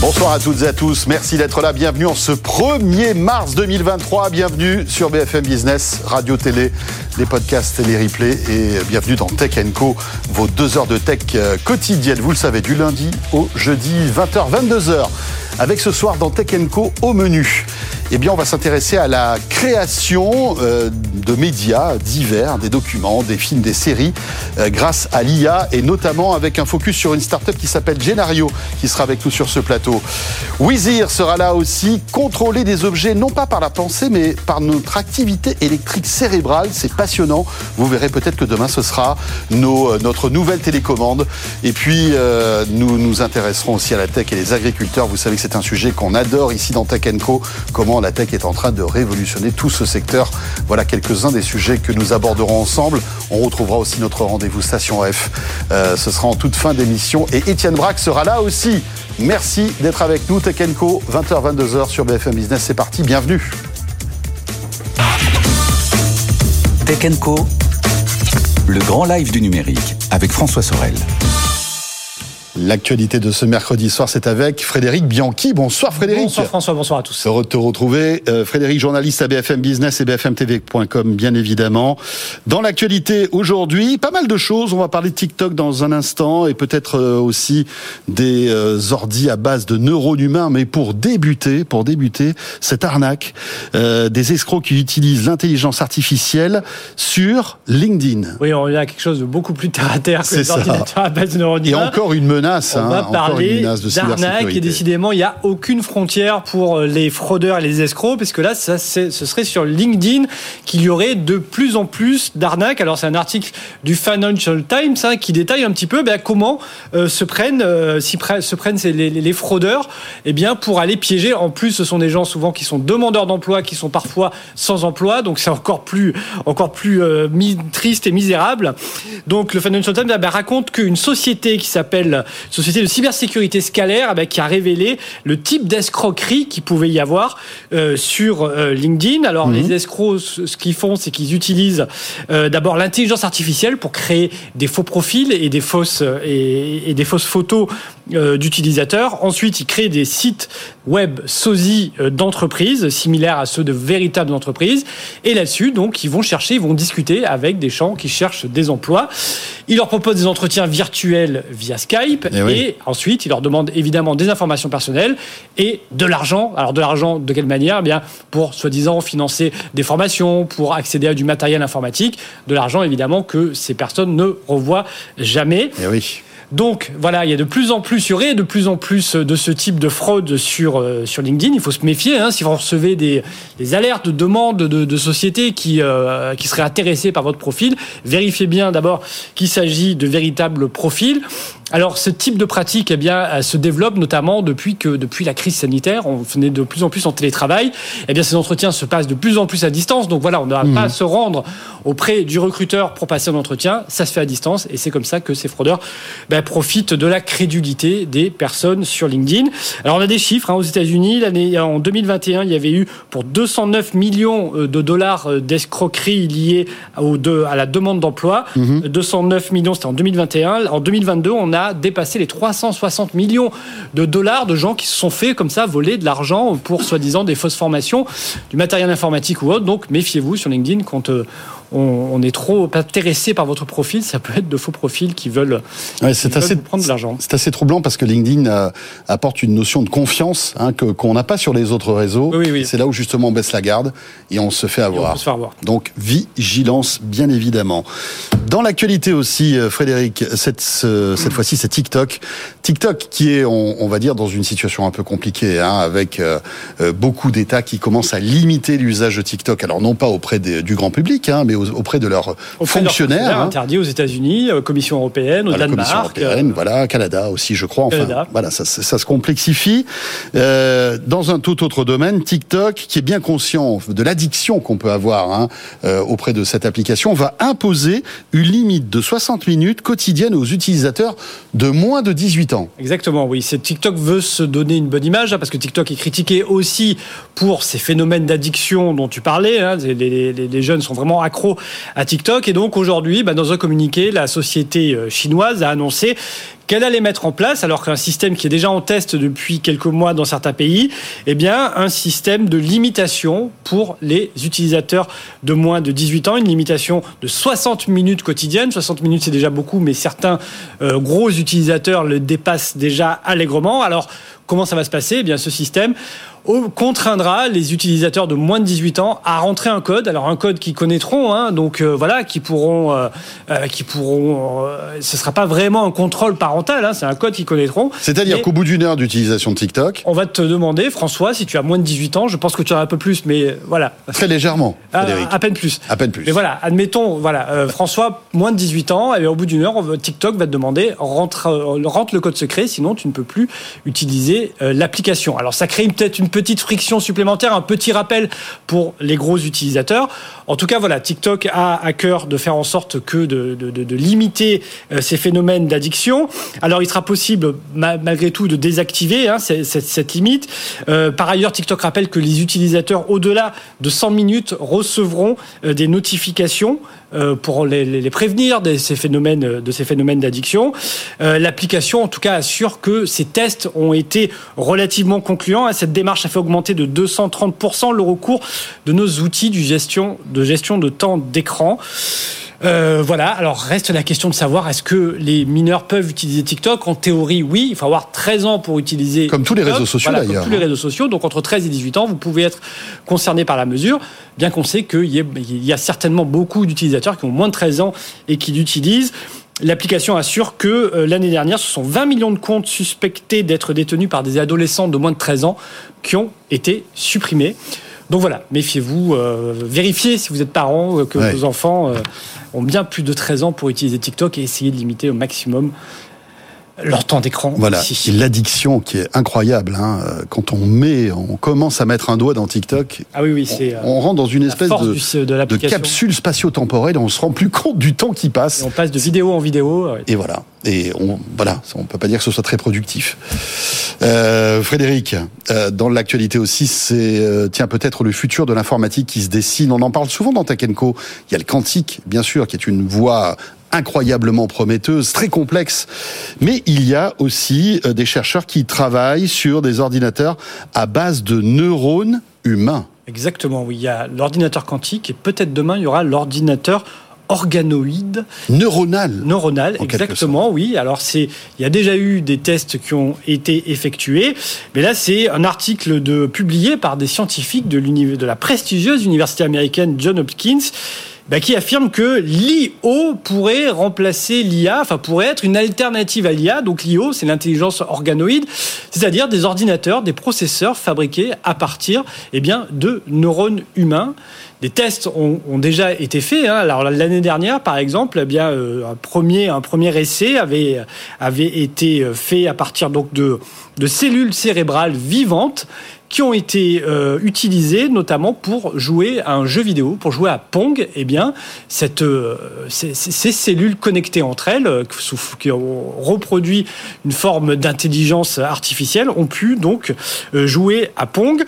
Bonsoir à toutes et à tous. Merci d'être là. Bienvenue en ce 1er mars 2023. Bienvenue sur BFM Business, radio, télé, les podcasts et les replays. Et bienvenue dans Tech Co, vos deux heures de tech euh, quotidiennes. Vous le savez, du lundi au jeudi, 20h, 22h. Avec ce soir dans Tech Co au menu eh bien, on va s'intéresser à la création euh, de médias divers, des documents, des films, des séries, euh, grâce à l'IA et notamment avec un focus sur une start-up qui s'appelle Genario, qui sera avec nous sur ce plateau. Wizir sera là aussi, contrôler des objets non pas par la pensée, mais par notre activité électrique cérébrale. C'est passionnant. Vous verrez peut-être que demain ce sera euh, notre nouvelle télécommande. Et puis, nous nous intéresserons aussi à la tech et les agriculteurs. Vous savez c'est un sujet qu'on adore ici dans Tech Co. Comment la tech est en train de révolutionner tout ce secteur. Voilà quelques-uns des sujets que nous aborderons ensemble. On retrouvera aussi notre rendez-vous Station F. Euh, ce sera en toute fin d'émission. Et Étienne Braque sera là aussi. Merci d'être avec nous. Tech Co, 20h, 22h sur BFM Business. C'est parti. Bienvenue. Tech le grand live du numérique avec François Sorel. L'actualité de ce mercredi soir, c'est avec Frédéric Bianchi. Bonsoir Frédéric. Bonsoir François, bonsoir à tous. Heureux de te retrouver. Euh, Frédéric, journaliste à BFM Business et BFMTV.com, bien évidemment. Dans l'actualité aujourd'hui, pas mal de choses. On va parler de TikTok dans un instant et peut-être euh, aussi des euh, ordis à base de neurones humains. Mais pour débuter, pour débuter, cette arnaque des escrocs qui utilisent l'intelligence artificielle sur LinkedIn. Oui, on a quelque chose de beaucoup plus terre à terre que les ordinateurs à base de neurones humains. Et encore une menace on hein, va parler d'arnaque et décidément, il n'y a aucune frontière pour euh, les fraudeurs et les escrocs, parce que là, ça, ce serait sur LinkedIn qu'il y aurait de plus en plus d'arnaques. Alors, c'est un article du Financial Times hein, qui détaille un petit peu ben, comment euh, se prennent, euh, se prennent les, les, fraudeurs eh bien, pour aller piéger. En plus, ce sont des gens souvent qui sont demandeurs d'emploi, qui sont parfois sans emploi, donc c'est encore plus, encore plus triste et misérable. Donc, le Financial Times ben, raconte qu'une société qui s'appelle société de cybersécurité scalaire eh ben, qui a révélé le type d'escroquerie qui pouvait y avoir euh, sur euh, LinkedIn. Alors mhm. les escrocs, ce qu'ils font, c'est qu'ils utilisent euh, d'abord l'intelligence artificielle pour créer des faux profils et des fausses et, et des fausses photos d'utilisateurs. Ensuite, ils créent des sites web sosie d'entreprises similaires à ceux de véritables entreprises. Et là-dessus, donc, ils vont chercher, ils vont discuter avec des gens qui cherchent des emplois. Ils leur proposent des entretiens virtuels via Skype. Eh et, ensuite, il leur demande évidemment des informations personnelles et de l'argent. Alors de l'argent, de quelle manière? Eh Bien pour soi-disant financer des formations, pour accéder à du matériel informatique, de l'argent évidemment que ces personnes ne revoient jamais. Et eh oui. Donc voilà, il y a de plus en plus, il y aurait de plus en plus de ce type de fraude sur, euh, sur LinkedIn. Il faut se méfier. Hein, si vous recevez des, des alertes de demandes de, de sociétés qui, euh, qui seraient intéressées par votre profil, vérifiez bien d'abord qu'il s'agit de véritables profils. Alors, ce type de pratique, eh bien, se développe notamment depuis que, depuis la crise sanitaire, on venait de plus en plus en télétravail. Eh bien, ces entretiens se passent de plus en plus à distance. Donc voilà, on n'a pas à se rendre auprès du recruteur pour passer un entretien. Ça se fait à distance, et c'est comme ça que ces fraudeurs ben, profitent de la crédulité des personnes sur LinkedIn. Alors, on a des chiffres hein, aux États-Unis. L'année en 2021, il y avait eu pour 209 millions euh, de dollars euh, d'escroqueries liées au, à la demande d'emploi. 209 mhm. millions, c'était en 2021. En 2022, on a dépassé les 360 millions de dollars de gens qui se sont fait comme ça voler de l'argent pour soi-disant des fausses formations, du matériel informatique ou autre. Donc méfiez-vous sur LinkedIn quand on, est trop intéressé par votre profil, ça peut être de faux profils qui veulent, c'est assez, prendre de l'argent. C'est assez troublant parce que LinkedIn euh, apporte une notion de confiance hein, que, qu'on n'a pas sur les autres réseaux. C'est là où justement on baisse la garde et on se fait avoir. Donc vigilance, bien évidemment. Dans l'actualité aussi, euh, Frédéric, cette, cette fois-ci, c'est TikTok. TikTok qui est, on, va dire, dans une situation un peu compliquée, hein, avec euh, beaucoup d'États qui commencent à limiter l'usage de TikTok. Alors non pas auprès du grand public, hein, mais auprès de leurs fonctionnaires. Hein. Interdit aux États-Unis, euh, Commission européenne, au Danemark. Commission européenne, euh, voilà, Canada aussi, je crois. Enfin, voilà, ça, ça, se complexifie. Euh, dans un tout autre domaine, TikTok, qui est bien conscient de l'addiction qu'on peut avoir hein, euh, auprès de cette application, va imposer une limite de 60 minutes quotidiennes aux utilisateurs de moins de 18 ans. Exactement, oui. TikTok veut se donner une bonne image, hein, parce que TikTok est critiqué aussi pour ces phénomènes d'addiction dont tu parlais. Hein. Les, les, les, jeunes sont vraiment accros à TikTok. Et donc aujourd'hui, bah, dans un communiqué, la société chinoise a annoncé qu'elle allait mettre en place, alors qu'un système qui est déjà en test depuis quelques mois dans certains pays, eh bien, un système de limitation pour les utilisateurs de moins de 18 ans, une limitation de 60 minutes quotidiennes. 60 minutes, c'est déjà beaucoup, mais certains euh, gros utilisateurs le dépassent déjà allègrement. Alors, comment ça va se passer? Eh bien, ce système, contraindra les utilisateurs de moins de 18 ans à rentrer un code. Alors un code qu'ils connaîtront, hein, donc euh, voilà, qui pourront, euh, euh, qui pourront. ce sera pas vraiment un contrôle parental, hein, c'est un code qu'ils connaîtront. C'est-à-dire qu'au bout d'une heure d'utilisation de TikTok, on va te demander, François, si tu as moins de 18 ans, je pense que tu en as un peu plus, mais voilà. Très légèrement. À, à, peine plus. À peine plus. Mais voilà, admettons, voilà, François, moins de 18 ans, et au bout d'une heure, TikTok va te demander rentre, rentre le code secret, sinon tu ne peux plus utiliser l'application. Alors ça crée peut-être une petite friction supplémentaire, un petit rappel pour les gros utilisateurs. En tout cas, voilà, TikTok a à cœur de faire en sorte que de, limiter euh, ces phénomènes d'addiction. Alors, il sera possible malgré tout de désactiver hein, cette, limite. Euh, par ailleurs, TikTok rappelle que les utilisateurs au-delà de 100 minutes recevront euh, des notifications pour les, prévenir de ces phénomènes de ces phénomènes d'addiction. L'application, en tout cas, assure que ces tests ont été relativement concluants. Cette démarche a fait augmenter de 230% le recours de nos outils de gestion de, gestion de temps d'écran. Euh, voilà, alors reste la question de savoir est-ce que les mineurs peuvent utiliser TikTok? En théorie, oui, il faut avoir 13 ans pour utiliser. Comme tous les réseaux sociaux d'ailleurs. Comme tous les réseaux sociaux, donc entre 13 et 18 ans, vous pouvez être concerné par la mesure, bien qu'on sait qu'il y, a certainement beaucoup d'utilisateurs qui ont moins de 13 ans et qui l'utilisent. L'application assure que euh, l'année dernière, ce sont 20 millions de comptes suspectés d'être détenus par des adolescents de moins de 13 ans qui ont été supprimés. Donc voilà, méfiez-vous, euh, vérifiez si vous êtes parent euh, que vos enfants ont bien plus de 13 ans pour utiliser TikTok et essayez de limiter au maximum leur temps d'écran. Voilà, l'addiction qui est incroyable. Hein. Quand on met, on commence à mettre un doigt dans TikTok, ah oui, oui, c'est, on, rentre dans une espèce de, de, capsule spatio-temporelle et on se rend plus compte du temps qui passe. on passe de vidéo en vidéo. Et voilà. Et on, voilà, on peut pas dire que ce soit très productif. Euh, Frédéric, euh, dans l'actualité aussi, c'est euh, tiens peut-être le futur de l'informatique qui se dessine. On en parle souvent dans Tech Il y a le quantique, bien sûr, qui est une voie incroyablement prometteuse, très complexe. Mais il y a aussi euh, des chercheurs qui travaillent sur des ordinateurs à base de neurones humains. Exactement, oui. Il y a l'ordinateur quantique et peut-être demain, il y aura l'ordinateur organoïde. Neuronal. Neuronal, exactement, oui. Alors, c'est, il y a déjà eu des tests qui ont été effectués, mais là, c'est un article de, publié par des scientifiques de, de la prestigieuse université américaine John Hopkins bah, qui affirme que l'IO pourrait remplacer l'IA, enfin pourrait être une alternative à l'IA. Donc l'IO, c'est l'intelligence organoïde, c'est-à-dire des ordinateurs, des processeurs fabriqués à partir eh bien, de neurones humains. Des tests ont, déjà été faits. Hein. Alors l'année dernière, par exemple, eh bien euh, un premier un premier essai avait avait été fait à partir donc de de cellules cérébrales vivantes qui ont été euh, utilisés notamment pour jouer à un jeu vidéo, pour jouer à Pong. Eh bien, cette, euh, ces, cellules connectées entre elles, euh, qui ont reproduit une forme d'intelligence artificielle, ont pu donc jouer à Pong.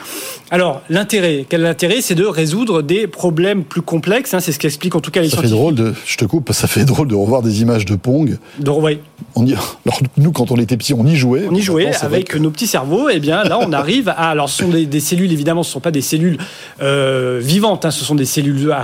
Alors, l'intérêt, quel est l'intérêt? C'est de résoudre des problèmes plus complexes. Hein, c'est ce qu'explique en tout cas les ça Fait drôle de, je te coupe, ça fait drôle de revoir des images de Pong. De, oui. on y, alors, nous, quand on était petits, on y jouait. On y jouait avec nos petits cerveaux. Eh bien, là, on arrive à. Alors, ce sont des, cellules, évidemment, ce ne sont pas des cellules euh, vivantes, hein, ce sont des cellules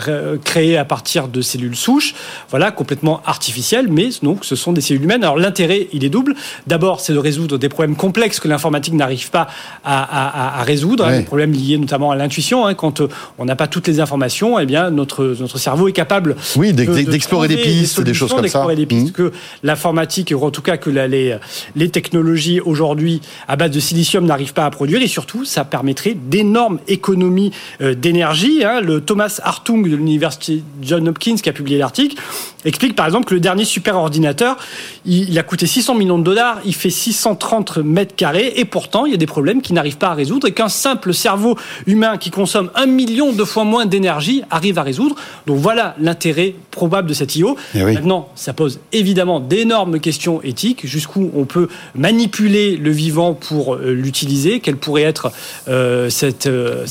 créées à partir de cellules souches, voilà, complètement artificielles, mais donc ce sont des cellules humaines. Alors l'intérêt, il est double. D'abord, c'est de résoudre des problèmes complexes que l'informatique n'arrive pas à, résoudre, hein, des problèmes liés notamment à l'intuition. Hein. quand euh, on n'a pas toutes les informations, eh bien notre notre cerveau est capable, oui, d'explorer des pistes, des, choses comme ça, des pistes mmh. que l'informatique, ou en tout cas que les les technologies aujourd'hui à base de silicium n'arrivent pas à produire, et surtout, ça permet d'énormes économies euh, d'énergie. Hein. Le Thomas Hartung de l'université John Hopkins qui a publié l'article explique par exemple que le dernier super ordinateur, il, a coûté 600 millions de dollars, il fait 630 mètres carrés, et pourtant il y a des problèmes qu'il n'arrive pas à résoudre, et qu'un simple cerveau humain qui consomme un million de fois moins d'énergie arrive à résoudre. Donc voilà l'intérêt probable de cette IO. Eh Maintenant, ça pose évidemment d'énormes questions éthiques, jusqu'où on peut manipuler le vivant pour euh, l'utiliser, quelle pourrait être euh, cette, euh,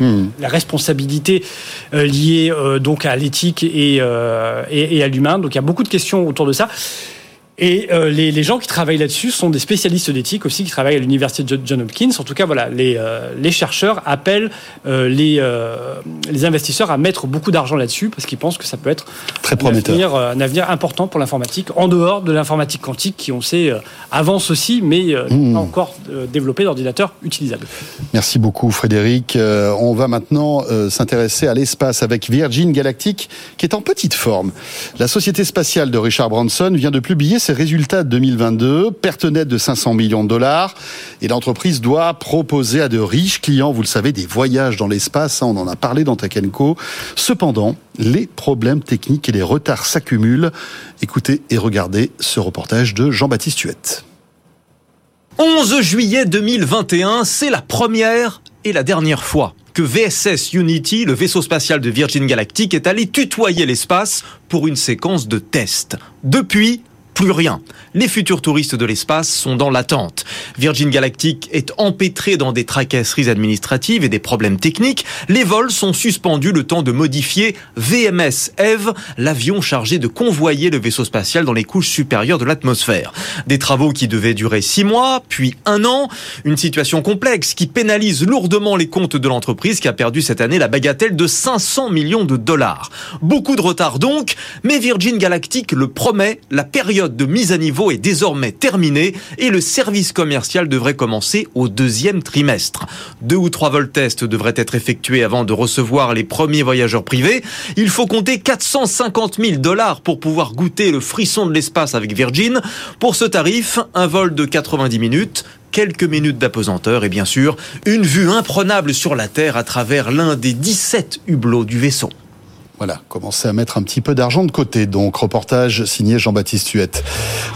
hmm. la, responsabilité liée donc à l'éthique et, et, et à l'humain. Donc il y a beaucoup de questions autour de ça. Et euh, les, les, gens qui travaillent là-dessus sont des spécialistes d'éthique aussi, qui travaillent à l'université de John Hopkins. En tout cas, voilà, les, euh, les chercheurs appellent euh, les, les investisseurs à mettre beaucoup d'argent là-dessus parce qu'ils pensent que ça peut être Très prometteur. Un, avenir, un avenir important pour l'informatique, en dehors de l'informatique quantique qui, on sait, avance aussi, mais mmh. pas encore développé d'ordinateurs utilisables. Merci beaucoup, Frédéric. on va maintenant s'intéresser à l'espace avec Virgin Galactic, qui est en petite forme. La société spatiale de Richard Branson vient de publier ses résultats de 2022, perte nette de 500 millions de dollars, et l'entreprise doit proposer à de riches clients, vous le savez, des voyages dans l'espace, on en a parlé dans Takenko. Cependant, les problèmes techniques et les retards s'accumulent. Écoutez et regardez ce reportage de Jean-Baptiste Huette. 11 juillet 2021, c'est la première et la dernière fois que VSS Unity, le vaisseau spatial de Virgin Galactic, est allé tutoyer l'espace pour une séquence de tests. Depuis, plus rien. Les futurs touristes de l'espace sont dans l'attente. Virgin Galactic est empêtré dans des tracasseries administratives et des problèmes techniques. Les vols sont suspendus le temps de modifier VMS Eve, l'avion chargé de convoyer le vaisseau spatial dans les couches supérieures de l'atmosphère. Des travaux qui devaient durer six mois, puis un an. Une situation complexe qui pénalise lourdement les comptes de l'entreprise qui a perdu cette année la bagatelle de 500 millions de dollars. Beaucoup de retard donc, mais Virgin Galactic le promet, la période de mise à niveau est désormais terminée et le service commercial devrait commencer au deuxième trimestre. Deux ou trois vols tests devraient être effectués avant de recevoir les premiers voyageurs privés. Il faut compter 450 000 dollars pour pouvoir goûter le frisson de l'espace avec Virgin. Pour ce tarif, un vol de 90 minutes, quelques minutes d'apesanteur et bien sûr une vue imprenable sur la Terre à travers l'un des 17 hublots du vaisseau. Voilà, commencer à mettre un petit peu d'argent de côté. Donc, reportage signé Jean-Baptiste Huette.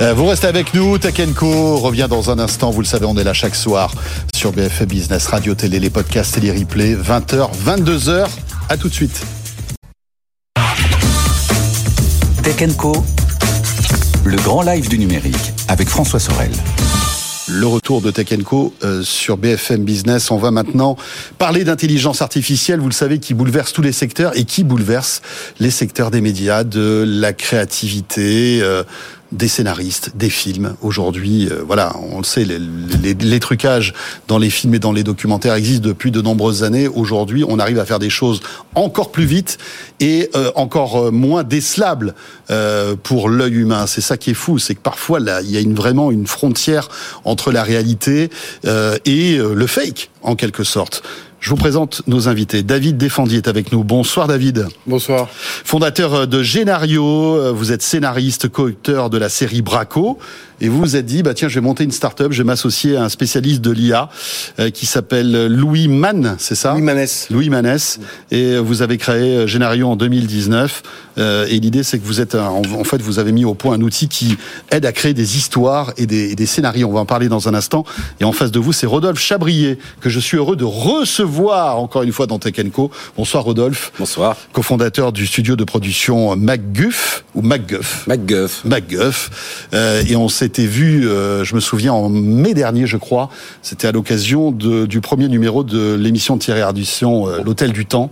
Euh, vous restez avec nous. Takenko revient dans un instant. Vous le savez, on est là chaque soir sur BFM Business, Radio Télé, les podcasts et les replays. 20h, 22h. À tout de suite. Takenko, le grand live du numérique avec François Sorel. Le retour de Tech euh, sur BFM Business. On va maintenant parler d'intelligence artificielle, vous le savez, qui bouleverse tous les secteurs et qui bouleverse les secteurs des médias, de la créativité. Euh, des scénaristes, des films. Aujourd'hui, euh, voilà, on le sait, les, les, les, trucages dans les films et dans les documentaires existent depuis de nombreuses années. Aujourd'hui, on arrive à faire des choses encore plus vite et euh, encore euh, moins décelables pour l'œil humain. C'est ça qui est fou, c'est que parfois là, il y a une, vraiment une frontière entre la réalité et le fake, en quelque sorte. Je vous présente nos invités. David Défendier est avec nous. Bonsoir David. Bonsoir. Fondateur de Génario, vous êtes scénariste, co-auteur de la série Braco et vous vous êtes dit, bah tiens, je vais monter une start-up, je vais m'associer à un spécialiste de l'IA euh, qui s'appelle Louis Mann, c'est ça? Louis Manès. Louis Manès. Et vous avez créé euh, Génario en 2019. Euh, et l'idée, c'est que vous êtes, en, fait, vous avez mis au point un outil qui aide à créer des histoires et des, des, scénarios. On va en parler dans un instant. Et en face de vous, c'est Rodolphe Chabrier, que je suis heureux de recevoir encore une fois dans Tech Co. Bonsoir Rodolphe. Bonsoir. Cofondateur du studio de production MacGuff ou MacGuff. MacGuff. MacGuff. Euh, et on s'est été vu, euh, je me souviens, en mai dernier, je crois. C'était à l'occasion du premier numéro de l'émission de Thierry Ardisson, euh, L'Hôtel du Temps,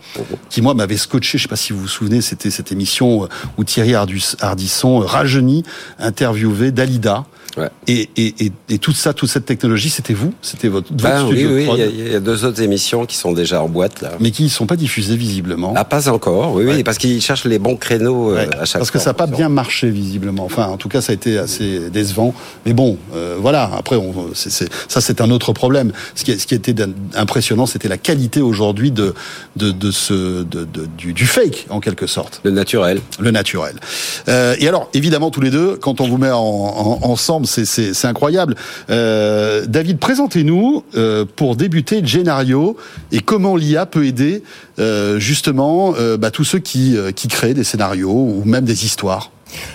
qui, moi, m'avait scotché. Je sais pas si vous vous souvenez, c'était cette émission euh, où Thierry Ardisson, rajeuni, interviewait Dalida. Et, et, et, tout ça, toute cette technologie, c'était vous? C'était votre, ben, Oui, oui, il y, a, deux autres émissions qui sont déjà en boîte là. Mais qui ne sont pas diffusées visiblement. Ah, pas encore, oui, oui, parce qu'ils cherchent les bons créneaux à chaque parce fois. Parce que ça n'a pas bien marché visiblement. Enfin, en tout cas, ça a été assez décevant. Mais bon, euh, voilà. Après, on, ça, c'est un autre problème. Ce qui, ce qui était impressionnant, c'était la qualité aujourd'hui de, de, de, ce, de, de du, du, fake, en quelque sorte. Le naturel. Le naturel. Euh, et alors, évidemment, tous les deux, quand on vous met en, en, ensemble, c'est incroyable. Euh, David, présentez-nous euh, pour débuter Genario et comment l'IA peut aider euh, justement bah, tous ceux qui, créent des scénarios ou même des histoires.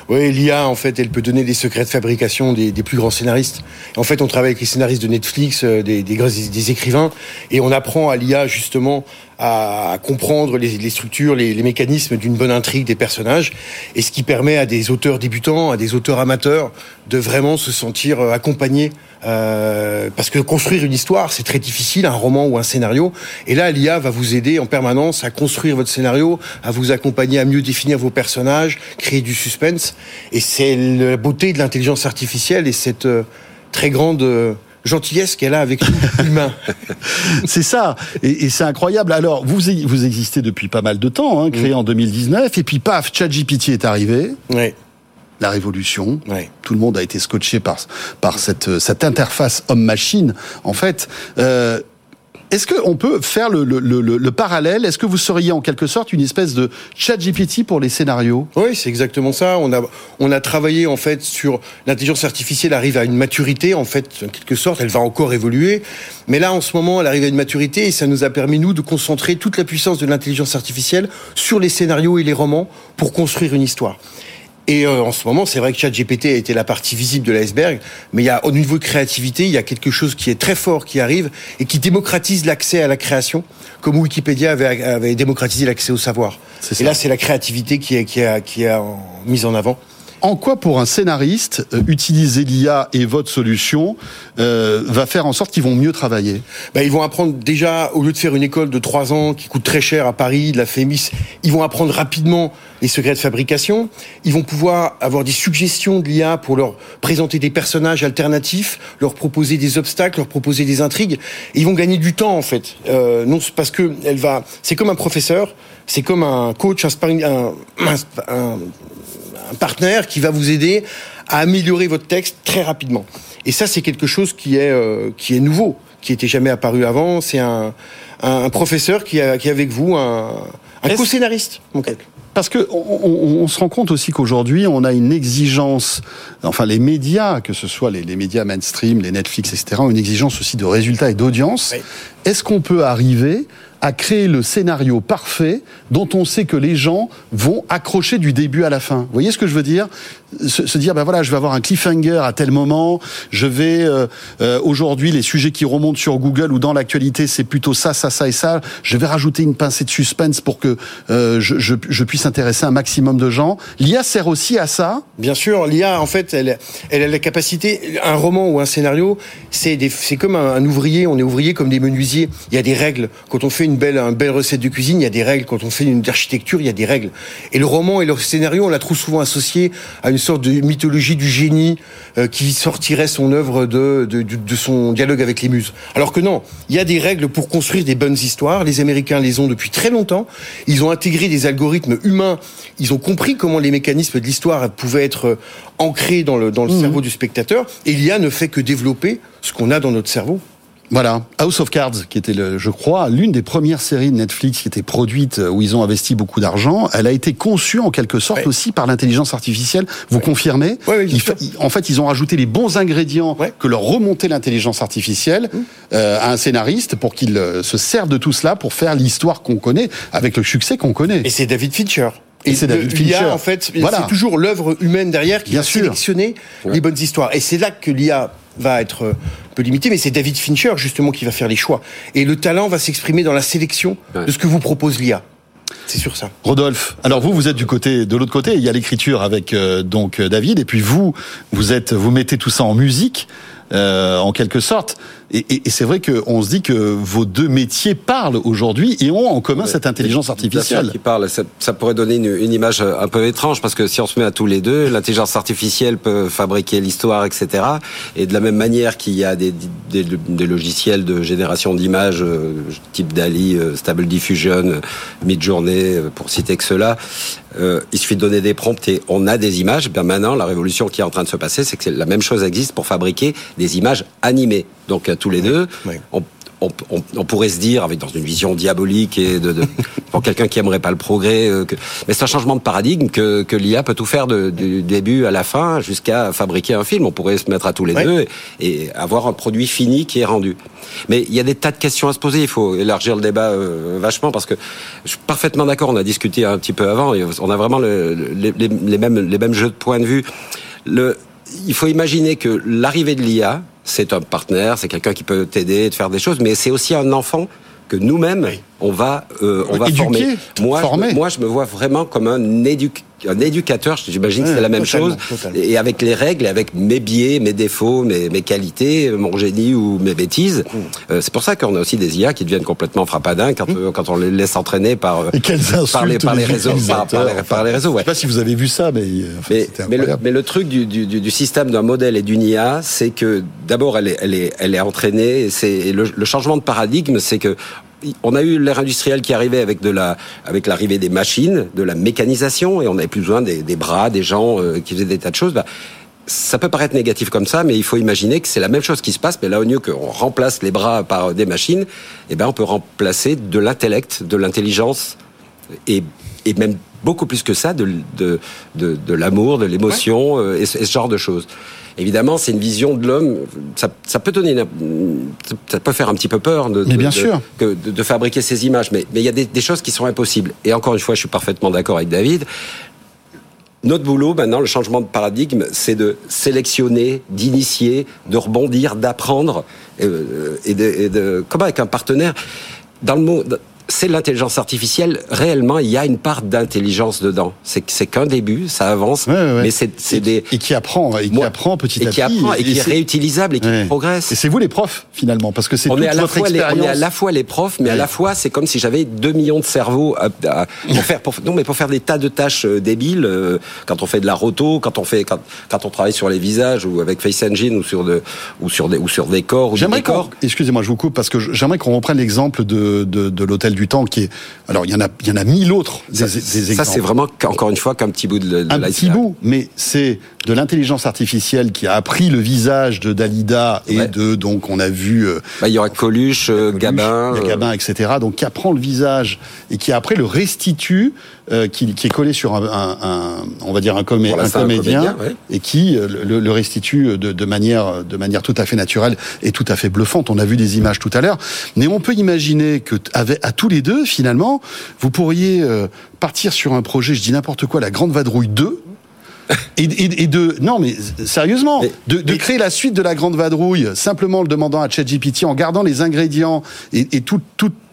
Oui, l'IA, en fait, elle peut donner des secrets de fabrication des, plus grands scénaristes. En fait, on travaille avec les scénaristes de Netflix, des, écrivains, et on apprend à l'IA, justement, à comprendre les, structures, les, mécanismes d'une bonne intrigue des personnages, et ce qui permet à des auteurs débutants, à des auteurs amateurs, de vraiment se sentir euh, accompagnés. Euh, parce que construire une histoire, c'est très difficile, un roman ou un scénario. Et là, l'IA va vous aider en permanence à construire votre scénario, à vous accompagner à mieux définir vos personnages, créer du suspense. Et c'est la beauté de l'intelligence artificielle et cette euh, très grande gentillesse qu'elle a avec l'humain. c'est ça, et, c'est incroyable. Alors, vous, vous existez depuis pas mal de temps, hein, créé mm. en 2019, et puis paf, ChatGPT est arrivé. Oui la révolution. Tout le monde a été scotché par, par cette, cette interface homme-machine. En fait, euh, est-ce qu'on peut faire le, le, le, le parallèle? Est-ce que vous seriez en quelque sorte une espèce de chat GPT pour les scénarios? Oui, c'est exactement ça. On a, on a travaillé en fait sur l'intelligence artificielle arrive à une maturité en fait, en quelque sorte, elle va encore évoluer. Mais là, en ce moment, elle arrive à une maturité et ça nous a permis nous de concentrer toute la puissance de l'intelligence artificielle sur les scénarios et les romans pour construire une histoire. Et euh, en ce moment, c'est vrai que ChatGPT a été la partie visible de l'iceberg, mais il y a au niveau de créativité, il y a quelque chose qui est très fort qui arrive et qui démocratise l'accès à la création, comme Wikipédia avait, avait démocratisé l'accès au savoir. Et là, c'est la créativité qui est, qui est, qui est mise en avant en quoi pour un scénariste euh, utiliser l'IA et votre solution euh, va faire en sorte qu'ils vont mieux travailler? Ben, Ils vont apprendre déjà, au lieu de faire une école de trois ans qui coûte très cher à Paris, de la FEMIS, ils vont apprendre rapidement les secrets de fabrication. Ils vont pouvoir avoir des suggestions de l'IA pour leur présenter des personnages alternatifs, leur proposer des obstacles, leur proposer des intrigues. Et ils vont gagner du temps en fait. Euh, non, parce que elle va. C'est comme un professeur, c'est comme un coach, un, un, un un partenaire qui va vous aider à améliorer votre texte très rapidement. Et ça, c'est quelque chose qui est, euh, qui est nouveau, qui n'était jamais apparu avant. C'est un, un, professeur qui, a, qui est avec vous, un, un co-scénariste. Parce que on, se rend compte aussi qu'aujourd'hui, on a une exigence, enfin les médias, que ce soit les, les, médias mainstream, les Netflix, etc., ont une exigence aussi de résultats et d'audience. Est-ce qu'on peut arriver à créer le scénario parfait dont on sait que les gens vont accrocher du début à la fin. Vous voyez ce que je veux dire? Se, dire ben voilà, je vais avoir un cliffhanger à tel moment, je vais euh, euh, aujourd'hui les sujets qui remontent sur Google ou dans l'actualité, c'est plutôt ça, ça, ça et ça. Je vais rajouter une pincée de suspense pour que euh, je, puisse intéresser un maximum de gens. L'IA sert aussi à ça. Bien sûr, l'IA en fait, elle, a la capacité. Un roman ou un scénario, c'est comme un, un, ouvrier. On est ouvrier comme des menuisiers. Il y a des règles. Quand on fait une belle, une belle recette de cuisine, il y a des règles. Quand on fait une architecture, il y a des règles. Et le roman et le scénario, on l'a trop souvent associé à une sorte de mythologie du génie euh, qui sortirait son œuvre de, de, de, son dialogue avec les muses. Alors que non, il y a des règles pour construire des bonnes histoires. Les Américains les ont depuis très longtemps. Ils ont intégré des algorithmes humains. Ils ont compris comment les mécanismes de l'histoire pouvaient être euh, ancrés dans le, dans le mmh. cerveau du spectateur. Et l'IA ne fait que développer ce qu'on a dans notre cerveau. Voilà, House of Cards, qui était, le, je crois, l'une des premières séries de Netflix qui était produite euh, où ils ont investi beaucoup d'argent. Elle a été conçue en quelque sorte aussi par l'intelligence artificielle. Vous confirmez oui, En fait, ils ont rajouté les bons ingrédients que leur remontait l'intelligence artificielle mmh. euh, à un scénariste pour qu'il euh, se serve de tout cela pour faire l'histoire qu'on connaît avec le succès qu'on connaît. Et c'est David Fincher. Et, c'est David Fincher. en fait, c'est toujours l'œuvre humaine derrière qui Bien va sélectionner les bonnes histoires. Et c'est là que l'IA va être euh, un peu limité, mais c'est David Fincher justement qui va faire les choix. Et le talent va s'exprimer dans la sélection de ce que vous propose l'IA. C'est sur ça. Rodolphe, alors vous, vous êtes du côté, de l'autre côté. Il y a l'écriture avec euh, donc David, et puis vous, vous êtes, vous mettez tout ça en musique. Euh, en quelque sorte. Et, et, et c'est vrai qu'on se dit que vos deux métiers parlent aujourd'hui et ont en commun cette intelligence artificielle. Qui parle, ça, ça, pourrait donner une, une, image un peu étrange parce que si on se met à tous les deux, l'intelligence artificielle peut fabriquer l'histoire, etc. Et de la même manière qu'il y a des, des, des logiciels de génération d'images euh, type DALI, euh, Stable Diffusion, Midjourney, pour citer que cela, euh, il suffit de donner des prompts et on a des images. Bien maintenant, la révolution qui est en train de se passer, c'est que la même chose existe pour fabriquer des images animées. Donc tous les deux, on, pourrait se dire, avec dans une vision diabolique et de, pour quelqu'un qui aimerait pas le progrès, euh, que, mais c'est un changement de paradigme que, que l'IA peut tout faire de, du début à la fin jusqu'à fabriquer un film. On pourrait se mettre à tous les deux et, avoir un produit fini qui est rendu. Mais il y a des tas de questions à se poser. Il faut élargir le débat euh, vachement parce que je suis parfaitement d'accord. On a discuté un petit peu avant. Et on a vraiment le, les, les, mêmes les mêmes jeux de points de vue. Le, il faut imaginer que l'arrivée de l'IA, c'est un partenaire, c'est quelqu'un qui peut t'aider, te faire des choses, mais c'est aussi un enfant que nous-mêmes, on va, euh, on va former. Moi, Je, moi, je me vois vraiment comme un éducateur un éducateur, j'imagine que c'est la même chose, et avec les règles, avec mes biais, mes défauts, mes, mes qualités, mon génie ou mes bêtises. Mm. Euh, c'est pour ça qu'on a aussi des IA qui deviennent complètement frappadins quand, mm. euh, quand on les laisse entraîner par, euh, par, les, par les réseaux. Par, les, réseaux ouais. Je sais pas si vous avez vu ça, mais mais, mais, le, mais, le, truc du, du, du système d'un modèle et d'une IA, c'est que d'abord elle est, elle est, elle est entraînée. C'est le, le changement de paradigme, c'est que on a eu l'ère industrielle qui arrivait avec de la, avec l'arrivée des machines, de la mécanisation, et on n'avait plus besoin des, bras, des gens euh, qui faisaient des tas de choses. Bah, ça peut paraître négatif comme ça, mais il faut imaginer que c'est la même chose qui se passe. Mais là, au lieu qu'on remplace les bras par des machines, eh ben, on peut remplacer de l'intellect, de l'intelligence, et, et même beaucoup plus que ça, de, de, de, de l'amour, de l'émotion, euh, et, ce genre de choses. Évidemment, c'est une vision de l'homme. Ça, ça, peut donner, ça peut faire un petit peu peur de, mais bien sûr. Que de, fabriquer ces images. Mais, mais il y a des, des, choses qui sont impossibles. Et encore une fois, je suis parfaitement d'accord avec David. Notre boulot maintenant, le changement de paradigme, c'est de sélectionner, d'initier, de rebondir, d'apprendre, euh, et, de, et de, comme avec un partenaire. Dans le mot, c'est l'intelligence artificielle. Réellement, il y a une part d'intelligence dedans. C'est c'est qu'un début, ça avance, mais c'est des et qui apprend, et qui apprend petit à petit, et qui apprend et, qui est réutilisable et qui progresse. Et c'est vous les profs finalement, parce que c'est toute est à la fois les, on est à la fois les profs, mais à la fois c'est comme si j'avais deux millions de cerveaux à, pour faire pour, non mais pour faire des tas de tâches euh, débiles euh, quand on fait de la roto, quand on fait quand, quand on travaille sur les visages ou avec Face Engine ou sur de ou sur des ou sur des corps ou des corps. Excusez-moi, je vous coupe parce que j'aimerais qu'on reprenne l'exemple de, de, de l'hôtel du temps qui est. Alors il y en a, il y en a mille autres. Des, ça, c'est vraiment encore une fois qu'un petit bout de, de un petit bout, mais c'est de l'intelligence artificielle qui a appris le visage de Dalida et de donc on a vu. Euh, bah, il y aura Coluche, euh, Gabin, euh. Gabin, etc. Donc qui apprend le visage et qui après le restitue, qui, qui, est collé sur un, un, on va dire un, comé un comédien, et qui le, le restitue de, de, manière de manière tout à fait naturelle et tout à fait bluffante. On a vu des images tout à l'heure, mais on peut imaginer que avec, à tous les deux finalement, vous pourriez partir sur un projet, je dis n'importe quoi, la Grande Vadrouille 2 et, de non mais sérieusement de, créer la suite de la grande vadrouille simplement le demandant à ChatGPT en gardant les ingrédients et, tout,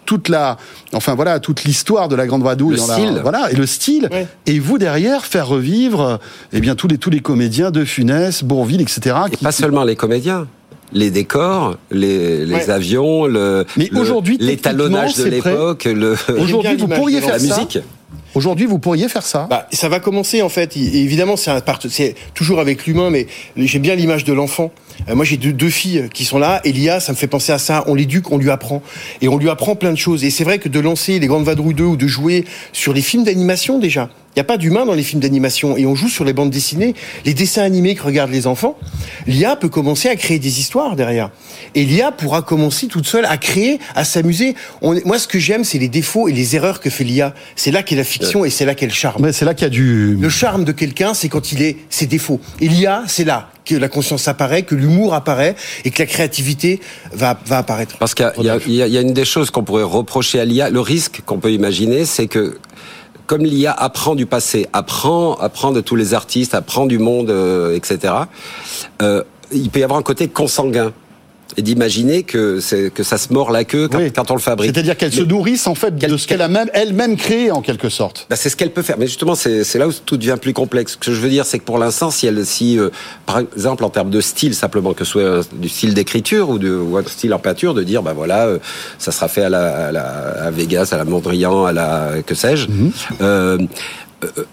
toute la, enfin voilà, toute l'histoire de la grande vadrouille, voilà, et le style, et vous derrière faire revivre, eh bien tous les tous les comédiens de Funès, Bourville, etc. Et pas seulement les comédiens les décors, les, avions, le, mais aujourd'hui, l'étalonnage de l'époque, le aujourd'hui vous pourriez faire la musique. Aujourd'hui, vous pourriez faire ça bah, Ça va commencer en fait. évidemment, c'est c'est toujours avec l'humain, mais j'ai bien l'image de l'enfant. Euh, moi, j'ai deux, filles qui sont là. Elia, ça me fait penser à ça. On l'éduque, on lui apprend. Et on lui apprend plein de choses. Et c'est vrai que de lancer les Grandes Vadrouilles 2 ou de jouer sur les films d'animation déjà, il n'y a pas d'humain dans les films d'animation et on joue sur les bandes dessinées, les dessins animés que regardent les enfants. L'IA peut commencer à créer des histoires derrière. Et l'IA pourra commencer toute seule à créer, à s'amuser. Moi, ce que j'aime, c'est les défauts et les erreurs que fait l'IA. C'est là qu'est la fiction et c'est là qu'est le charme. Mais c'est là qu'il y a du... Le charme de quelqu'un, c'est quand il est ses défauts. Et l'IA, c'est là que la conscience apparaît, que l'humour apparaît et que la créativité va, va apparaître. Parce qu'il y, y, a une des choses qu'on pourrait reprocher à l'IA, le risque qu'on peut imaginer, c'est que comme l'IA apprend du passé, apprend, apprend de tous les artistes, apprend du monde, euh, etc. Euh, il peut y avoir un côté consanguin et d'imaginer que que ça se mord la queue quand, on le fabrique. C'est-à-dire qu'elle se nourrisse en fait de ce qu'elle a même elle-même créé en quelque sorte. Bah, c'est ce qu'elle peut faire. Mais justement, c'est là où tout devient plus complexe. Ce que je veux dire, c'est que pour l'instant, si elle, si euh, par exemple en termes de style simplement, que ce soit du style d'écriture ou, de, ou un style en peinture, de dire bah voilà, euh, ça sera fait à la, à, la, à Vegas, à la Mondrian, à la que sais-je. Mhm. euh, euh,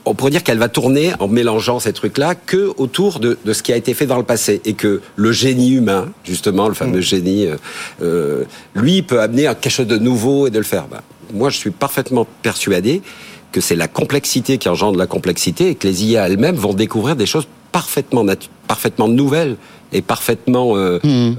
on pourrait dire qu'elle va tourner en mélangeant ces trucs-là que autour de, ce qui a été fait dans le passé et que le génie humain, justement, le fameux mm. génie, euh, euh, lui peut amener quelque chose de nouveau et de le faire. Bah, moi, je suis parfaitement persuadé que c'est la complexité qui engendre la complexité et que les IA elles-mêmes vont découvrir des choses parfaitement parfaitement nouvelles et parfaitement mm.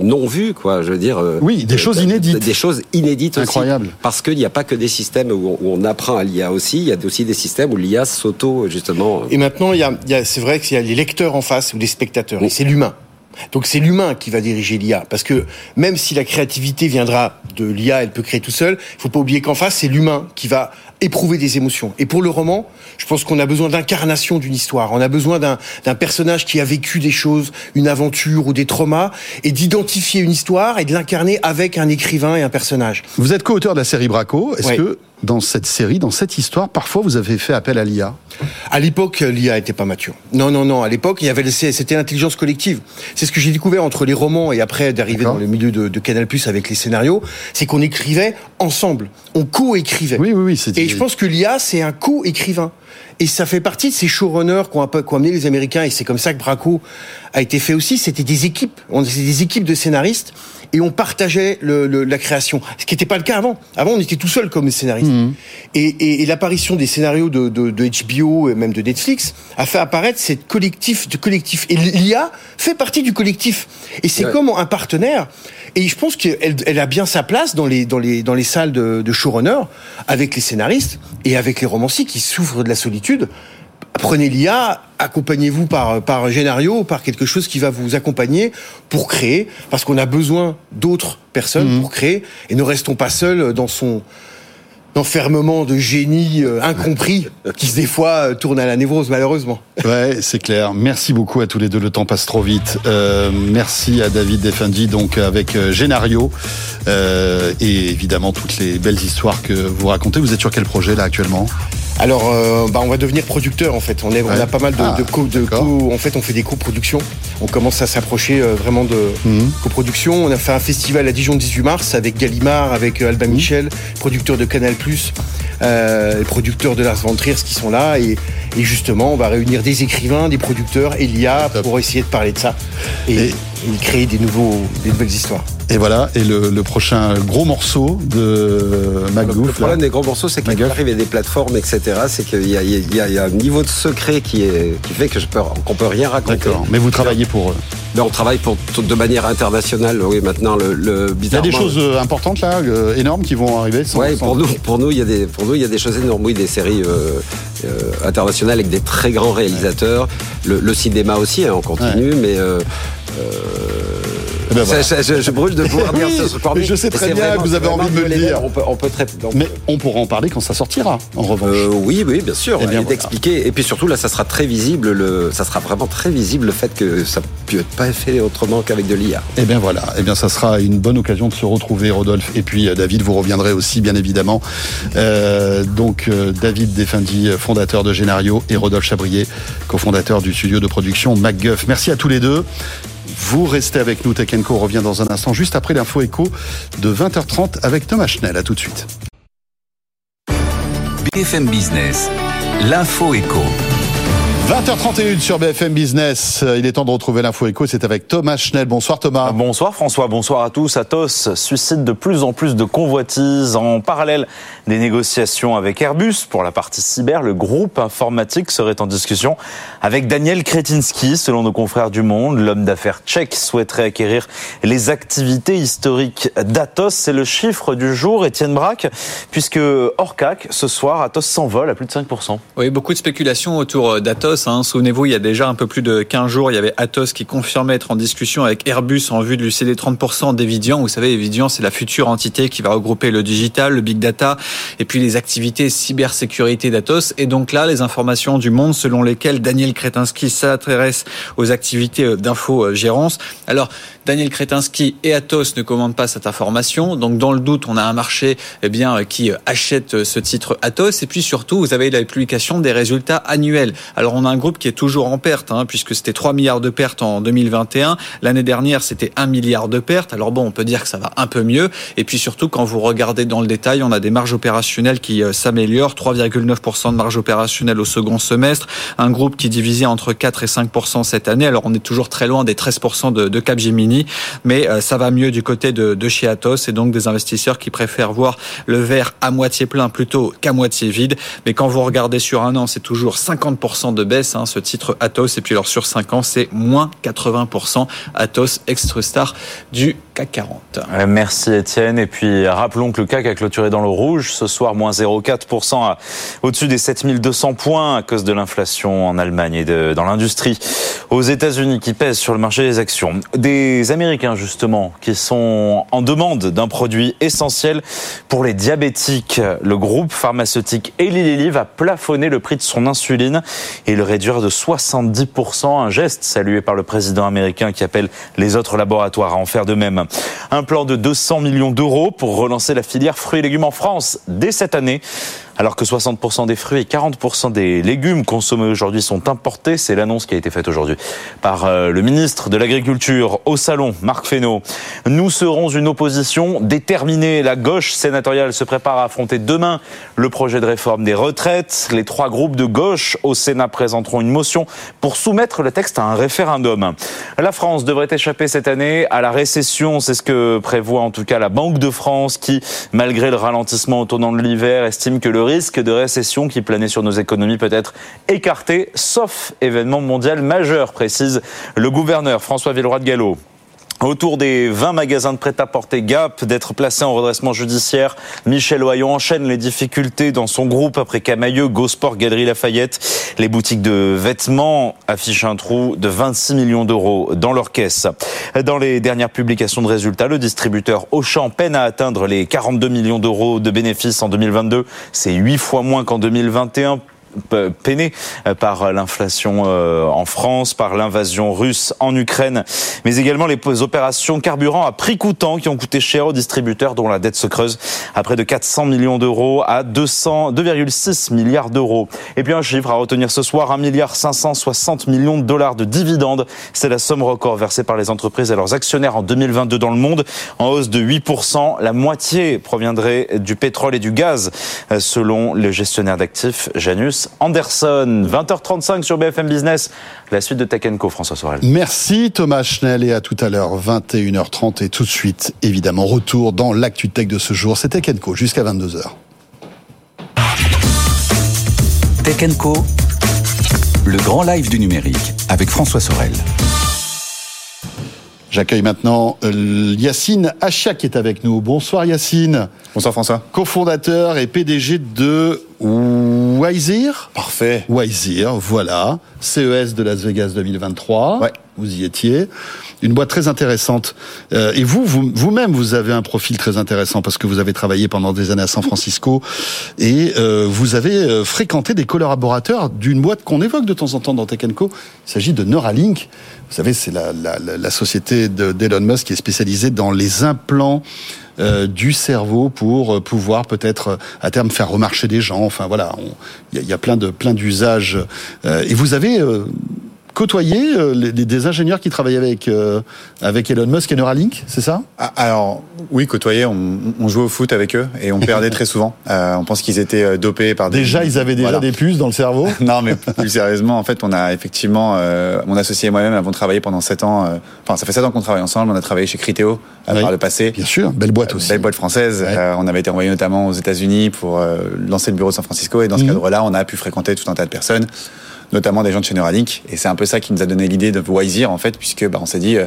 non vues, quoi. Je veux dire. oui, des choses inédites. Des choses inédites Incroyable. aussi. Parce qu'il n'y a pas que des systèmes où on, apprend à l'IA aussi. Il y a aussi des systèmes où l'IA s'auto justement. Et maintenant, il y a, c'est vrai qu'il y a les lecteurs en face ou les spectateurs. Et c'est l'humain. Donc c'est l'humain qui va diriger l'IA, parce que même si la créativité viendra de l'IA, elle peut créer tout seul. Il faut pas oublier qu'en face c'est l'humain qui va éprouver des émotions. Et pour le roman, je pense qu'on a besoin d'incarnation d'une histoire. On a besoin d'un personnage qui a vécu des choses, une aventure ou des traumas, et d'identifier une histoire et de l'incarner avec un écrivain et un personnage. Vous êtes co-auteur de la série Braco. Est-ce que dans cette série, dans cette histoire, parfois vous avez fait appel à l'IA À l'époque, l'IA était pas mature. Non, non, non. À l'époque, il y avait c'était l'intelligence collective. C'est ce que j'ai découvert entre les romans et après d'arriver dans le milieu de, de Canal+ avec les scénarios, c'est qu'on écrivait ensemble, on co-écrivait. Oui, oui, oui. Je pense que l'IA, c'est un co-écrivain. Et ça fait partie de ces showrunners qu'ont qu amené les Américains. Et c'est comme ça que Braco a été fait aussi. C'était des équipes. On des équipes de scénaristes et on partageait le, la création. Ce qui n'était pas le cas avant. Avant, on était tout seul comme scénaristes. Mmh. Et, et, l'apparition des scénarios de, de, de, HBO et même de Netflix a fait apparaître cette collectif de collectif. Et l'IA fait partie du collectif. Et c'est comme un partenaire. Et je pense qu'elle elle a bien sa place dans les, dans les, dans les salles de, de showrunner avec les scénaristes et avec les romanciers qui souffrent de la solitude prenez l'IA, accompagnez-vous par, par Génario, par quelque chose qui va vous accompagner pour créer, parce qu'on a besoin d'autres personnes mmh. pour créer, et ne restons pas seuls dans son enfermement de génie euh, incompris qui des fois euh, tourne à la névrose malheureusement. Ouais, c'est clair. Merci beaucoup à tous les deux. Le temps passe trop vite. Euh, merci à David Defendi donc avec Génario et évidemment toutes les belles histoires que vous racontez. Vous êtes sur quel projet là actuellement? Alors, euh, bah, on va devenir producteur en fait. On, est, on a pas mal de, ah, de, co, de co, En fait, on fait des coproductions. On commence à s'approcher euh, vraiment de mhm. coproduction. On a fait un festival à Dijon le 18 mars avec Gallimard, avec euh, Albin mhm. Michel, producteur de Canal+, euh, producteurs de Lars von Trier qui sont là. Et, et, justement, on va réunir des écrivains, des producteurs, Elia, pour essayer de parler de ça et, et créer des, nouveaux, des nouvelles histoires. Et voilà, et le, le, prochain gros morceau de MacGoof. Le problème des gros morceaux, c'est qu'il arrive à des plateformes, etc. C'est qu'il y, y, y, a un niveau de secret qui, est, qui fait que je peux, qu'on peut rien raconter. D'accord, mais vous travaillez pour eux mais on travaille pour, de manière internationale. Oui, maintenant le, le Il y a des choses euh, importantes là, euh, énormes qui vont arriver. Oui, pour nous, pour nous, il y a des, pour nous, il y a des choses énormes. Oui, des séries euh, euh internationales avec des très grands réalisateurs. Le, le cinéma aussi, hein, on continue, mais euh, eh ben je, brûle de pouvoir dire ce soir. je sais très bien que vous avez envie de me le dire. On peut, on peut très, mais on pourra en parler quand ça sortira, en revanche. Euh, oui, oui, bien sûr. Et, d'expliquer. Et puis surtout, là, ça sera très visible. Le, ça sera vraiment très visible le fait que ça ne peut pas être fait autrement qu'avec de l'IA. Et eh bien voilà. Et eh bien, ça sera une bonne occasion de se retrouver, Rodolphe. Et puis, euh, David, vous reviendrez aussi, bien évidemment. Euh, donc, euh, David Defendi, fondateur de Génario, et Rodolphe Chabrier, cofondateur du studio de production MacGuff. Merci à tous les deux. Vous restez avec nous, Tech Co revient dans un instant, juste après l'info écho de 20h30 avec Thomas Schnell. À tout de suite. BFM Business, l'info écho. 20h31 sur BFM Business. Il est temps de retrouver l'info écho. C'est avec Thomas Schnell. Bonsoir Thomas. Bonsoir François. Bonsoir à tous. Atos suscite de plus en plus de convoitises. En parallèle des négociations avec Airbus pour la partie cyber, le groupe informatique serait en discussion avec Daniel Kretinsky. Selon nos confrères du Monde, l'homme d'affaires tchèque souhaiterait acquérir les activités historiques d'Atos. C'est le chiffre du jour, Étienne Braque, puisque hors CAC, ce soir, Atos s'envole à plus de 5%. Oui, beaucoup de spéculations autour d'Atos Hein. Souvenez-vous, il y a déjà un peu plus de 15 jours, il y avait Atos qui confirmait être en discussion avec Airbus en vue de lui céder 30% d'Evidian. Vous savez, Evidian, c'est la future entité qui va regrouper le digital, le big data et puis les activités cybersécurité d'Atos. Et donc là, les informations du monde selon lesquelles Daniel Kretinsky s'intéresse aux activités euh, d'infogérance. Alors, Daniel Kretinsky et Atos ne commandent pas cette information. Donc, dans le doute, on a un marché eh bien, qui achète ce titre Atos. Et puis surtout, vous avez la publication des résultats annuels. Alors, on a un groupe qui est toujours en perte, hein, puisque c'était 3 milliards de pertes en 2021. L'année dernière, c'était 1 milliard de pertes. Alors bon, on peut dire que ça va un peu mieux. Et puis surtout, quand vous regardez dans le détail, on a des marges opérationnelles qui euh, s'améliorent. 3,9% de marge opérationnelle au second semestre. Un groupe qui divisait entre 4 et 5% cette année. Alors on est toujours très loin des 13% de, Capgemini, mais euh, ça va mieux du côté de, de chez Atos et donc des investisseurs qui préfèrent voir le verre à moitié plein plutôt qu'à moitié vide. Mais quand vous regardez sur un an, c'est toujours 50% de baisse hein, ce titre Atos. Et puis alors sur 5 ans, c'est moins 80%. Atos, extra star du CAC 40. Merci Étienne. Et puis rappelons que le CAC a clôturé dans le rouge ce soir, moins 0,4% au-dessus des 7200 points à cause de l'inflation en Allemagne et dans l'industrie aux États-Unis qui pèsent sur le marché des actions. Des Américains justement qui sont en demande d'un produit essentiel pour les diabétiques. Le groupe pharmaceutique Eli Lilly va plafonner le prix de son insuline et le réduire de 70%. Un geste salué par le président américain qui appelle les autres laboratoires à en faire de même. Un plan de 200 millions d'euros pour relancer la filière fruits et légumes en France dès cette année. Alors que 60% des fruits et 40% des légumes consommés aujourd'hui sont importés, c'est l'annonce qui a été faite aujourd'hui par euh, le ministre de l'Agriculture au salon, Marc Fesneau. Nous serons une opposition déterminée. La gauche sénatoriale se prépare à affronter demain le projet de réforme des retraites. Les trois groupes de gauche au Sénat présenteront une motion pour soumettre le texte à un référendum. La France devrait échapper cette année à la récession, c'est ce que prévoit en tout cas la Banque de France qui, malgré le ralentissement au tournant de l'hiver, estime que le risque de récession qui planait sur nos économies peut être écarté, sauf événement mondial majeur, précise le gouverneur François Villeroy de Gallo. Autour des 20 magasins de prêt-à-porter Gap d'être placés en redressement judiciaire, Michel Oyon enchaîne les difficultés dans son groupe après Camailleux, Gosport, Galerie Lafayette. Les boutiques de vêtements affichent un trou de 26 millions d'euros dans leur caisse. Dans les dernières publications de résultats, le distributeur Auchan peine à atteindre les 42 millions d'euros de bénéfices en 2022. C'est 8 fois moins qu'en 2021 peiné par l'inflation euh, en France, par l'invasion russe en Ukraine, mais également les opérations carburant à prix coûtant qui ont coûté cher aux distributeurs dont la dette se creuse à près de 400 millions d'euros à 2,6 milliards d'euros. Et puis un chiffre à retenir ce soir, 1 milliard 560 millions de dollars de dividendes. C'est la somme record versée par les entreprises à leurs actionnaires en 2022 dans le monde, en hausse de 8%. La moitié proviendrait du pétrole et du gaz, euh, selon le gestionnaire d'actifs Janus Anderson. 20h35 sur BFM Business. La suite de Tech Co, François Sorel. Merci Thomas Schnell et à tout à l'heure, 21h30 et tout de suite, évidemment, retour dans l'actu tech de ce jour. C'est Tech Co jusqu'à 22h. Tech Co, le grand live du numérique avec François Sorel. J'accueille maintenant euh, Yacine Achia qui est avec nous. Bonsoir Yacine. Bonsoir François. Cofondateur et PDG de Wizir. Parfait. Wizir, voilà. CES de Las Vegas 2023. Ouais. Vous y étiez. Une boîte très intéressante. Euh, et vous, vous-même, vous, avez un profil très intéressant parce que vous avez travaillé pendant des années à San Francisco et euh, vous avez euh, fréquenté des collaborateurs d'une boîte qu'on évoque de temps en temps dans Tech Co. Il s'agit de Neuralink. Vous savez, c'est la, la, la, société d'Elon Musk qui est spécialisée dans les implants euh, du cerveau pour pouvoir peut-être à terme faire remarcher des gens. Enfin voilà, il y, a plein de plein d'usages. Euh, et vous avez côtoyer euh, des ingénieurs qui travaillaient avec euh, avec Elon Musk et Neuralink, c'est ça? Ah, Alors oui, côtoyer. On, on, jouait au foot avec eux et on perdait très souvent. Euh, on pense qu'ils étaient dopés par des. Déjà, ils avaient déjà des puces dans le cerveau? non, mais plus sérieusement, en fait, on a effectivement, mon associé et moi-même avons travaillé pendant 7 ans. Enfin, ça fait 7 ans qu'on travaille ensemble. On a travaillé chez Criteo par le passé. Bien sûr, belle boîte aussi. Belle boîte française. on avait été envoyé notamment aux États-Unis pour lancer le bureau de San Francisco et dans ce mhm. cadre-là, on a pu fréquenter tout un tas de personnes notamment des gens de chez Neuralink. Et c'est un peu ça qui nous a donné l'idée de Wiseer, en fait, puisque bah, on s'est dit, euh,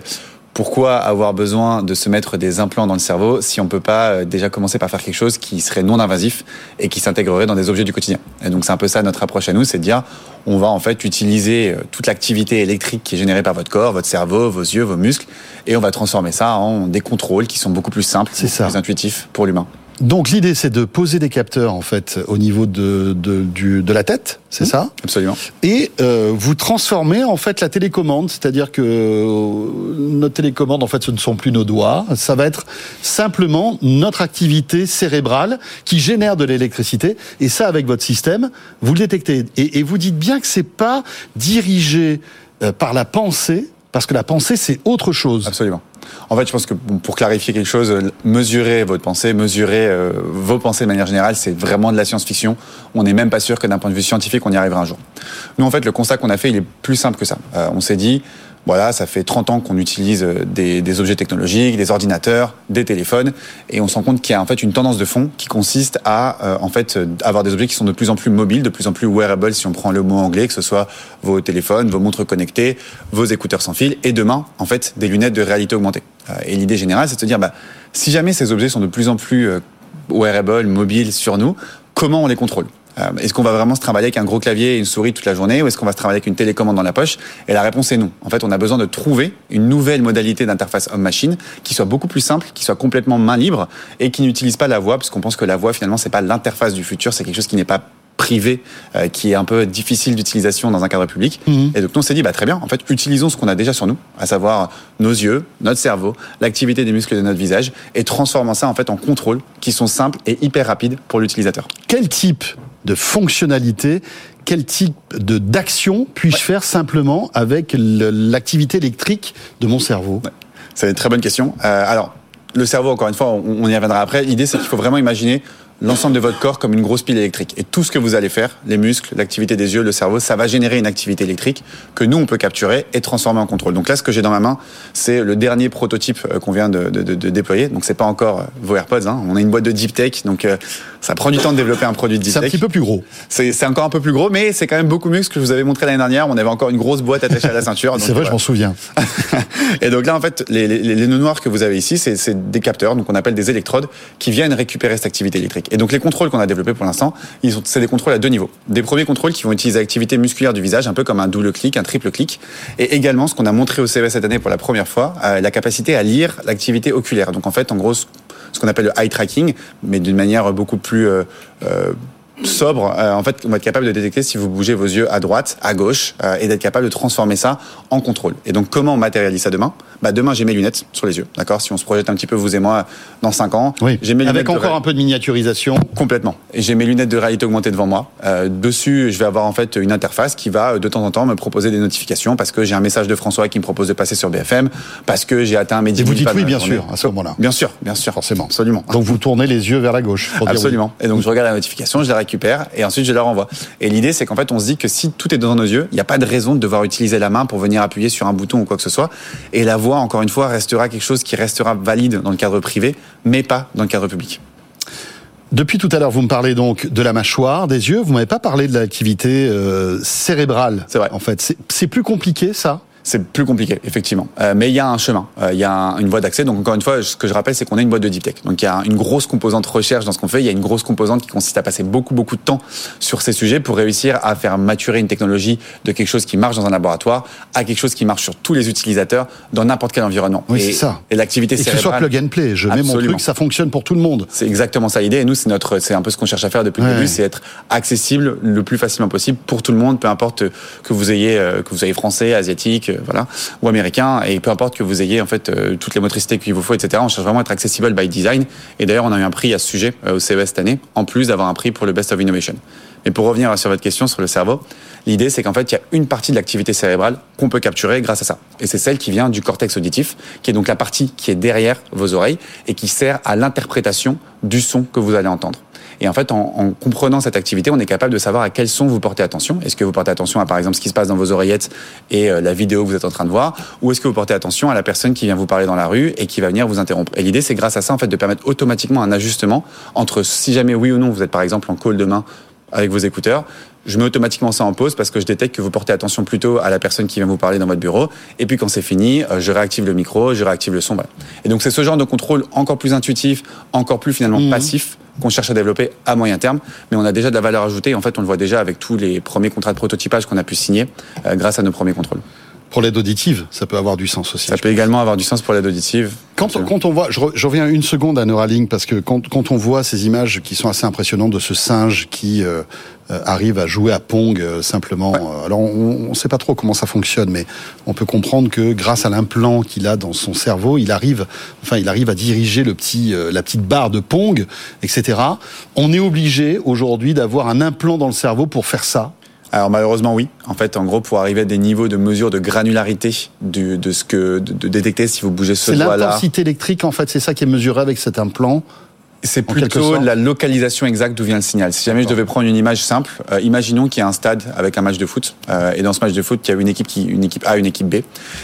pourquoi avoir besoin de se mettre des implants dans le cerveau si on peut pas euh, déjà commencer par faire quelque chose qui serait non invasif et qui s'intégrerait dans des objets du quotidien Et donc c'est un peu ça notre approche à nous, c'est de dire on va en fait utiliser euh, toute l'activité électrique qui est générée par votre corps, votre cerveau, vos yeux, vos muscles, et on va transformer ça en des contrôles qui sont beaucoup plus simples, beaucoup plus intuitifs pour l'humain. Donc l'idée c'est de poser des capteurs en fait au niveau de de, du, de la tête, c'est mmh. ça? Absolument. Et euh, vous transformez en fait la télécommande, c'est-à-dire que euh, notre télécommande en fait ce ne sont plus nos doigts, ça va être simplement notre activité cérébrale qui génère de l'électricité et ça avec votre système vous le détectez et, et vous dites bien que c'est pas dirigé euh, par la pensée parce que la pensée c'est autre chose. Absolument. En fait, je pense que pour clarifier quelque chose, mesurer votre pensée, mesurer euh, vos pensées de manière générale, c'est vraiment de la science-fiction. On n'est même pas sûr que d'un point de vue scientifique, on y arrivera un jour. Nous, en fait, le constat qu'on a fait, il est plus simple que ça. Euh, on s'est dit, Voilà, ça fait 30 ans qu'on utilise euh, des, objets technologiques, des ordinateurs, des téléphones, et on se rend compte qu'il y a en fait une tendance de fond qui consiste à euh, en fait avoir des objets qui sont de plus en plus mobiles, de plus en plus wearable, si on prend le mot anglais, que ce soit vos téléphones, vos montres connectées, vos écouteurs sans fil, et demain, en fait, des lunettes de réalité augmentée. et l'idée générale, c'est de se dire, bah, si jamais ces objets sont de plus en plus wearable, mobiles sur nous, comment on les contrôle? Euh, est-ce qu'on va vraiment se travailler avec un gros clavier et une souris toute la journée ou est-ce qu'on va se travailler avec une télécommande dans la poche? Et la réponse est non. En fait, on a besoin de trouver une nouvelle modalité d'interface homme-machine qui soit beaucoup plus simple, qui soit complètement main libre et qui n'utilise pas la voix, parce qu'on pense que la voix finalement c'est pas l'interface du futur, c'est quelque chose qui n'est pas privé euh, qui est un peu difficile d'utilisation dans un cadre public. Mhm. Et donc nous on s'est dit bah très bien, en fait utilisons ce qu'on a déjà sur nous, à savoir nos yeux, notre cerveau, l'activité des muscles de notre visage, et transformons ça en fait en contrôles qui sont simples et hyper rapides pour l'utilisateur. Quel type de fonctionnalité, quel type de d'action puis-je faire simplement avec l'activité électrique de mon cerveau? C'est une très bonne question. Euh, alors, le cerveau, encore une fois, on, y reviendra après. L'idée, c'est qu'il faut vraiment imaginer l'ensemble de votre corps comme une grosse pile électrique. Et tout ce que vous allez faire, les muscles, l'activité des yeux, le cerveau, ça va générer une activité électrique que nous, on peut capturer et transformer en contrôle. Donc là, ce que j'ai dans ma main, c'est le dernier prototype euh, qu'on vient de, de, de, déployer. Donc c'est pas encore euh, vos AirPods. Hein. On a une boîte de Deep Tech, donc euh, ça prend du temps de développer un produit de. C'est un petit peu plus gros. C'est encore un peu plus gros, mais c'est quand même beaucoup mieux que ce que je vous avais montré l'année dernière. On avait encore une grosse boîte attachée à la ceinture. c'est vrai, je m'en souviens. et donc là, en fait, les, les, les nœuds noirs que vous avez ici, c'est des capteurs, donc on appelle des électrodes, qui viennent récupérer cette activité électrique. Et donc les contrôles qu'on a développés pour l'instant, c'est des contrôles à deux niveaux. Des premiers contrôles qui vont utiliser l'activité musculaire du visage, un peu comme un double clic, un triple clic, et également ce qu'on a montré au CES cette année pour la première fois, euh, la capacité à lire l'activité oculaire. Donc en fait, en gros, ce qu'on appelle le eye tracking, mais d'une manière beaucoup plus euh, euh, sobre, euh, en fait, on va être capable de détecter si vous bougez vos yeux à droite, à gauche, euh, et d'être capable de transformer ça en contrôle. Et donc, comment on matérialise ça demain? Bah, Demain, j'ai mes lunettes sur les yeux, d'accord? Si on se projette un petit peu, vous et moi, dans 5 ans, oui. j'ai mes Avec encore un peu de miniaturisation Complètement. Et j'ai mes lunettes de réalité augmentée devant moi. Euh, dessus, je vais avoir en fait une interface qui va de temps en temps me proposer des notifications parce que j'ai un message de François qui me propose de passer sur BFM, parce que j'ai atteint mes 10 Et vous dites oui, bien sûr, à ce moment-là. Bien sûr, bien sûr. Forcément. Absolument. Donc, vous tournez les yeux vers la gauche. Absolument. Et donc, je regarde la notification, je la récupère, et ensuite, je leur envoie. Et l'idée, c'est qu'en fait, on se dit que si tout est dans nos yeux, il n'y a pas de raison de devoir utiliser la main pour venir appuyer sur un bouton ou quoi que ce soit. Et la voix, encore une fois, restera quelque chose qui restera valide dans le cadre privé, mais pas dans le cadre public. Depuis tout à l'heure, vous me parlez donc de la mâchoire, des yeux. Vous m'avez pas parlé de l'activité euh, cérébrale. C'est vrai. En fait, c'est plus compliqué ça? C'est plus compliqué, effectivement. Euh, mais il y a un chemin, euh, il y a une voie d'accès. Donc encore une fois, ce que je rappelle, c'est qu'on a une boîte de deep tech. Donc il y a une grosse composante recherche dans ce qu'on fait. Il y a une grosse composante qui consiste à passer beaucoup beaucoup de temps sur ces sujets pour réussir à faire maturer une technologie de quelque chose qui marche dans un laboratoire à quelque chose qui marche sur tous les utilisateurs dans n'importe quel environnement. Oui, c'est ça. Et l'activité cérébrale. que ce soit plug and play. Je mets mon truc, ça fonctionne pour tout le monde. C'est exactement ça l'idée. Et nous, c'est notre, c'est un peu ce qu'on cherche à faire depuis le début, c'est être accessible le plus facilement possible pour tout le monde, peu importe que vous ayez euh, que vous ayez français, asiatique, voilà américain, et peu importe que vous ayez en fait euh, toutes les motricités qu'il vous faut, etc. On cherche vraiment à être accessible by design. Et d'ailleurs, on a eu un prix à ce sujet euh, au CES cette année, en plus d'avoir un prix pour le Best of Innovation. Mais pour revenir sur votre question sur le cerveau, l'idée c'est qu'en fait il y a une partie de l'activité cérébrale qu'on peut capturer grâce à ça. Et c'est celle qui vient du cortex auditif, qui est donc la partie qui est derrière vos oreilles et qui sert à l'interprétation du son que vous allez entendre. Et en fait, en, comprenant cette activité, on est capable de savoir à quel son vous portez attention. Est-ce que vous portez attention à, par exemple, ce qui se passe dans vos oreillettes et euh, la vidéo que vous êtes en train de voir, ou est-ce que vous portez attention à la personne qui vient vous parler dans la rue et qui va venir vous interrompre? Et l'idée, c'est grâce à ça, en fait, de permettre automatiquement un ajustement entre si jamais oui ou non vous êtes, par exemple, en call demain avec vos écouteurs, je mets automatiquement ça en pause parce que je détecte que vous portez attention plutôt à la personne qui vient vous parler dans votre bureau. Et puis quand c'est fini, euh, je réactive le micro, je réactive le son. Et donc c'est ce genre de contrôle encore plus intuitif, encore plus finalement mmh. passif qu'on cherche à développer à moyen terme. Mais on a déjà de la valeur ajoutée. En fait, on le voit déjà avec tous les premiers contrats de prototypage qu'on a pu signer euh, grâce à nos premiers contrôles. Pour l'aide auditive, ça peut avoir du sens aussi. Ça peut également avoir du sens pour l'aide auditive. Quand, quand, on voit, je, reviens une seconde à Neuralink parce que quand, quand, on voit ces images qui sont assez impressionnantes de ce singe qui euh, euh, arrive à jouer à Pong euh, simplement. Alors on ne sait pas trop comment ça fonctionne, mais on peut comprendre que grâce à l'implant qu'il a dans son cerveau, il arrive, enfin il arrive à diriger le petit, la petite barre de Pong, etc. On est obligé aujourd'hui d'avoir un implant dans le cerveau pour faire ça. Alors malheureusement oui. En fait, en gros, pour arriver à des niveaux de mesure de granularité du, de ce que de, détecter si vous bougez ce doigt-là. C'est l'intensité électrique en fait, c'est ça qui est mesuré avec cet implant. C'est plutôt la localisation exacte d'où vient le signal. Si jamais je devais prendre une image simple, euh, imaginons qu'il y a un stade avec un match de foot, euh, et dans ce match de foot, il y a une équipe, qui, une équipe A, une équipe B.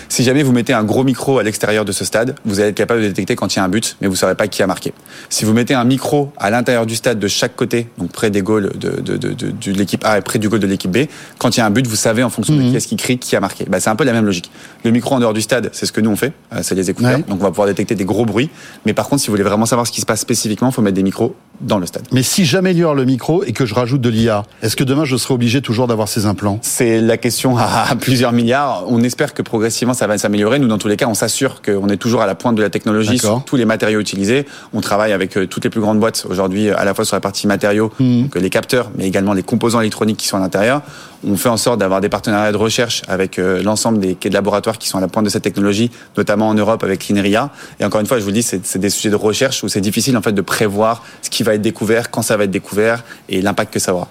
Si jamais vous mettez un gros micro à l'extérieur de ce stade, vous allez être capable de détecter quand il y a un but, mais vous ne saurez pas qui a marqué. Si vous mettez un micro à l'intérieur du stade de chaque côté, donc près des goals de, de, de, de, l'équipe A et près du goal de l'équipe B, quand il y a un but, vous savez en fonction de mhm. qui est-ce qui crie, qui a marqué. Bah, c'est un peu la même logique. Le micro en dehors du stade, c'est ce que nous on fait, euh, c'est les écouteurs, donc on va pouvoir détecter des gros bruits. Mais par contre, si vous voulez vraiment savoir ce qui se passe spécifiquement, faut mettre des micros dans le stade. Mais si j'améliore le micro et que je rajoute de l'IA, est-ce que demain je serai obligé toujours d'avoir ces implants? C'est la question à plusieurs milliards. On espère que progressivement ça va s'améliorer. Nous, dans tous les cas, on s'assure qu'on est toujours à la pointe de la technologie sur tous les matériaux utilisés. On travaille avec euh, toutes les plus grandes boîtes aujourd'hui, à la fois sur la partie matériaux, hmm. donc les capteurs, mais également les composants électroniques qui sont à l'intérieur. On fait en sorte d'avoir des partenariats de recherche avec euh, l'ensemble des quais de laboratoires qui sont à la pointe de cette technologie, notamment en Europe avec l'INRIA. Et encore une fois, je vous le dis, c'est des sujets de recherche où c'est difficile en fait de prévoir ce qui va être découvert, quand ça va être découvert et l'impact que ça aura.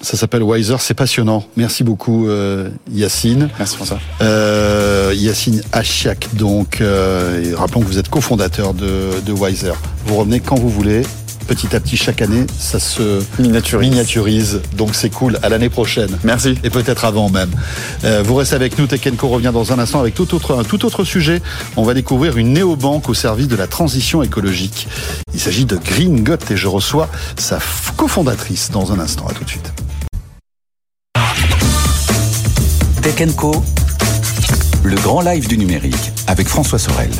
Ça s'appelle Wiser, c'est passionnant. Merci beaucoup euh, Yacine. Merci François. Euh, Yacine Achiak, donc, euh, rappelons que vous êtes cofondateur de, de Wiser. Vous revenez quand vous voulez petit à petit chaque année, ça se miniaturise. donc c'est cool. À l'année prochaine. Merci. Et peut-être avant même. Euh, vous restez avec nous. Tekenko revient dans un instant avec tout autre, un tout autre sujet. On va découvrir une néobanque au service de la transition écologique. Il s'agit de Green et je reçois sa cofondatrice dans un instant. À tout de suite. Tekenco, le grand live du numérique avec François Sorel.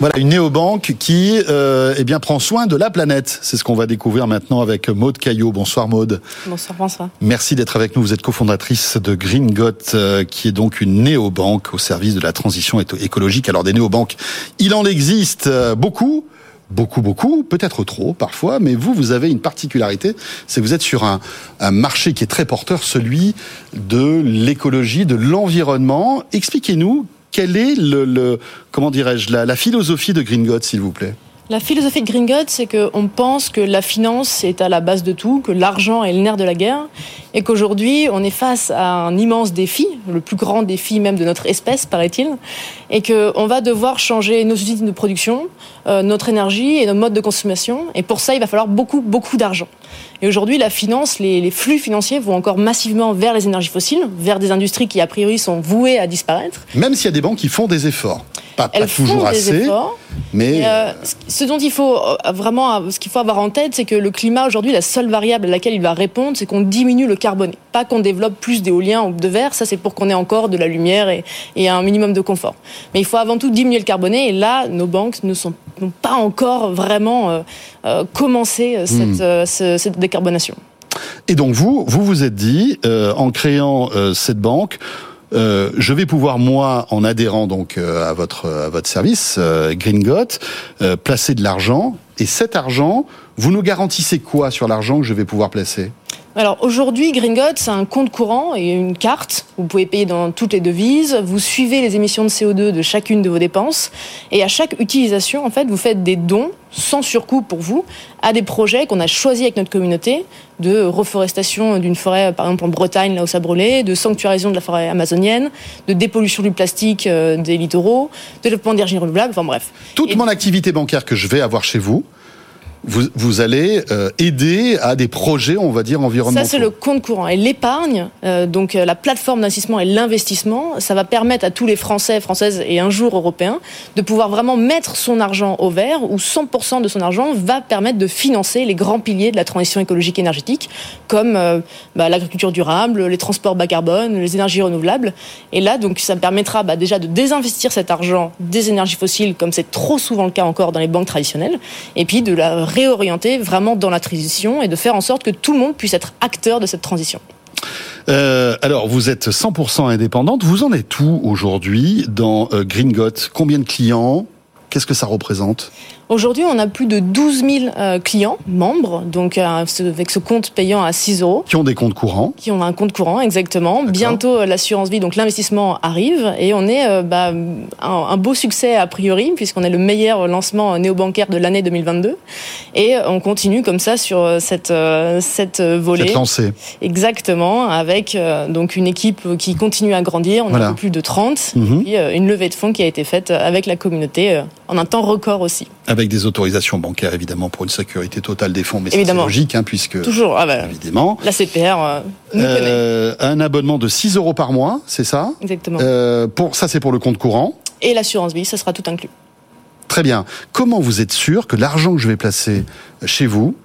Voilà, une néobanque qui euh, eh bien, prend soin de la planète. C'est ce qu'on va découvrir maintenant avec Maude Caillot. Bonsoir Maude. Bonsoir François. Merci d'être avec nous. Vous êtes cofondatrice de Green Got, euh, qui est donc une néobanque au service de la transition écologique. Alors des néobanques, il en existe euh, beaucoup beaucoup, beaucoup, peut-être trop parfois, mais vous, vous avez une particularité, c'est que vous êtes sur un, un, marché qui est très porteur, celui de l'écologie, de l'environnement. Expliquez-nous quelle est le, comment dirais-je la, philosophie de Green God, s'il vous plaît? La philosophie de Green c'est qu'on pense que la finance est à la base de tout, que l'argent est le nerf de la guerre, et qu'aujourd'hui, on est face à un immense défi, le plus grand défi même de notre espèce, paraît-il, et qu'on va devoir changer nos outils de production, euh, notre énergie et nos modes de consommation, et pour ça, il va falloir beaucoup, beaucoup d'argent. Et aujourd'hui, la finance, les, les, flux financiers vont encore massivement vers les énergies fossiles, vers des industries qui, a priori, sont vouées à disparaître. Même s'il y a des banques qui font des efforts pas, Elles toujours assez, efforts, mais euh, ce dont il faut euh, vraiment, ce qu'il faut avoir en tête, c'est que le climat aujourd'hui, la seule variable à laquelle il va répondre, c'est qu'on diminue le carboné, pas qu'on développe plus d'éolien ou de verre. Ça, c'est pour qu'on ait encore de la lumière et, et, un minimum de confort. Mais il faut avant tout diminuer le carboné. Et là, nos banques ne sont n'ont pas encore vraiment euh, euh commencé euh, cette, hmm. cette Et donc vous, vous vous êtes dit, en créant cette banque, euh, je vais pouvoir moi, en adhérant donc euh, à votre service euh, Green Got, placer de l'argent. Et cet argent, vous nous garantissez quoi sur l'argent que je vais pouvoir placer? Alors aujourd'hui, Gringot, c'est un compte courant et une carte. Vous pouvez payer dans toutes les devises. Vous suivez les émissions de CO2 de chacune de vos dépenses. Et à chaque utilisation, en fait, vous faites des dons sans surcoût pour vous à des projets qu'on a choisis avec notre communauté de reforestation d'une forêt, par exemple en Bretagne, là où ça brûlait, de sanctuarisation de la forêt amazonienne, de dépollution du plastique euh, des littoraux, de développement d'énergie renouvelable, enfin bref. Toute mon activité bancaire que je vais avoir chez vous, vous, vous allez euh, aider à des projets, on va dire, environnementaux. Ça, c'est le compte courant. Et l'épargne, euh, donc euh, la plateforme d'investissement et l'investissement, ça va permettre à tous les Français, Françaises et un jour Européens de pouvoir vraiment mettre son argent au vert, où 100% de son argent va permettre de financer les grands piliers de la transition écologique énergétique, comme bah, l'agriculture durable, les transports bas carbone, les énergies renouvelables. Et là, donc, ça permettra bah, déjà de désinvestir cet argent des énergies fossiles, comme c'est trop souvent le cas encore dans les banques traditionnelles, et puis de la réorienter vraiment dans la transition et de faire en sorte que tout le monde puisse être acteur de cette transition. Euh, alors, vous êtes 100% indépendante. Vous en êtes où aujourd'hui dans euh, Green Got Combien de clients? Qu'est-ce que ça représente? Aujourd'hui, on a plus de 12 000 euh, clients, membres, donc euh, avec ce compte payant à 6 euros. Qui ont des comptes courants Qui ont un compte courant, exactement. Bientôt, euh, l'assurance vie, donc l'investissement arrive. Et on est bah, un, beau succès a priori, puisqu'on est le meilleur lancement néobancaire de l'année 2022. Et on continue comme ça sur cette, cette volée. Cette lancée. Exactement, avec donc une équipe qui continue à grandir. On a plus de 30. Mhm. Et puis une levée de fonds qui a été faite avec la communauté en un temps record aussi. Avec des autorisations bancaires, évidemment, pour une sécurité totale des fonds, mais c'est logique, hein, puisque... Toujours, ah bah, évidemment. La CPR euh, euh, Un abonnement de 6 euros par mois, c'est ça? Exactement. pour, ça, c'est pour le compte courant. Et l'assurance vie, ça sera tout inclus. Très bien. Comment vous êtes sûr que l'argent que je vais placer chez vous,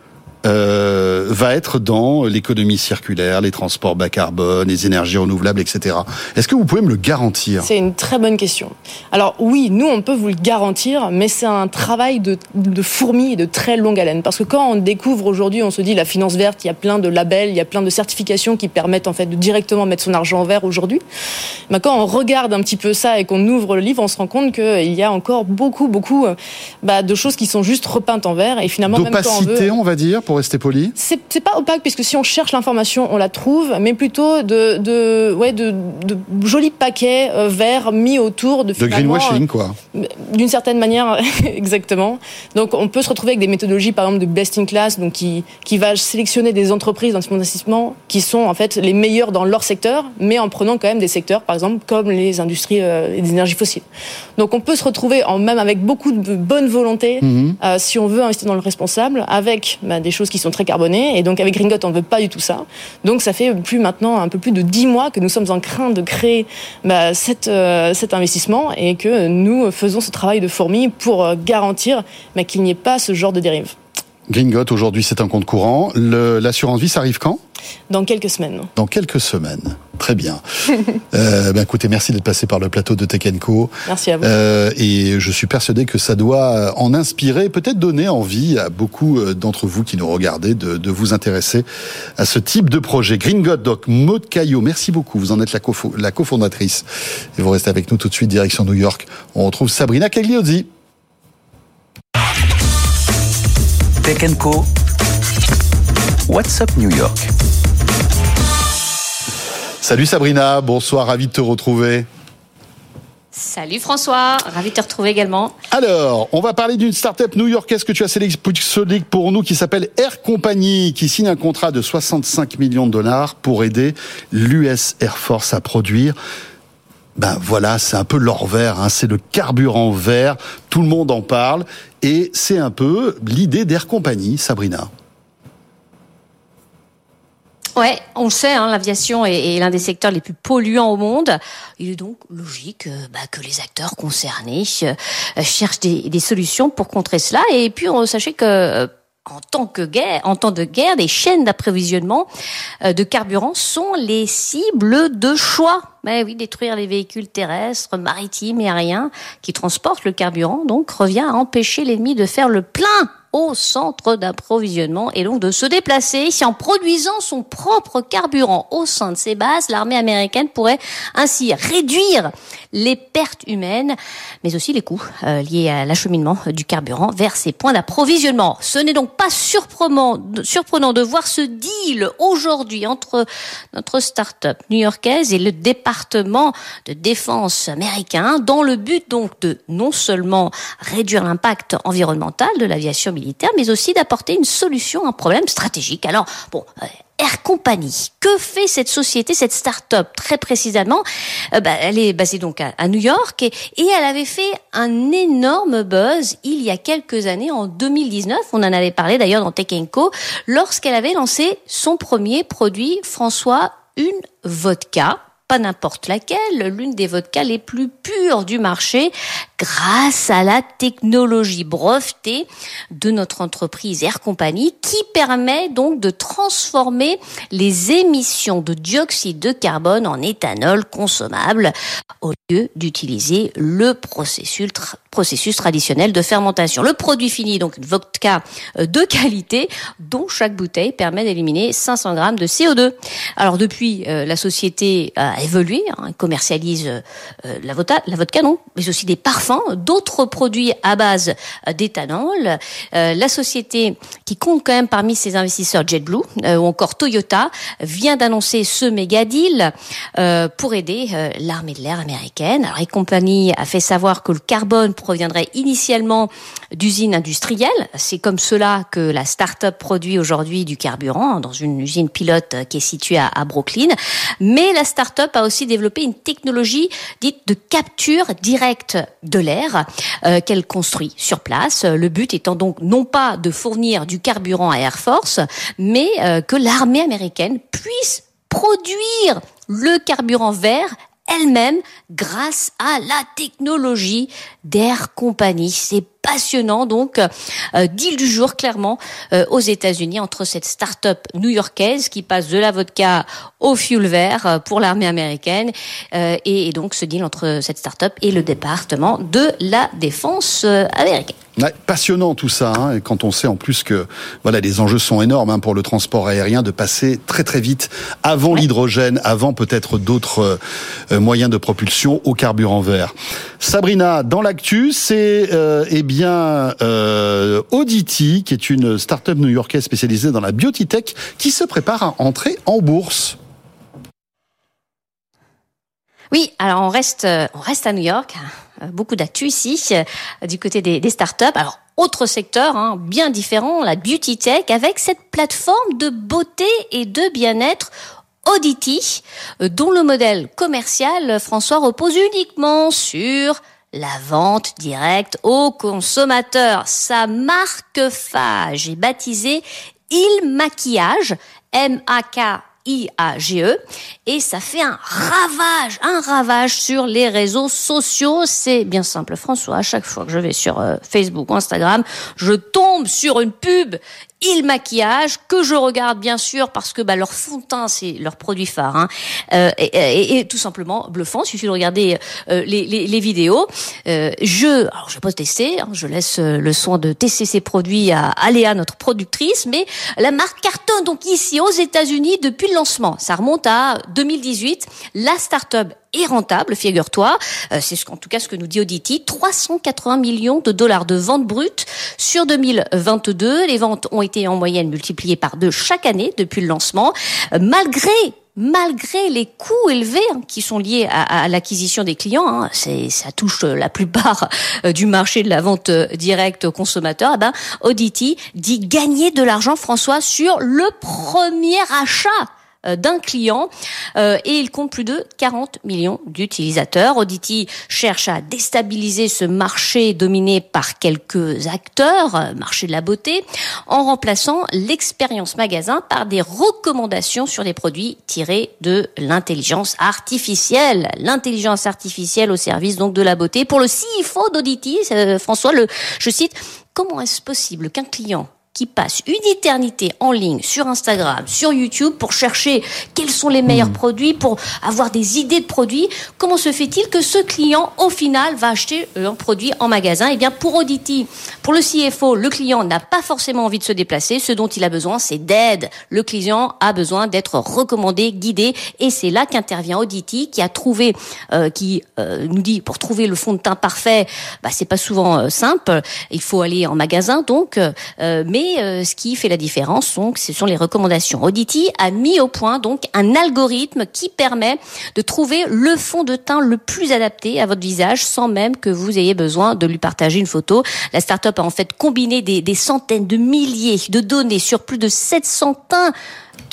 euh, va être dans l'économie circulaire, les transports bas carbone, les énergies renouvelables, etc. Est-ce que vous pouvez me le garantir? C'est une très bonne question. Alors oui, nous on peut vous le garantir, mais c'est un travail de, de fourmi et de très longue haleine. Parce que quand on découvre aujourd'hui, on se dit la finance verte, il y a plein de labels, il y a plein de certifications qui permettent en fait de directement mettre son argent en vert aujourd'hui. Mais quand on regarde un petit peu ça et qu'on ouvre le livre, on se rend compte qu'il y a encore beaucoup, beaucoup bah, de choses qui sont juste repeintes en vert. Et finalement, même quand on veut, on va dire, pour rester poli C'est pas opaque, puisque si on cherche l'information, on la trouve, mais plutôt de, de, ouais, de, de jolis paquets euh, verts mis autour de... De greenwashing, quoi. Euh, d'une certaine manière, exactement. Donc on peut se retrouver avec des méthodologies, par exemple, de best in class, donc qui, qui va sélectionner des entreprises d'investissement qui sont en fait les meilleures dans leur secteur, mais en prenant quand même des secteurs, par exemple, comme les industries euh, et des énergies fossiles. Donc on peut se retrouver, en, même avec beaucoup de bonne volonté, mhm. si on veut investir dans le responsable, avec bah, des choses qui sont très carbonées. Et donc avec Gringot, on ne veut pas du tout ça. Donc ça fait plus maintenant un peu plus de dix mois que nous sommes en train de créer bah, euh, cet investissement et que nous faisons ce travail de fourmi pour euh, garantir qu'il n'y ait pas ce genre de dérive. Gringot, aujourd'hui, c'est un compte courant. L'assurance vie, ça arrive quand? Dans quelques semaines. Dans quelques semaines. Très bien. euh, ben écoutez, merci d'être passé par le plateau de Tech Co. Merci à vous. Euh, et je suis persuadé que ça doit en inspirer, peut-être donner envie à beaucoup euh, d'entre vous qui nous regardez de, de, vous intéresser à ce type de projet. Gringot, donc Maud Caillot, merci beaucoup. Vous en êtes la, la cofondatrice. Et vous restez avec nous tout de suite, direction New York. On retrouve Sabrina Cagliozzi. Tech Co. What's up New York? Salut Sabrina, bonsoir, ravi de te retrouver. Salut François, ravi de te retrouver également. Alors, on va parler d'une start-up new-yorkaise que tu as sélectionnée pour nous qui s'appelle Air Company, qui signe un contrat de 65 millions de dollars pour aider l'US Air Force à produire ben voilà, c'est un peu l'or vert, hein, c'est le carburant vert, tout le monde en parle, et c'est un peu l'idée d'Air Company, Sabrina. Ouais, on le sait, hein, l'aviation est, l'un des secteurs les plus polluants au monde. Il est donc logique euh, bah, que les acteurs concernés euh, cherchent des, solutions pour contrer cela. Et puis, on, sachez que euh, en tant que guerre, temps de guerre, des chaînes d'approvisionnement de carburant sont les cibles de choix. Mais oui, détruire les véhicules terrestres, maritimes et aériens qui transportent le carburant, donc revient à empêcher l'ennemi de faire le plein au centre d'approvisionnement et donc de se déplacer. Si en produisant son propre carburant au sein de ses bases, l'armée américaine pourrait ainsi réduire les pertes humaines, mais aussi les coûts euh, liés à l'acheminement du carburant vers ses points d'approvisionnement. Ce n'est donc pas surprenant, surprenant de voir ce deal aujourd'hui entre notre start-up new-yorkaise et le département de défense américain dans le but donc de non seulement réduire l'impact environnemental de l'aviation militaire, mais aussi d'apporter une solution à un problème stratégique. Alors, bon, euh, Air Company. Que fait cette société, cette start-up très précisément? Euh, bah, Elle est basée donc à, New York et, et, elle avait fait un énorme buzz il y a quelques années, en 2019. On en avait parlé d'ailleurs dans Tech Co. Lorsqu'elle avait lancé son premier produit, François, une vodka pas n'importe laquelle, l'une des vodkas les plus pures du marché, grâce à la technologie brevetée de notre entreprise Air Company, qui permet donc de transformer les émissions de dioxyde de carbone en éthanol consommable au lieu d'utiliser le processus, processus traditionnel de fermentation. Le produit fini, donc une vodka euh, de qualité, dont chaque bouteille permet d'éliminer 500 grammes de CO2. Alors depuis, euh, la société a évolué, hein, commercialise euh, la, vodka, la vodka non, mais aussi des parfums, d'autres produits à base euh, d'éthanol. Euh, la société qui compte quand même parmi ses investisseurs JetBlue ou encore Toyota vient d'annoncer ce méga deal pour aider l'armée de l'air américaine. Alors, et compagnie a fait savoir que le carbone proviendrait initialement d'usines industrielles. C'est comme cela que la start-up produit aujourd'hui du carburant dans une usine pilote qui est située à, Brooklyn. Mais la start-up start-up a aussi développé une technologie dite de capture directe de l'air euh, qu'elle construit sur place. Le but étant donc non pas de fournir du carburant à Air Force, mais euh, que l'armée américaine puisse produire le carburant vert elle-même grâce à la technologie d'Air Company. C'est passionnant donc euh, deal du jour clairement euh, aux États-Unis entre cette start-up new-yorkaise qui passe de la vodka au fuel vert euh, pour l'armée américaine et, et, donc ce deal entre cette start-up et le département de la défense américaine. Ouais, passionnant tout ça, hein, et quand on sait en plus que voilà les enjeux sont énormes hein, pour le transport aérien de passer très très vite avant l'hydrogène, avant peut-être d'autres euh, moyens de propulsion au carburant vert. Sabrina, dans l'actu, c'est euh, eh bien euh, Audity, qui est une start-up new-yorkaise spécialisée dans la biotech, qui se prépare à entrer en bourse. Oui, alors on reste, on reste à New York. Euh, beaucoup d'actu ici euh, du côté des, startups. Alors autre secteur hein, bien différent, la beauty tech, avec cette plateforme de beauté et de bien-être Audity, euh, dont le modèle commercial, François, repose uniquement sur la vente directe aux consommateurs. Sa marque phage est baptisée Il Maquillage, M-A-K IAGE et ça fait un ravage, un ravage sur les réseaux sociaux. C'est bien simple, François. À chaque fois que je vais sur euh, Facebook ou Instagram, je tombe sur une pub il maquillage que je regarde bien sûr parce que bah, leur fond de teint c'est leur produit phare hein, euh, et, et, tout simplement bluffant. Il suffit de regarder euh, les, les, les, vidéos. Euh, je alors je vais pas tester, hein, je laisse euh, le soin de tester ces produits à Aléa notre productrice, mais la marque cartonne donc ici aux États-Unis depuis le lancement. Ça remonte à 2018. La start-up est rentable, figure-toi. Euh, c'est ce, en tout cas ce que nous dit Auditi. 380 millions de dollars de ventes brutes sur 2022. Les ventes ont été en moyenne multipliées par deux chaque année depuis le lancement. Euh, malgré malgré les coûts élevés hein, qui sont liés à, l'acquisition des clients, hein, c'est, ça touche la plupart euh, du marché de la vente directe aux consommateurs, eh ben, Auditi dit gagner de l'argent, François, sur le premier achat euh, d'un client euh, et il compte plus de 40 millions d'utilisateurs. Audity cherche à déstabiliser ce marché dominé par quelques acteurs, euh, marché de la beauté, en remplaçant l'expérience magasin par des recommandations sur des produits tirés de l'intelligence artificielle. L'intelligence artificielle au service donc de la beauté. Pour le CFO d'Audity, François, le, je cite, comment est-ce possible qu'un client qui passe une éternité en ligne sur Instagram, sur YouTube pour chercher quels sont les meilleurs hmm. produits, pour avoir des idées de produits. Comment se fait-il que ce client, au final, va acheter un produit en magasin? Eh bien, pour Audity, pour le CFO, le client n'a pas forcément envie de se déplacer. Ce dont il a besoin, c'est d'aide. Le client a besoin d'être recommandé, guidé, et c'est là qu'intervient Audity, qui a trouvé, euh, qui euh, nous dit pour trouver le fond de teint parfait, bah, c'est pas souvent euh, simple. Il faut aller en magasin, donc, mais euh, ce qui fait la différence, donc, ce sont les recommandations. Audity a mis au point donc un algorithme qui permet de trouver le fond de teint le plus adapté à votre visage, sans même que vous ayez besoin de lui partager une photo. La startup a en fait combiné des, des centaines de milliers de données sur plus de 700 teints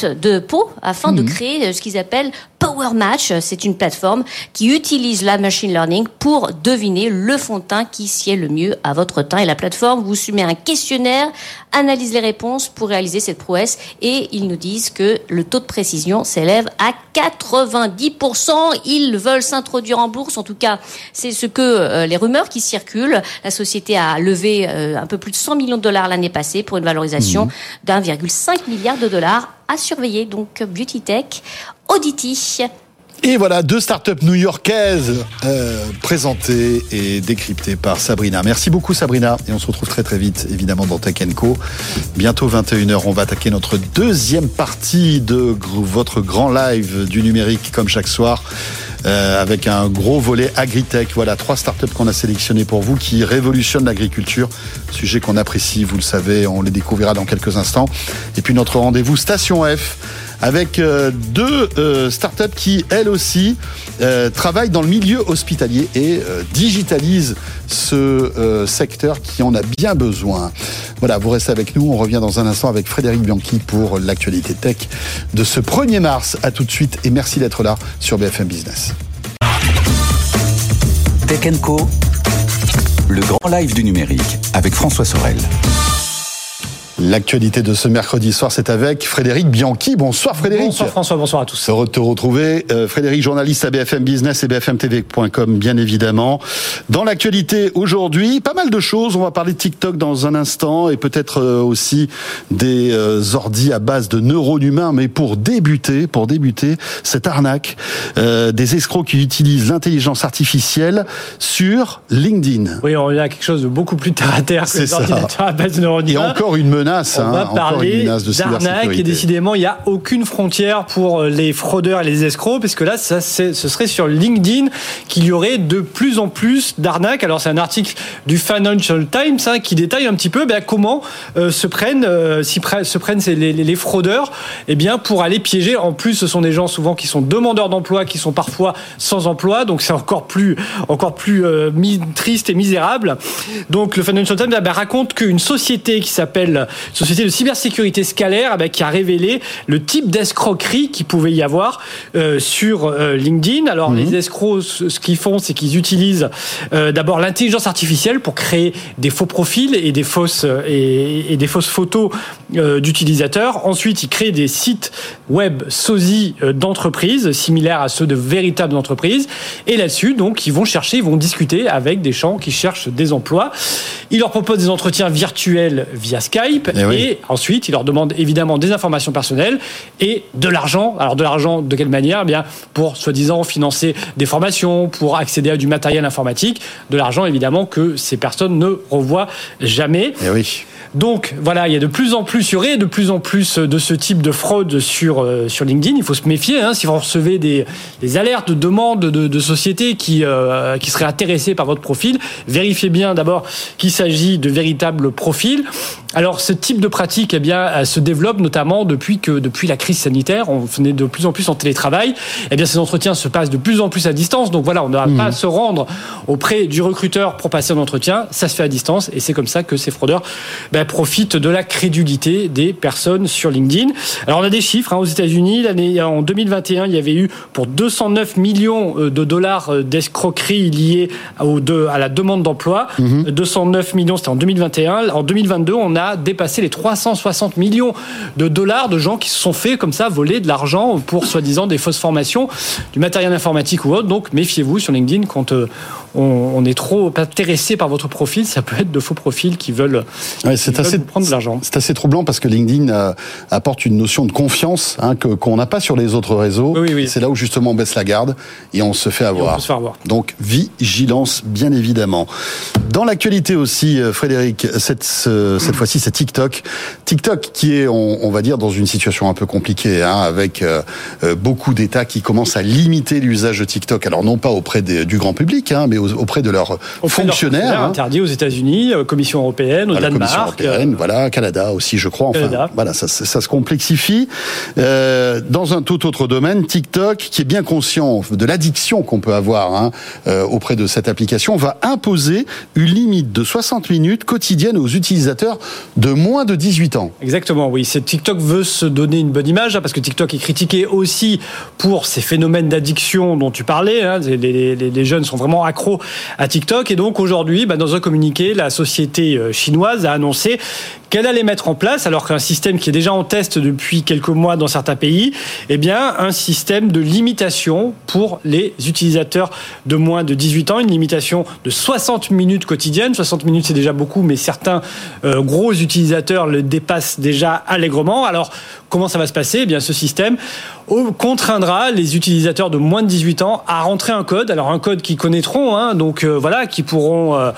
de peau afin de mhm. créer euh, ce qu'ils appellent Power Match. C'est une plateforme qui utilise la machine learning pour deviner le fond de teint qui sied le mieux à votre teint. Et la plateforme vous soumet un questionnaire, analyse les réponses pour réaliser cette prouesse et ils nous disent que le taux de précision s'élève à 90%. Ils veulent s'introduire en bourse. En tout cas, c'est ce que euh, les rumeurs qui circulent. La société a levé euh, un peu plus de 100 millions de dollars l'année passée pour une valorisation mhm. d'1,5 milliard de dollars à surveiller. Donc Beauty Tech, Audity. Et voilà, deux startups new-yorkaises euh, présentées et décryptées par Sabrina. Merci beaucoup Sabrina. Et on se retrouve très très vite, évidemment, dans Tech Co. Bientôt 21h, on va attaquer notre deuxième partie de votre grand live du numérique, comme chaque soir. Euh, avec un gros volet agritech. Voilà, trois startups qu'on a sélectionnées pour vous qui révolutionnent l'agriculture, sujet qu'on apprécie, vous le savez, on les découvrira dans quelques instants. Et puis notre rendez-vous Station F avec euh, deux euh, startups qui, elles aussi, euh, travaillent dans le milieu hospitalier et digitalisent ce secteur qui en a bien besoin. Voilà, vous restez avec nous. On revient dans un instant avec Frédéric Bianchi pour l'actualité tech de ce 1er mars. À tout de suite et merci d'être là sur BFM Business. Tech Co, le grand live du numérique avec François Sorel. L'actualité de ce mercredi soir, c'est avec Frédéric Bianchi. Bonsoir Frédéric. Bonsoir François, bonsoir à tous. Heureux de te retrouver. Euh, Frédéric, journaliste à BFM Business et BFMTV.com, bien évidemment. Dans l'actualité aujourd'hui, pas mal de choses. On va parler de TikTok dans un instant et peut-être euh, aussi des euh, ordis à base de neurones humains. Mais pour débuter, pour débuter, cette arnaque des escrocs qui utilisent l'intelligence artificielle sur LinkedIn. Oui, on a quelque chose de beaucoup plus terre à terre que les ordinateurs à base de neurones humains. Et encore une menace on va hein, parler d'arnaque et décidément, il n'y a aucune frontière pour euh, les fraudeurs et les escrocs, parce que là, ça, ce serait sur LinkedIn qu'il y aurait de plus en plus d'arnaques. Alors, c'est un article du Financial Times hein, qui détaille un petit peu ben, comment euh, se prennent, euh, se prennent les, les, fraudeurs eh bien, pour aller piéger. En plus, ce sont des gens souvent qui sont demandeurs d'emploi, qui sont parfois sans emploi, donc c'est encore plus, encore plus triste et misérable. Donc, le Financial Times ben, raconte qu'une société qui s'appelle société de cybersécurité scalaire eh ben, qui a révélé le type d'escroquerie qui pouvait y avoir euh, sur euh, LinkedIn. Alors, mhm. les escrocs, ce qu'ils font, c'est qu'ils utilisent euh, d'abord l'intelligence artificielle pour créer des faux profils et des fausses, et, des fausses photos d'utilisateurs. Ensuite, ils créent des sites web sosie d'entreprises, similaires à ceux de véritables entreprises. Et là-dessus, donc, ils vont chercher, ils vont discuter avec des gens qui cherchent des emplois. Ils leur proposent des entretiens virtuels via Skype eh et, ensuite, il leur demande évidemment des informations personnelles et de l'argent. Alors de l'argent de quelle manière? Eh Bien pour soi-disant financer des formations, pour accéder à du matériel informatique, de l'argent évidemment que ces personnes ne revoient jamais. Eh oui. Donc voilà, il y a de plus en plus, il y aurait de plus en plus de ce type de fraude sur, euh, sur LinkedIn. Il faut se méfier. Hein, si vous recevez des, des alertes de demandes de, de sociétés qui, euh, qui seraient intéressées par votre profil, vérifiez bien d'abord qu'il s'agit de véritables profils. Alors ce type de pratique eh bien, se développe notamment depuis que depuis la crise sanitaire, on venait de plus en plus en télétravail. Eh bien ces entretiens se passent de plus en plus à distance. Donc voilà, on n'a pas à se rendre auprès du recruteur pour passer un entretien. Ça se fait à distance et c'est comme ça que ces fraudeurs ben, profite de la crédulité des personnes sur LinkedIn. Alors on a des chiffres hein, aux États-Unis. L'année en 2021, il y avait eu pour 209 millions euh, de dollars euh, d'escroqueries liées à la demande d'emploi. 209 mhm. millions, c'était en 2021. En 2022, on a dépassé les 360 millions de dollars de gens qui se sont fait comme ça voler de l'argent pour soi-disant des fausses formations, du matériel informatique ou autre. Donc méfiez-vous sur LinkedIn quand on, est trop intéressé par votre profil, ça peut être de faux profils qui veulent, c'est assez, prendre de l'argent. C'est assez troublant parce que LinkedIn euh, apporte une notion de confiance hein, que, qu'on n'a pas sur les autres réseaux. C'est là où justement on baisse la garde et on se fait avoir. Donc vigilance bien évidemment. Dans l'actualité aussi, euh, Frédéric, cette, cette fois-ci c'est TikTok. TikTok qui est, on, va dire, dans une situation un peu compliquée, hein, avec euh, beaucoup d'États qui commencent à limiter l'usage de TikTok. Alors non pas auprès du grand public, hein, mais auprès de leurs fonctionnaires. Hein. Interdit aux États-Unis, euh, Commission européenne, au Danemark. Commission européenne, voilà, Canada aussi, je crois. Enfin, voilà, ça, ça, se complexifie. Euh, dans un tout autre domaine, TikTok, qui est bien conscient de l'addiction qu'on peut avoir hein, euh, auprès de cette application, va imposer une limite de 60 minutes quotidiennes aux utilisateurs de moins de 18 ans. Exactement, oui. TikTok veut se donner une bonne image, hein, parce que TikTok est critiqué aussi pour ces phénomènes d'addiction dont tu parlais. Hein. Les, les, les, jeunes sont vraiment à TikTok. Et donc aujourd'hui, bah, dans un communiqué, la société euh, chinoise a annoncé qu'elle allait mettre en place, alors qu'un système qui est déjà en test depuis quelques mois dans certains pays, eh bien, un système de limitation pour les utilisateurs de moins de 18 ans, une limitation de 60 minutes quotidiennes. 60 minutes, c'est déjà beaucoup, mais certains euh, gros utilisateurs le dépassent déjà allègrement. Alors, comment ça va se passer? Eh bien, ce système contraindra les utilisateurs de moins de 18 ans à rentrer un code. Alors, un code qu'ils connaîtront, hein, donc euh, voilà, qui pourront, euh,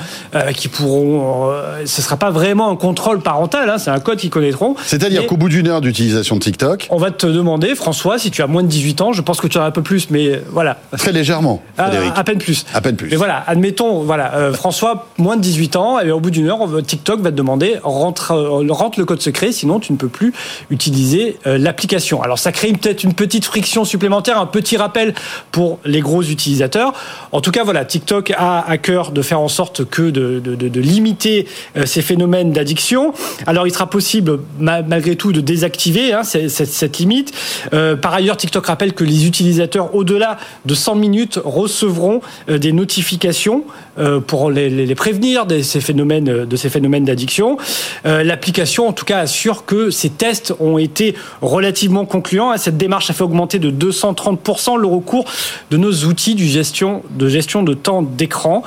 qui pourront. ce sera pas vraiment un contrôle par Hein, c'est un code qu'ils connaîtront. C'est-à-dire qu'au bout d'une heure d'utilisation de TikTok, on va te demander, François, si tu as moins de 18 ans, je pense que tu en as un peu plus, mais voilà. Très légèrement, ah, À, peine plus. À peine plus. Mais voilà, admettons, voilà, euh, François, moins de 18 ans, et au bout d'une heure, TikTok va te demander rentre, euh, rentre le code secret, sinon tu ne peux plus utiliser euh, l'application. Alors ça crée peut-être une petite friction supplémentaire, un petit rappel pour les gros utilisateurs. En tout cas, voilà, TikTok a à cœur de faire en sorte que de, de, de, de limiter ces phénomènes d'addiction. Alors, il sera possible malgré tout de désactiver hein, cette, limite. Euh, par ailleurs, TikTok rappelle que les utilisateurs au-delà de 100 minutes recevront des notifications euh, pour les, les, prévenir de ces phénomènes de ces phénomènes d'addiction. Euh, L'application, en tout cas, assure que ces tests ont été relativement concluants. Cette démarche a fait augmenter de 230% le recours de nos outils de gestion de gestion de temps d'écran.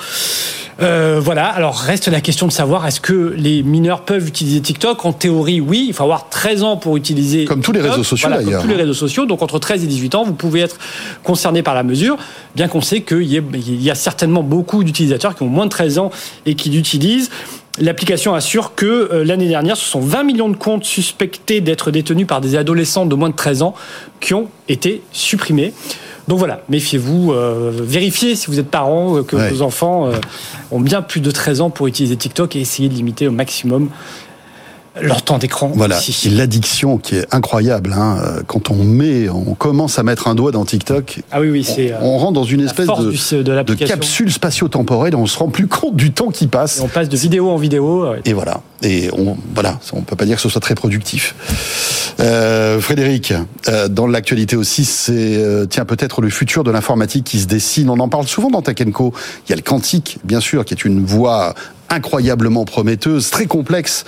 Euh, voilà. Alors reste la question de savoir est-ce que les mineurs peuvent utiliser TikTok? En théorie, oui. Il faut avoir 13 ans pour utiliser. Comme tous les réseaux sociaux d'ailleurs. Comme tous les réseaux sociaux. Donc entre 13 et 18 ans, vous pouvez être concerné par la mesure. Bien qu'on sait qu'il y, y, a certainement beaucoup d'utilisateurs qui ont moins de 13 ans et qui l'utilisent. L'application assure que euh, l'année dernière, ce sont 20 millions de comptes suspectés d'être détenus par des adolescents de moins de 13 ans qui ont été supprimés. Donc voilà, méfiez-vous, euh, vérifiez si vous êtes parent euh, que vos enfants euh, ont bien plus de 13 ans pour utiliser TikTok et essayez de limiter au maximum leur temps d'écran. Voilà, l'addiction qui est incroyable. Hein. Quand on met, on commence à mettre un doigt dans TikTok, ah oui, oui, c'est on, rentre dans une espèce de, de, capsule spatio-temporelle on se rend plus compte du temps qui passe. Et on passe de vidéo en vidéo. Et voilà, et on voilà, on peut pas dire que ce soit très productif. Euh, Frédéric, euh, dans l'actualité aussi, c'est euh, tiens peut-être le futur de l'informatique qui se dessine. On en parle souvent dans Tech Il y a le quantique, bien sûr, qui est une voie incroyablement prometteuse, très complexe.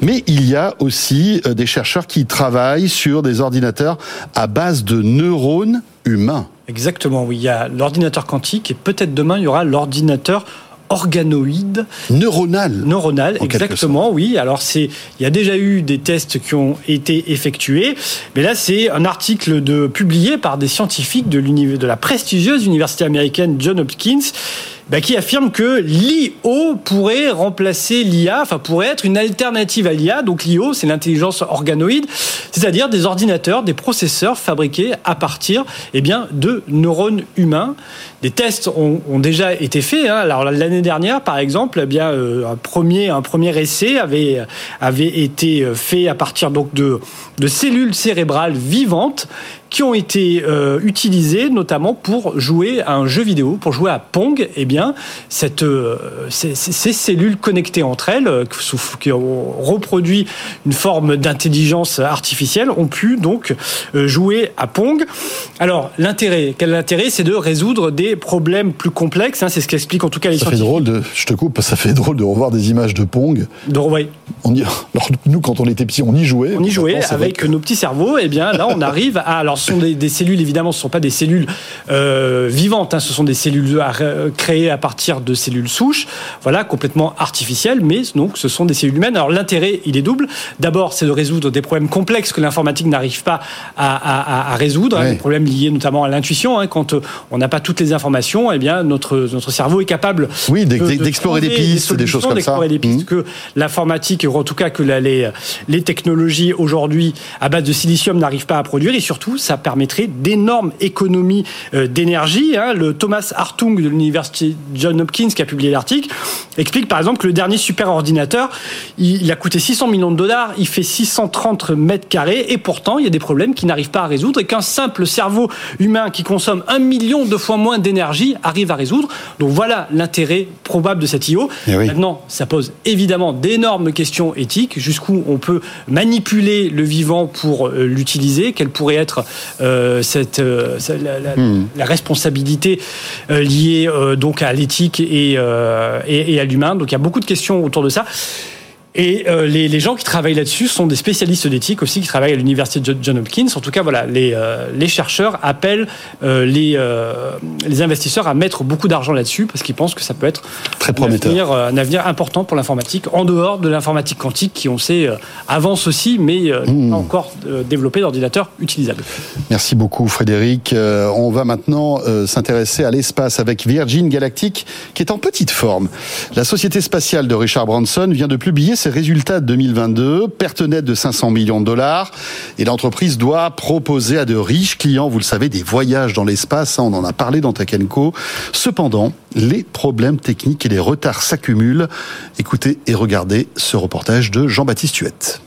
Mais il y a aussi euh, des chercheurs qui travaillent sur des ordinateurs à base de neurones humains. Exactement, oui. Il y a l'ordinateur quantique et peut-être demain il y aura l'ordinateur organoïde. Neuronal. Neuronal, exactement, oui. Alors, c'est, il y a déjà eu des tests qui ont été effectués, mais là, c'est un article de, publié par des scientifiques de, de la prestigieuse université américaine John Hopkins bah, qui affirme que l'IO pourrait remplacer l'IA, enfin pourrait être une alternative à l'IA. Donc l'IO, c'est l'intelligence organoïde, c'est-à-dire des ordinateurs, des processeurs fabriqués à partir eh bien, de neurones humains. Des tests ont, ont déjà été faits. Hein. Alors l'année dernière, par exemple, eh bien euh, un premier un premier essai avait avait été fait à partir donc de de cellules cérébrales vivantes qui ont été euh, utilisées notamment pour jouer à un jeu vidéo, pour jouer à Pong. Eh bien, cette, euh, ces, ces, cellules connectées entre elles, euh, qui ont reproduit une forme d'intelligence artificielle, ont pu donc euh, jouer à Pong. Alors, l'intérêt, quel intérêt? C'est de résoudre des problèmes plus complexes. Hein, c'est ce qu'explique en tout cas les ça Fait drôle de, je te coupe, ça fait drôle de revoir des images de Pong. De, ouais. on y, alors, nous, quand on était petits, on y jouait. On y jouait avec nos petits cerveaux. Eh bien, là, on arrive à. Alors, ce sont des, cellules, évidemment, ce ne sont pas des cellules euh, vivantes, hein, ce sont des cellules créées à partir de cellules souches, voilà, complètement artificielles, mais donc ce sont des cellules humaines. Alors l'intérêt, il est double. D'abord, c'est de résoudre des problèmes complexes que l'informatique n'arrive pas à, résoudre, hein, des problèmes liés notamment à l'intuition. Hein, quand euh, on n'a pas toutes les informations, eh bien, notre, notre cerveau est capable oui, d'explorer des pistes, des, choses comme ça. des pistes mmh. que l'informatique, ou en tout cas que les, les technologies aujourd'hui à base de silicium n'arrivent pas à produire, et surtout, ça permettrait d'énormes économies euh, d'énergie. Hein. Le Thomas Hartung de l'université John Hopkins qui a publié l'article explique par exemple que le dernier super ordinateur, il, a coûté 600 millions de dollars, il fait 630 mètres carrés et pourtant il y a des problèmes qui n'arrivent pas à résoudre et qu'un simple cerveau humain qui consomme un million de fois moins d'énergie arrive à résoudre. Donc voilà l'intérêt probable de cette IO. Eh Maintenant, ça pose évidemment d'énormes questions éthiques. Jusqu'où on peut manipuler le vivant pour euh, l'utiliser Quelle pourrait être euh, cette, euh, hmm. la, responsabilité liée donc à l'éthique et, et, à l'humain. Donc il y a beaucoup de questions autour de ça. Et euh, les, les, gens qui travaillent là-dessus sont des spécialistes d'éthique aussi, qui travaillent à l'université de John Hopkins. En tout cas, voilà, les, euh, les chercheurs appellent euh, les, les investisseurs à mettre beaucoup d'argent là-dessus parce qu'ils pensent que ça peut être Très prometteur. Un, avenir, un avenir important pour l'informatique, en dehors de l'informatique quantique qui, on sait, avance aussi, mais mmh. pas encore développé d'ordinateurs utilisables. Merci beaucoup, Frédéric. on va maintenant s'intéresser à l'espace avec Virgin Galactic, qui est en petite forme. La société spatiale de Richard Branson vient de publier ses résultats de 2022, perte nette de 500 millions de dollars, et l'entreprise doit proposer à de riches clients, vous le savez, des voyages dans l'espace, on en a parlé dans Tech Cependant, les problèmes techniques et les retards s'accumulent. Écoutez et regardez ce reportage de Jean-Baptiste Huette.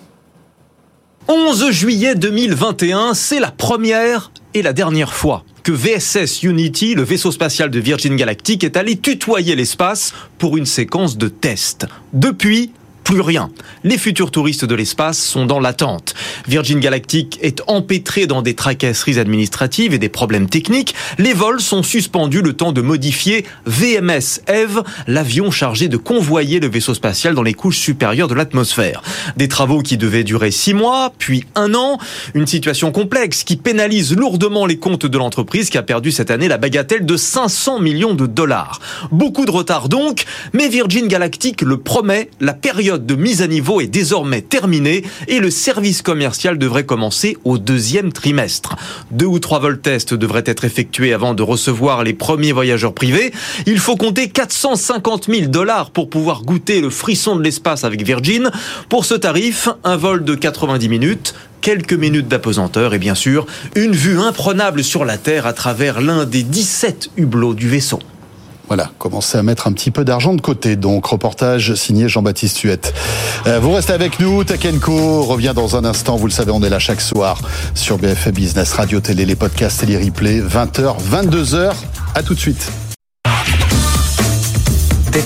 11 juillet 2021, c'est la première et la dernière fois que VSS Unity, le vaisseau spatial de Virgin Galactic, est allé tutoyer l'espace pour une séquence de tests. Depuis, plus rien. Les futurs touristes de l'espace sont dans l'attente. Virgin Galactic est empêtré dans des tracasseries administratives et des problèmes techniques. Les vols sont suspendus le temps de modifier VMS Eve, l'avion chargé de convoyer le vaisseau spatial dans les couches supérieures de l'atmosphère. Des travaux qui devaient durer six mois, puis un an. Une situation complexe qui pénalise lourdement les comptes de l'entreprise qui a perdu cette année la bagatelle de 500 millions de dollars. Beaucoup de retard donc, mais Virgin Galactic le promet, la période de mise à niveau est désormais terminée et le service commercial devrait commencer au deuxième trimestre. Deux ou trois vols tests devraient être effectués avant de recevoir les premiers voyageurs privés. Il faut compter 450 000 dollars pour pouvoir goûter le frisson de l'espace avec Virgin. Pour ce tarif, un vol de 90 minutes, quelques minutes d'apesanteur et bien sûr une vue imprenable sur la Terre à travers l'un des 17 hublots du vaisseau. Voilà, commencez à mettre un petit peu d'argent de côté. Donc, reportage signé Jean-Baptiste Huette. Euh, vous restez avec nous. Tech revient dans un instant. Vous le savez, on est là chaque soir sur BFM Business, Radio, Télé, les podcasts et les replays. 20h, 22h. À tout de suite. Tech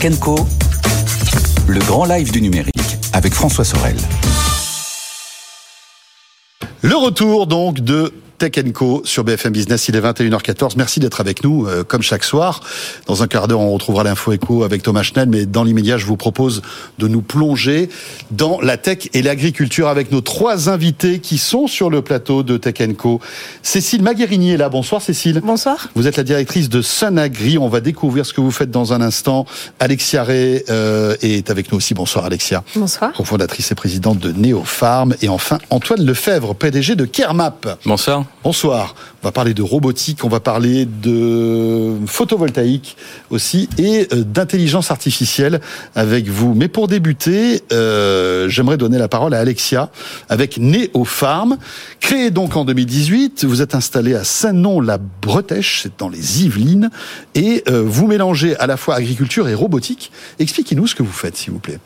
le grand live du numérique avec François Sorel. Le retour donc de Tech Co sur BFM Business. Il est 21h14. Merci d'être avec nous, euh, comme chaque soir. Dans un quart d'heure, on retrouvera l'info écho avec Thomas Schnell, mais dans l'immédiat, je vous propose de nous plonger dans la tech et l'agriculture avec nos trois invités qui sont sur le plateau de Tech Co. Cécile Maguerini est là. Bonsoir Cécile. Bonsoir. Vous êtes la directrice de Sunagri. On va découvrir ce que vous faites dans un instant. Alexia Ray euh, est avec nous aussi. Bonsoir Alexia. Bonsoir. Cofondatrice et présidente de Neopharm. Et enfin, Antoine Lefebvre, PDG de Kermap. Bonsoir. Bonsoir. On va parler de robotique, on va parler de photovoltaïque aussi et euh, d'intelligence artificielle avec vous. Mais pour débuter, euh, j'aimerais donner la parole à Alexia avec Neopharm. Créé donc en 2018, vous êtes installé à Saint-Nom-la-Bretèche, c'est dans les Yvelines, et euh, vous mélangez à la fois agriculture et robotique. Expliquez-nous ce que vous faites, s'il vous plaît.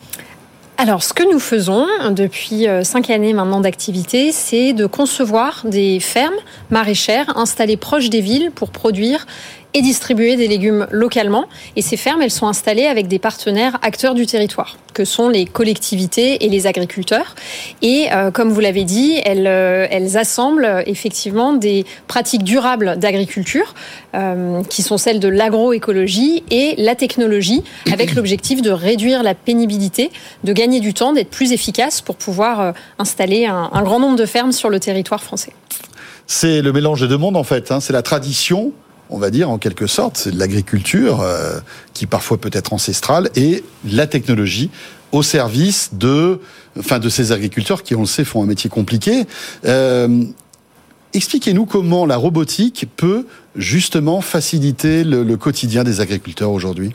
Alors, ce que nous faisons depuis euh, cinq années maintenant d'activité, c'est de concevoir des fermes maraîchères installées proches des villes pour produire et distribuer des légumes localement. Et ces fermes, elles sont installées avec des partenaires acteurs du territoire, que sont les collectivités et les agriculteurs. Et euh, comme vous l'avez dit, elles, euh, assemblent effectivement des pratiques durables d'agriculture, euh, qui sont celles de l'agroécologie et la technologie, avec l'objectif de réduire la pénibilité, de gagner du temps, d'être plus efficace pour pouvoir installer un, un, grand nombre de fermes sur le territoire français. C'est le mélange des deux mondes en fait. Hein. C'est la tradition on va dire en quelque sorte, c'est de l'agriculture euh, qui parfois peut être ancestrale et la technologie au service de, enfin, de ces agriculteurs qui, on le sait, font un métier compliqué. Euh, expliquez-nous comment la robotique peut justement faciliter le, quotidien des agriculteurs aujourd'hui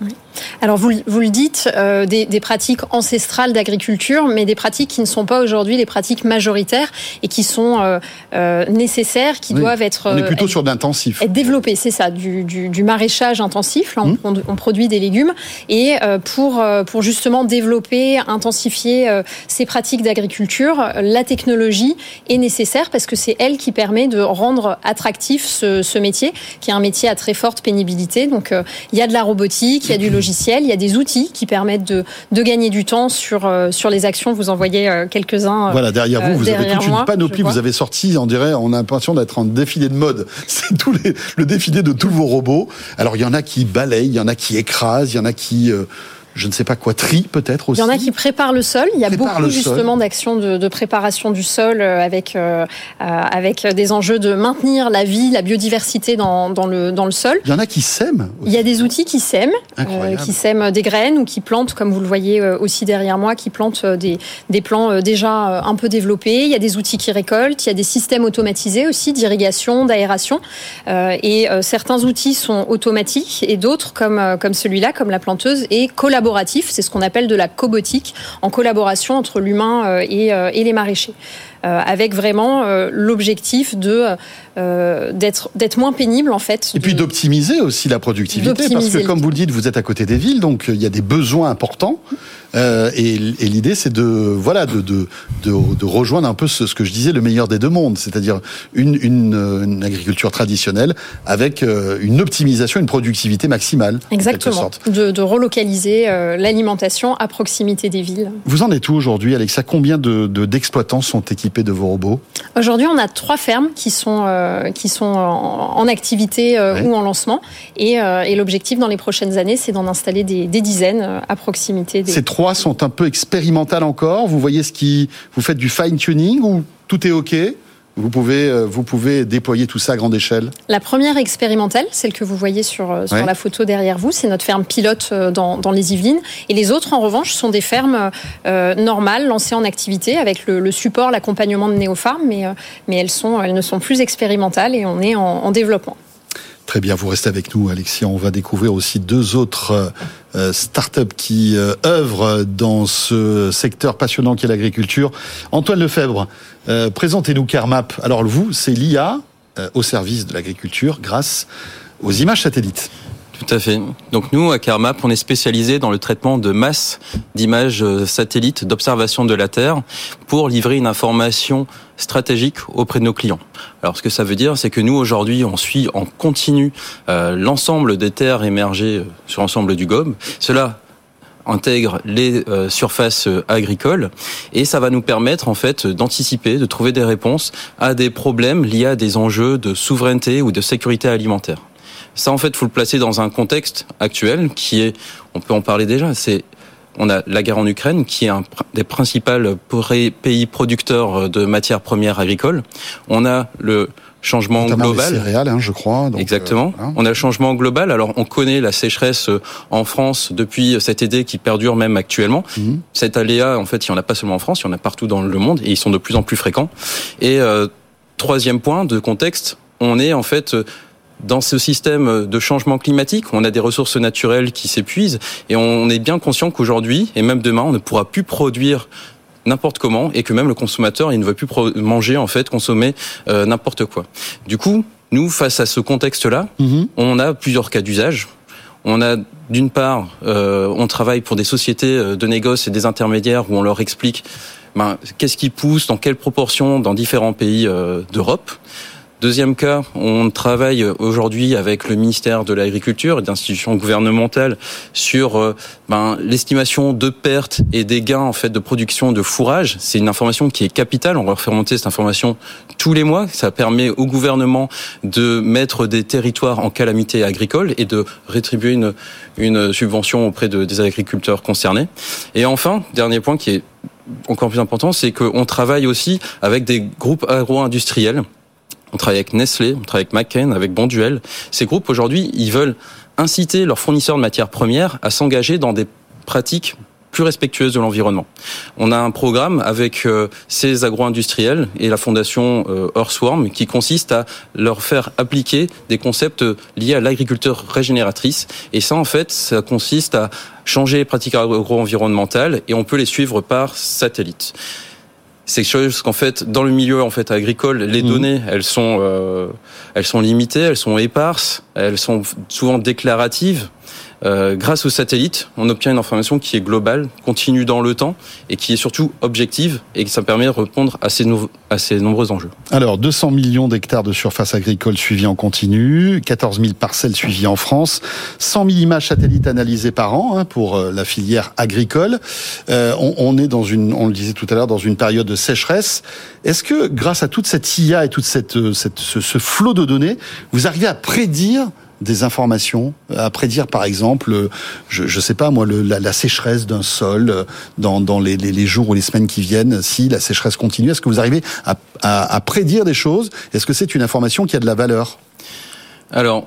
Alors vous, vous, le dites, euh, des, des, pratiques ancestrales d'agriculture, mais des pratiques qui ne sont pas aujourd'hui les pratiques majoritaires et qui sont euh, euh, nécessaires, qui doivent être... On est plutôt sur d'intensif. Être développées, c'est ça, du, du, du, maraîchage intensif. Là, on, on, produit des légumes. Et pour, pour justement développer, intensifier ces pratiques d'agriculture, la technologie est nécessaire parce que c'est elle qui permet de rendre attractif ce, ce métier qui est un métier à très forte pénibilité. Donc euh, il y a de la robotique, il y a du logiciel, il y a des outils qui permettent de, de gagner du temps sur, euh, sur les actions. Vous en voyez euh, quelques-uns. Voilà, derrière vous, vous avez toute une panoplie. Vous avez sorti, on dirait, on a l'impression d'être en défilé de mode. C'est tout les, le défilé de tous vos robots. Alors il y en a qui balayent, il y en a qui écrasent, il y en a qui je ne sais pas quoi, tri peut-être aussi. Il y en a qui préparent le sol. Il y a beaucoup justement d'actions de, de, préparation du sol euh, avec euh, euh, avec des enjeux de maintenir la vie, la biodiversité dans, dans le dans le sol. Il y en a qui sèment. Il y a des outils qui sèment, euh, qui sèment des graines ou qui plantent, comme vous le voyez aussi derrière moi, qui plantent des des plants déjà un peu développés. Il y a des outils qui récoltent. Il y a des systèmes automatisés aussi d'irrigation, d'aération. et certains outils sont automatiques et d'autres comme comme celui-là, comme la planteuse, et collaborent c'est ce qu'on appelle de la cobotique, en collaboration entre l'humain et, et les maraîchers. Euh, avec vraiment euh, l'objectif de euh, d'être d'être moins pénible en fait. Et puis d'optimiser aussi la productivité parce que comme vous le dites, vous êtes à côté des villes, donc il y a des besoins importants. Euh, et, et l'idée, c'est de voilà de, de, de, de, rejoindre un peu ce, ce, que je disais, le meilleur des deux mondes, c'est-à-dire une, une, une, agriculture traditionnelle avec une optimisation, une productivité maximale. Exactement. De, de, relocaliser l'alimentation à proximité des villes. Vous en êtes où aujourd'hui, Alexia Combien de d'exploitants sont équipés? De vos robots Aujourd'hui, on a trois fermes qui sont, euh, qui sont en, activité euh, ou en lancement. Et, euh, et l'objectif dans les prochaines années, c'est d'en installer des, des, dizaines à proximité. Des... Ces trois sont un peu expérimentales encore. Vous voyez ce qui. Vous faites du fine-tuning ou tout est OK? Vous pouvez, euh, vous pouvez déployer tout ça à grande échelle La première expérimentale, celle que vous voyez sur, euh, sur la photo derrière vous, c'est notre ferme pilote euh, dans, dans, les Yvelines. Et les autres, en revanche, sont des fermes euh, normales, lancées en activité, avec le, le support, l'accompagnement de Néopharm, mais, mais elles, sont, elles ne sont plus expérimentales et on est en, en développement. Très bien, vous restez avec nous, Alexia. On va découvrir aussi deux autres euh, startups qui euh, œuvrent dans ce secteur passionnant qui est l'agriculture. Antoine Lefebvre, euh, présentez-nous CarMap. Alors vous, c'est l'IA euh, au service de l'agriculture grâce aux images satellites. Tout à fait. Donc nous, à CarMap, on est spécialisé dans le traitement de masse d'images euh, satellites d'observation de la Terre pour livrer une information stratégique auprès de nos clients. Alors ce que ça veut dire, c'est que nous, aujourd'hui, on suit en continu l'ensemble des terres émergées sur l'ensemble du GOB. Cela intègre les euh, surfaces agricoles et ça va nous permettre en fait d'anticiper, de trouver des réponses à des problèmes liés à des enjeux de souveraineté ou de sécurité alimentaire. Ça, en fait, faut le placer dans un contexte actuel qui est, on peut en parler déjà, c'est on a la guerre en Ukraine, qui est un des principaux pays producteurs de matières premières agricoles. On a le changement Notamment global. Les céréales, hein, je crois. Donc Exactement. Euh, On a le changement global. Alors, on connaît la sécheresse euh, en France depuis cet été qui perdure même actuellement. Mmh. Cet aléa, en fait, il n'y en a pas seulement en France, il y en a partout dans le monde et ils sont de plus en plus fréquents. Et euh, troisième point de contexte, on est en fait dans ce système de changement climatique, on a des ressources naturelles qui s'épuisent et on est bien conscient qu'aujourd'hui et même demain, on ne pourra plus produire n'importe comment et que même le consommateur il ne veut plus manger en fait consommer euh, n'importe quoi. Du coup, nous face à ce contexte-là, mmh. on a plusieurs cas d'usage. On a d'une part, euh, on travaille pour des sociétés euh, de négoce et des intermédiaires où on leur explique ben, qu'est-ce qui pousse, dans quelle proportion dans différents pays euh, d'Europe. Deuxième cas, on travaille aujourd'hui avec le ministère de l'Agriculture et d'institutions gouvernementales sur euh, ben, l'estimation de pertes et des gains en fait de production de fourrage. C'est une information qui est capitale. On va faire monter cette information tous les mois. Ça permet au gouvernement de mettre des territoires en calamité agricole et de rétribuer une, une subvention auprès de, des agriculteurs concernés. Et enfin, dernier point qui est encore plus important, c'est qu'on travaille aussi avec des groupes agro-industriels on travaille avec Nestlé, on travaille avec McCain, avec Bonduel. Ces groupes aujourd'hui, ils veulent inciter leurs fournisseurs de matières premières à s'engager dans des pratiques plus respectueuses de l'environnement. On a un programme avec euh, ces agro-industriels et la fondation euh, Earthworm qui consiste à leur faire appliquer des concepts liés à l'agriculture régénératrice. Et ça, en fait, ça consiste à changer les pratiques agro-environnementales et on peut les suivre par satellite c'est quelque chose qu'en fait dans le milieu en fait agricole les mmh. données elles sont euh, elles sont limitées elles sont éparses elles sont souvent déclaratives euh, grâce aux satellites, on obtient une information qui est globale, continue dans le temps et qui est surtout objective et que ça permet de répondre à ces, à ces nombreux enjeux. Alors, 200 millions d'hectares de surface agricole suivis en continu, 14 000 parcelles suivies en France, 100 000 images satellites analysées par an hein, pour euh, la filière agricole. Euh, on, est dans une, on le disait tout à l'heure, dans une période de sécheresse. Est-ce que grâce à toute cette IA et toute cette, cette ce, ce flot de données, vous arrivez à prédire des informations à prédire, par exemple, je ne sais pas moi, le, la, la, sécheresse d'un sol euh, dans, dans les, les, les, jours ou les semaines qui viennent, si la sécheresse continue Est-ce que vous arrivez à, à, à prédire des choses? Est-ce que c'est une information qui a de la valeur? Alors,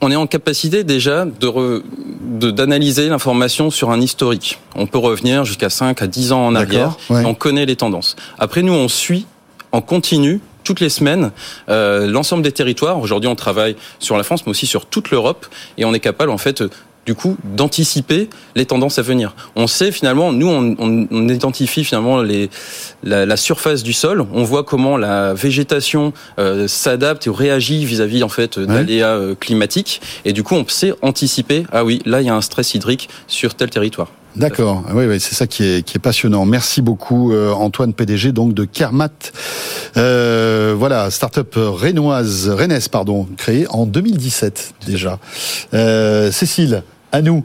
on est en capacité déjà de d'analyser l'information sur un historique. On peut revenir jusqu'à 5 à 10 ans en arrière, ouais. on connaît les tendances. Après, nous, on suit en continu toutes les semaines euh, l'ensemble des territoires. Aujourd'hui, on travaille sur la France, mais aussi sur toute l'Europe, et on est capable en fait du coup d'anticiper les tendances à venir. On sait finalement, nous on, on, identifie finalement les, la, la, surface du sol, on voit comment la végétation euh, s'adapte et réagit vis-à-vis en fait d'aléas euh, climatiques et du coup on sait anticiper ah oui là il y a un stress hydrique sur tel territoire. D'accord, oui, oui c'est ça qui est, passionnant. Merci beaucoup euh, Antoine PDG donc de Kermat. Euh, voilà, start-up rénoise, pardon, créée en 2017 déjà. Euh, Cécile, à nous.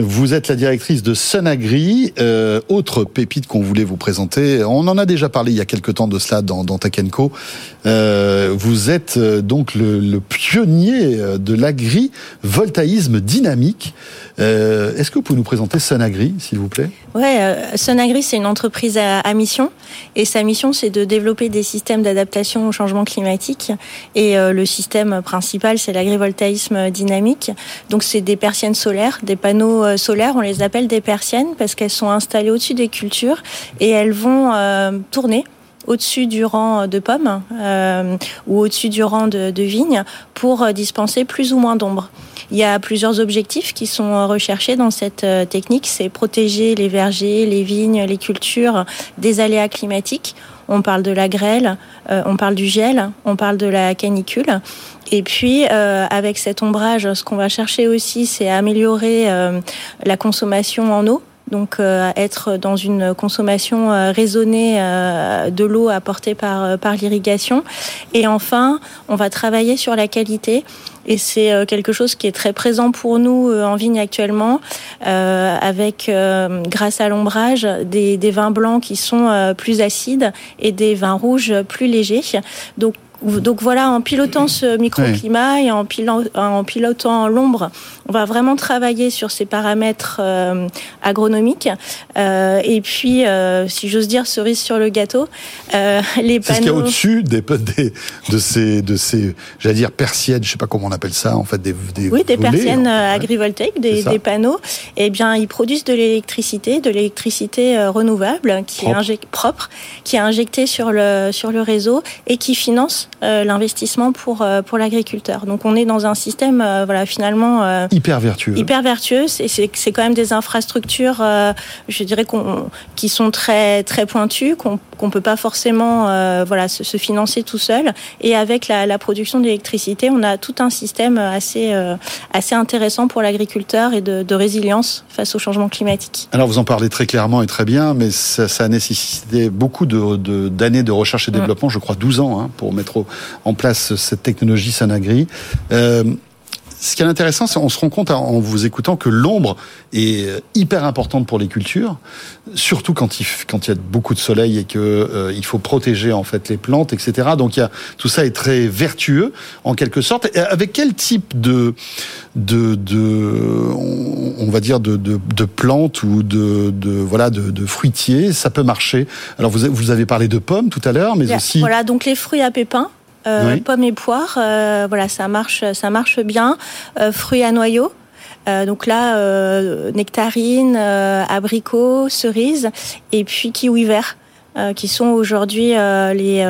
Vous êtes la directrice de Sunagri, euh, autre pépite qu'on voulait vous présenter. On en a déjà parlé il y a quelques temps de cela dans, dans euh, vous êtes euh, donc le, pionnier de l'agri-voltaïsme dynamique. Est-ce que vous pouvez nous présenter Sunagri, s'il vous plaît? Ouais, Sunagri, c'est une entreprise à, mission. Et sa mission, c'est de développer des systèmes d'adaptation au changement climatique. Et le système principal, c'est l'agrivoltaïsme dynamique. Donc, c'est des persiennes solaires, des panneaux euh, solaires, on les appelle des persiennes parce qu'elles sont installées au-dessus des cultures et elles vont euh, tourner au-dessus du rang de pommes euh, ou au-dessus du rang de, de vignes pour dispenser plus ou moins d'ombre. Il y a plusieurs objectifs qui sont recherchés dans cette technique. C'est protéger les vergers, les vignes, les cultures des aléas climatiques. On parle de la grêle, on parle du gel, on parle de la canicule. Et puis, euh, avec cet ombrage, ce qu'on va chercher aussi, c'est améliorer euh, la consommation en eau. Donc, euh, être dans une consommation euh, raisonnée euh, de l'eau apportée par, l'irrigation. Et enfin, on va travailler sur la qualité. Et c'est quelque chose qui est très présent pour nous en vigne actuellement, avec, grâce à l'ombrage, des, des vins blancs qui sont plus acides et des vins rouges plus légers. Donc, donc voilà, en pilotant ce microclimat oui. et en, pilotant, en pilotant l'ombre, on va vraiment travailler sur ces paramètres euh, agronomiques. Euh, et puis, euh, si j'ose dire, cerise sur le gâteau, euh, les panneaux. C'est ce qu'il y a au-dessus des, des, de ces, de ces, j'allais dire persiennes, je sais pas comment on appelle ça, en fait, des, des oui, des volets, persiennes hein. agrivoltaïques, des, des, panneaux. Eh bien, ils produisent de l'électricité, de l'électricité renouvelable, qui propre. est propre, qui est injectée sur le sur le réseau et qui finance euh, l'investissement pour euh, pour l'agriculteur. Donc on est dans un système euh, voilà finalement hyper vertueux. Hyper vertueux et c'est quand même des infrastructures je dirais qu'on qui sont très très pointues qu'on qu'on peut pas forcément voilà se, se, financer tout seul et avec la, la production d'électricité, on a tout un système assez assez intéressant pour l'agriculteur et de, de résilience face au changement climatique. Alors vous en parlez très clairement et très bien, mais ça, ça a nécessité beaucoup de d'années de, de, recherche et développement, mmh. je crois 12 ans, hein, pour mettre en place cette technologie Sanagri. Euh, ce qui est intéressant, c'est qu'on se rend compte en vous écoutant que l'ombre est hyper importante pour les cultures, surtout quand il, quand il y a beaucoup de soleil et que euh, il faut protéger en fait les plantes, etc. Donc il y a, tout ça est très vertueux en quelque sorte. Et avec quel type de de, de on va dire de, de, de plantes ou de, de voilà de, de, fruitiers, ça peut marcher? Alors vous vous avez parlé de pommes tout à l'heure, mais aussi voilà donc les fruits à pépins. Euh, oui. pommes et poires, euh, voilà, ça marche, ça marche bien. Euh, fruits à noyaux. Donc là, euh, nectarines, abricots, cerises, et puis kiwi vert, qui sont aujourd'hui les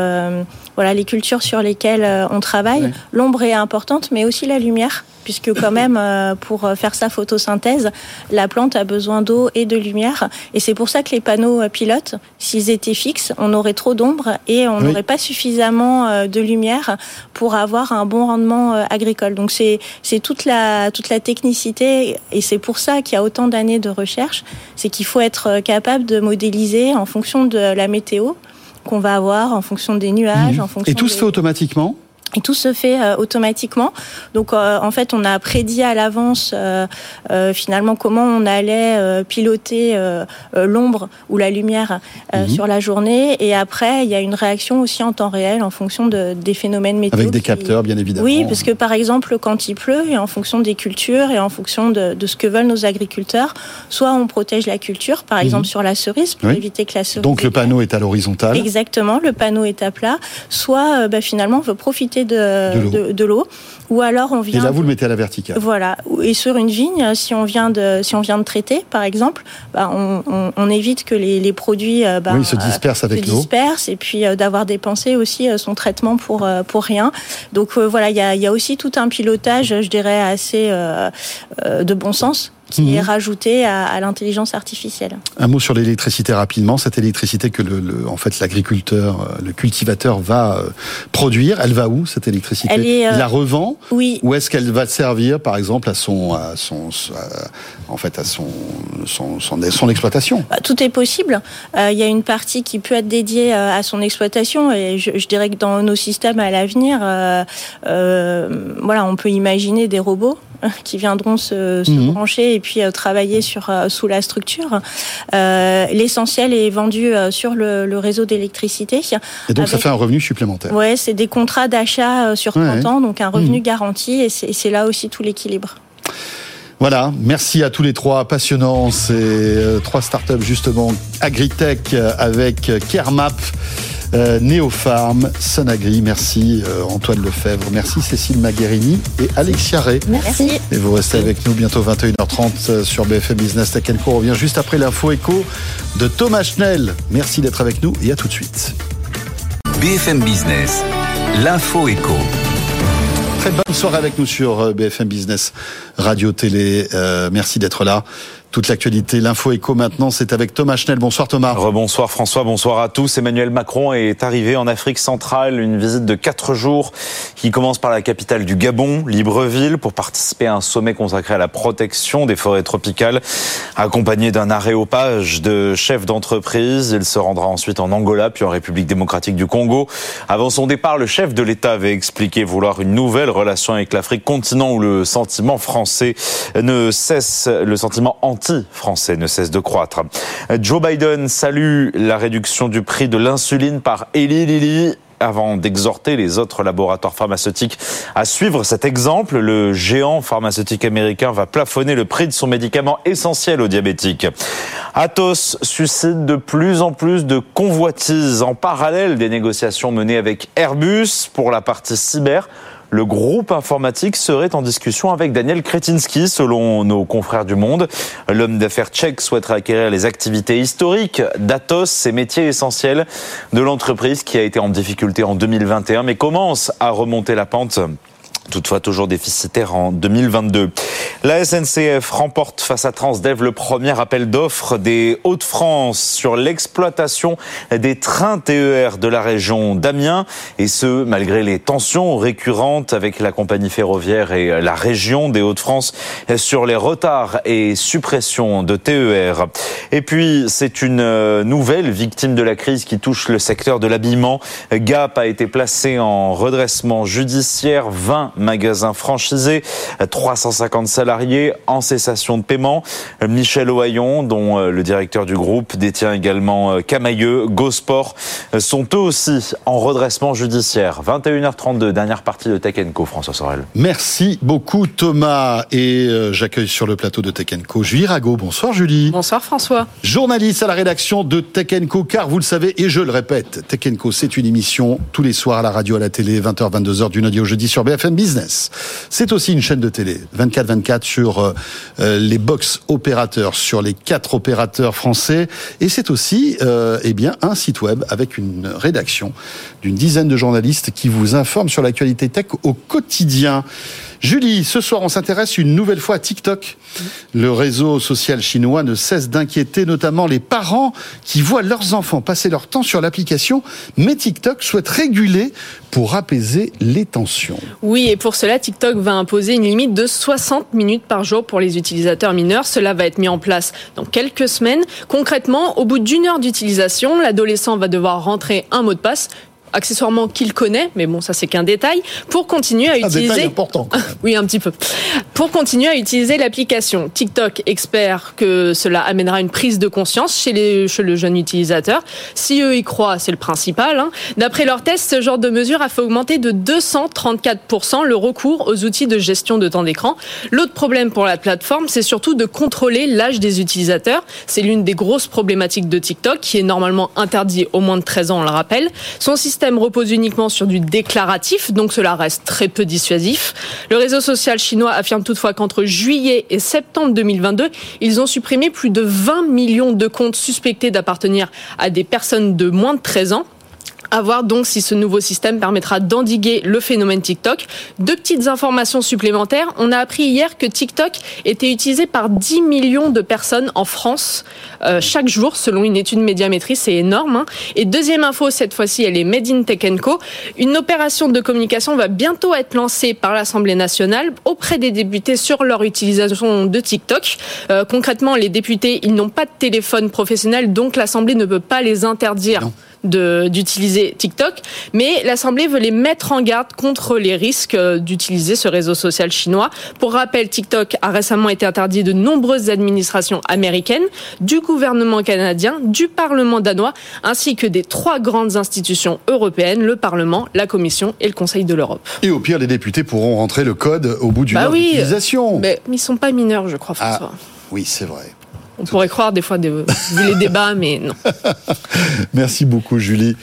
voilà les cultures sur lesquelles on travaille. Oui. L'ombre est importante, mais aussi la lumière puisque quand même pour faire sa photosynthèse, la plante a besoin d'eau et de lumière. Et c'est pour ça que les panneaux pilotes, s'ils étaient fixes, on aurait trop d'ombre et on n'aurait oui. pas suffisamment de lumière pour avoir un bon rendement agricole. Donc c'est c'est toute la toute la technicité et c'est pour ça qu'il y a autant d'années de recherche, c'est qu'il faut être capable de modéliser en fonction de la météo qu'on va avoir, en fonction des nuages, mmh. en fonction Et tout des... se fait automatiquement et tout se fait euh, automatiquement. Donc, euh, en fait, on a prédit à l'avance euh, finalement comment on allait piloter l'ombre ou la lumière mmh. sur la journée. Et après, il y a une réaction aussi en temps réel en fonction de, des phénomènes météo. Avec des qui... capteurs, bien évidemment. Oui, parce que par exemple, quand il pleut, et en fonction des cultures et en fonction de, de ce que veulent nos agriculteurs, soit on protège la culture, par exemple mmh. sur la cerise, pour oui. éviter que la cerise. Donc le panneau est à l'horizontale. Exactement, le panneau est à plat. Soit, bah, finalement, on veut profiter de, de l'eau. Ou alors on vient. Et là, vous le mettez à la verticale. Voilà. Et sur une vigne, si on vient de, si on vient de traiter, par exemple, bah, on, on, on, évite que les, les produits bah, oui, se dispersent avec l'eau. dispersent et puis d'avoir dépensé aussi son traitement pour pour rien. Donc voilà, il y a, y a, aussi tout un pilotage, je dirais, assez de bon sens qui est mhm. rajouté à, à l'intelligence artificielle. Un mot sur l'électricité rapidement. Cette électricité que le, le en fait l'agriculteur, euh, le cultivateur va euh, produire, elle va où cette électricité? Est, euh... Il la revend? Oui. Ou est-ce qu'elle va servir, par exemple, à son, à son, en fait, à son, son, son, son exploitation? Bah, Tout est possible. Euh, il y a une partie qui peut être dédiée à son exploitation, et je, je dirais que dans nos systèmes à l'avenir, voilà, on peut imaginer des robots qui viendront se, se mmh. brancher et puis euh, travailler sur euh, sous la structure. Euh, L'essentiel est vendu sur le, le réseau d'électricité. Et donc avec... ça fait un revenu supplémentaire. Ouais, c'est des contrats d'achat sur 30 ouais. ans, donc un revenu mmh. garanti et c'est là aussi tout l'équilibre. Voilà, merci à tous les trois, passionnants, ces trois startups justement, Agritech avec Kermap, euh, Néopharm, Sonagri, merci euh, Antoine Lefebvre, merci Cécile Magherini et Alexia Ray. Merci. Et vous restez avec nous bientôt 21h30 sur BFM Business Tech Co. On revient juste après l'info écho de Thomas Schnell. Merci d'être avec nous et à tout de suite. BFM Business, l'info écho. Très bonne soirée avec nous sur BFM Business Radio Télé. Euh, merci d'être là. Toute l'actualité, l'info écho maintenant, c'est avec Thomas Schnell. Bonsoir Thomas. Rebonsoir François, bonsoir à tous. Emmanuel Macron est arrivé en Afrique centrale, une visite de quatre jours qui commence par la capitale du Gabon, Libreville, pour participer à un sommet consacré à la protection des forêts tropicales. Accompagné d'un aréopage de chefs d'entreprise, il se rendra ensuite en Angola, puis en République démocratique du Congo. Avant son départ, le chef de l'État avait expliqué vouloir une nouvelle relation avec l'Afrique, continent où le sentiment français ne cesse, le sentiment anti-français ne cesse de croître. Joe Biden salue la réduction du prix de l'insuline par Eli Lilly avant d'exhorter les autres laboratoires pharmaceutiques à suivre cet exemple. Le géant pharmaceutique américain va plafonner le prix de son médicament essentiel aux diabétiques. Atos suscite de plus en plus de convoitises en parallèle des négociations menées avec Airbus pour la partie cyber le groupe informatique serait en discussion avec Daniel Kretinsky, selon nos confrères du Monde. L'homme d'affaires tchèque souhaiterait acquérir les activités historiques d'Atos, ces métiers essentiels de l'entreprise qui a été en difficulté en 2021, mais commence à remonter la pente toutefois toujours déficitaire en 2022. La SNCF remporte face à Transdev le premier appel d'offres des Hauts-de-France sur l'exploitation des trains TER de la région d'Amiens et ce malgré les tensions récurrentes avec la compagnie ferroviaire et la région des Hauts-de-France sur les retards et suppressions de TER. Et puis c'est une nouvelle victime de la crise qui touche le secteur de l'habillement. Gap a été placé en redressement judiciaire 20 magasins franchisés, 350 salariés en cessation de paiement. Michel Ohaillon, dont le directeur du groupe détient également Camailleux, Gosport, sont eux aussi en redressement judiciaire. 21h32, dernière partie de Tech Co, François Sorel. Merci beaucoup Thomas et euh, j'accueille sur le plateau de Tech Co Julie Rago. Bonsoir Julie. Bonsoir François. Journaliste à la rédaction de Tech Co car vous le savez et je le répète, Tech Co c'est une émission tous les soirs à la radio, à la télé, 20h, 22h du lundi au jeudi sur BFM Business. C'est aussi une chaîne de télé, 24-24 sur euh, les box opérateurs, sur les quatre opérateurs français. Et c'est aussi euh, eh bien, un site web avec une rédaction d'une dizaine de journalistes qui vous informent sur l'actualité tech au quotidien. Julie, ce soir, on s'intéresse une nouvelle fois à TikTok. Le réseau social chinois ne cesse d'inquiéter notamment les parents qui voient leurs enfants passer leur temps sur l'application, mais TikTok souhaite réguler pour apaiser les tensions. Oui, pour cela, TikTok va imposer une limite de 60 minutes par jour pour les utilisateurs mineurs. Cela va être mis en place dans quelques semaines. Concrètement, au bout d'une heure d'utilisation, l'adolescent va devoir rentrer un mot de passe accessoirement qu'il connaît, mais bon, ça c'est qu'un détail, pour continuer à un utiliser. Détail important. oui, un petit peu. Pour continuer à utiliser l'application. TikTok espère que cela amènera une prise de conscience chez, les, chez le jeune utilisateur. Si eux y croient, c'est le principal. Hein. D'après leurs tests, ce genre de mesure a fait augmenter de 234% le recours aux outils de gestion de temps d'écran. L'autre problème pour la plateforme, c'est surtout de contrôler l'âge des utilisateurs. C'est l'une des grosses problématiques de TikTok, qui est normalement interdit au moins de 13 ans, on le rappelle. Son système système repose uniquement sur du déclaratif, donc cela reste très peu dissuasif. Le réseau social chinois affirme toutefois qu'entre juillet et septembre 2022, ils ont supprimé plus de 20 millions de comptes suspectés d'appartenir à des personnes de moins de 13 ans. À voir donc si ce nouveau système permettra d'endiguer le phénomène TikTok. Deux petites informations supplémentaires. On a appris hier que TikTok était utilisé par 10 millions de personnes en France euh, chaque jour, selon une étude médiamétrie. C'est énorme. Hein. Et deuxième info, cette fois-ci, elle est Made in Tech Co. Une opération de communication va bientôt être lancée par l'Assemblée nationale auprès des députés sur leur utilisation de TikTok. Euh, concrètement, les députés, ils n'ont pas de téléphone professionnel, donc l'Assemblée ne peut pas les interdire d'utiliser TikTok, mais l'Assemblée veut les mettre en garde contre les risques euh, d'utiliser ce réseau social chinois. Pour rappel, TikTok a récemment été interdit de nombreuses administrations américaines, du gouvernement canadien, du Parlement danois, ainsi que des trois grandes institutions européennes, le Parlement, la Commission et le Conseil de l'Europe. Et au pire, les députés pourront rentrer le code au bout d'une bah heure oui, d'utilisation. Mais ils sont pas mineurs, je crois, ah, François. oui, c'est vrai. On pourrait croire des fois, vu les débats, mais non. Merci beaucoup, Julie.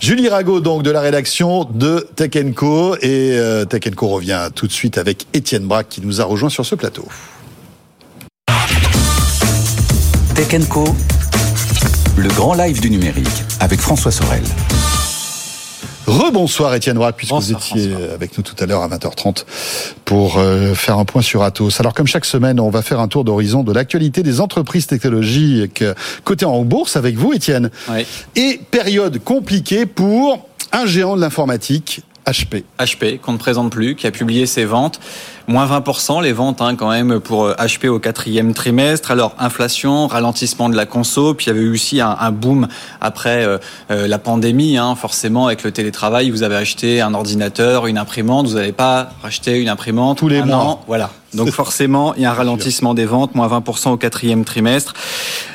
Julie Rago, donc, de la rédaction de Tech Co. Et euh, Tech Co revient tout de suite avec Étienne Braque qui nous a rejoint sur ce plateau. Tech Co, le grand live du numérique avec François Sorel. Rebonsoir Étienne Braque, puisque vous étiez avec nous tout à l'heure à 20h30 pour euh, faire un point sur Atos. Alors comme chaque semaine, on va faire un tour d'horizon de l'actualité des entreprises technologiques cotées en bourse avec vous Étienne. Oui. Et période compliquée pour un géant de l'informatique, HP. HP, qu'on ne présente plus, qui a publié ses ventes moins 20% les ventes hein, quand même pour HP euh, au quatrième trimestre. Alors inflation, ralentissement de la conso, puis il y avait eu aussi un, un boom après euh, euh, la pandémie. Hein, forcément, avec le télétravail, vous avez acheté un ordinateur, une imprimante, vous n'avez pas racheté une imprimante tous les mois. voilà. Donc forcément, il y a un ralentissement des ventes, moins 20% au quatrième trimestre.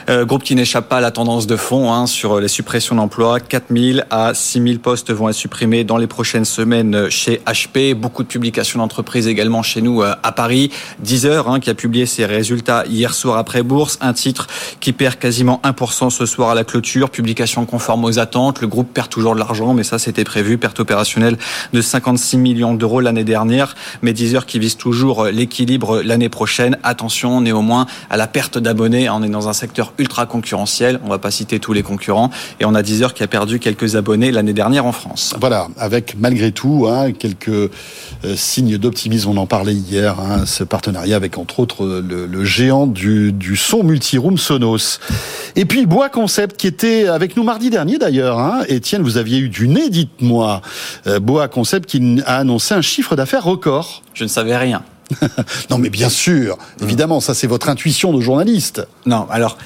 Euh, groupe qui n'échappe pas à la tendance de fond hein, sur les suppressions d'emplois. 4000 à 6000 postes vont être supprimés dans les prochaines semaines chez HP. Beaucoup de publications d'entreprises également chez nous euh, à Paris. Deezer hein, qui a publié ses résultats hier soir après bourse. Un titre qui perd quasiment 1% ce soir à la clôture. Publication conforme aux attentes. Le groupe perd toujours de l'argent, mais ça c'était prévu. Perte opérationnelle de 56 millions d'euros l'année dernière. Mais Deezer qui vise toujours l'équilibre l'année prochaine. Attention néanmoins à la perte d'abonnés. On est dans un secteur ultra concurrentiel. On va pas citer tous les concurrents. Et on a Deezer qui a perdu quelques abonnés l'année dernière en France. Voilà, avec malgré tout hein, quelques euh, signes d'optimisme. On en parlait hier, hein, ce partenariat avec entre autres le, géant du, du son multiroom Sonos. Et puis Bois Concept qui était avec nous mardi dernier d'ailleurs. Hein. Étienne, vous aviez eu du nez, dites-moi. Euh, Bois Concept qui a annoncé un chiffre d'affaires record. Je ne savais rien. non mais bien sûr, évidemment, ça c'est votre intuition de journaliste. Non, alors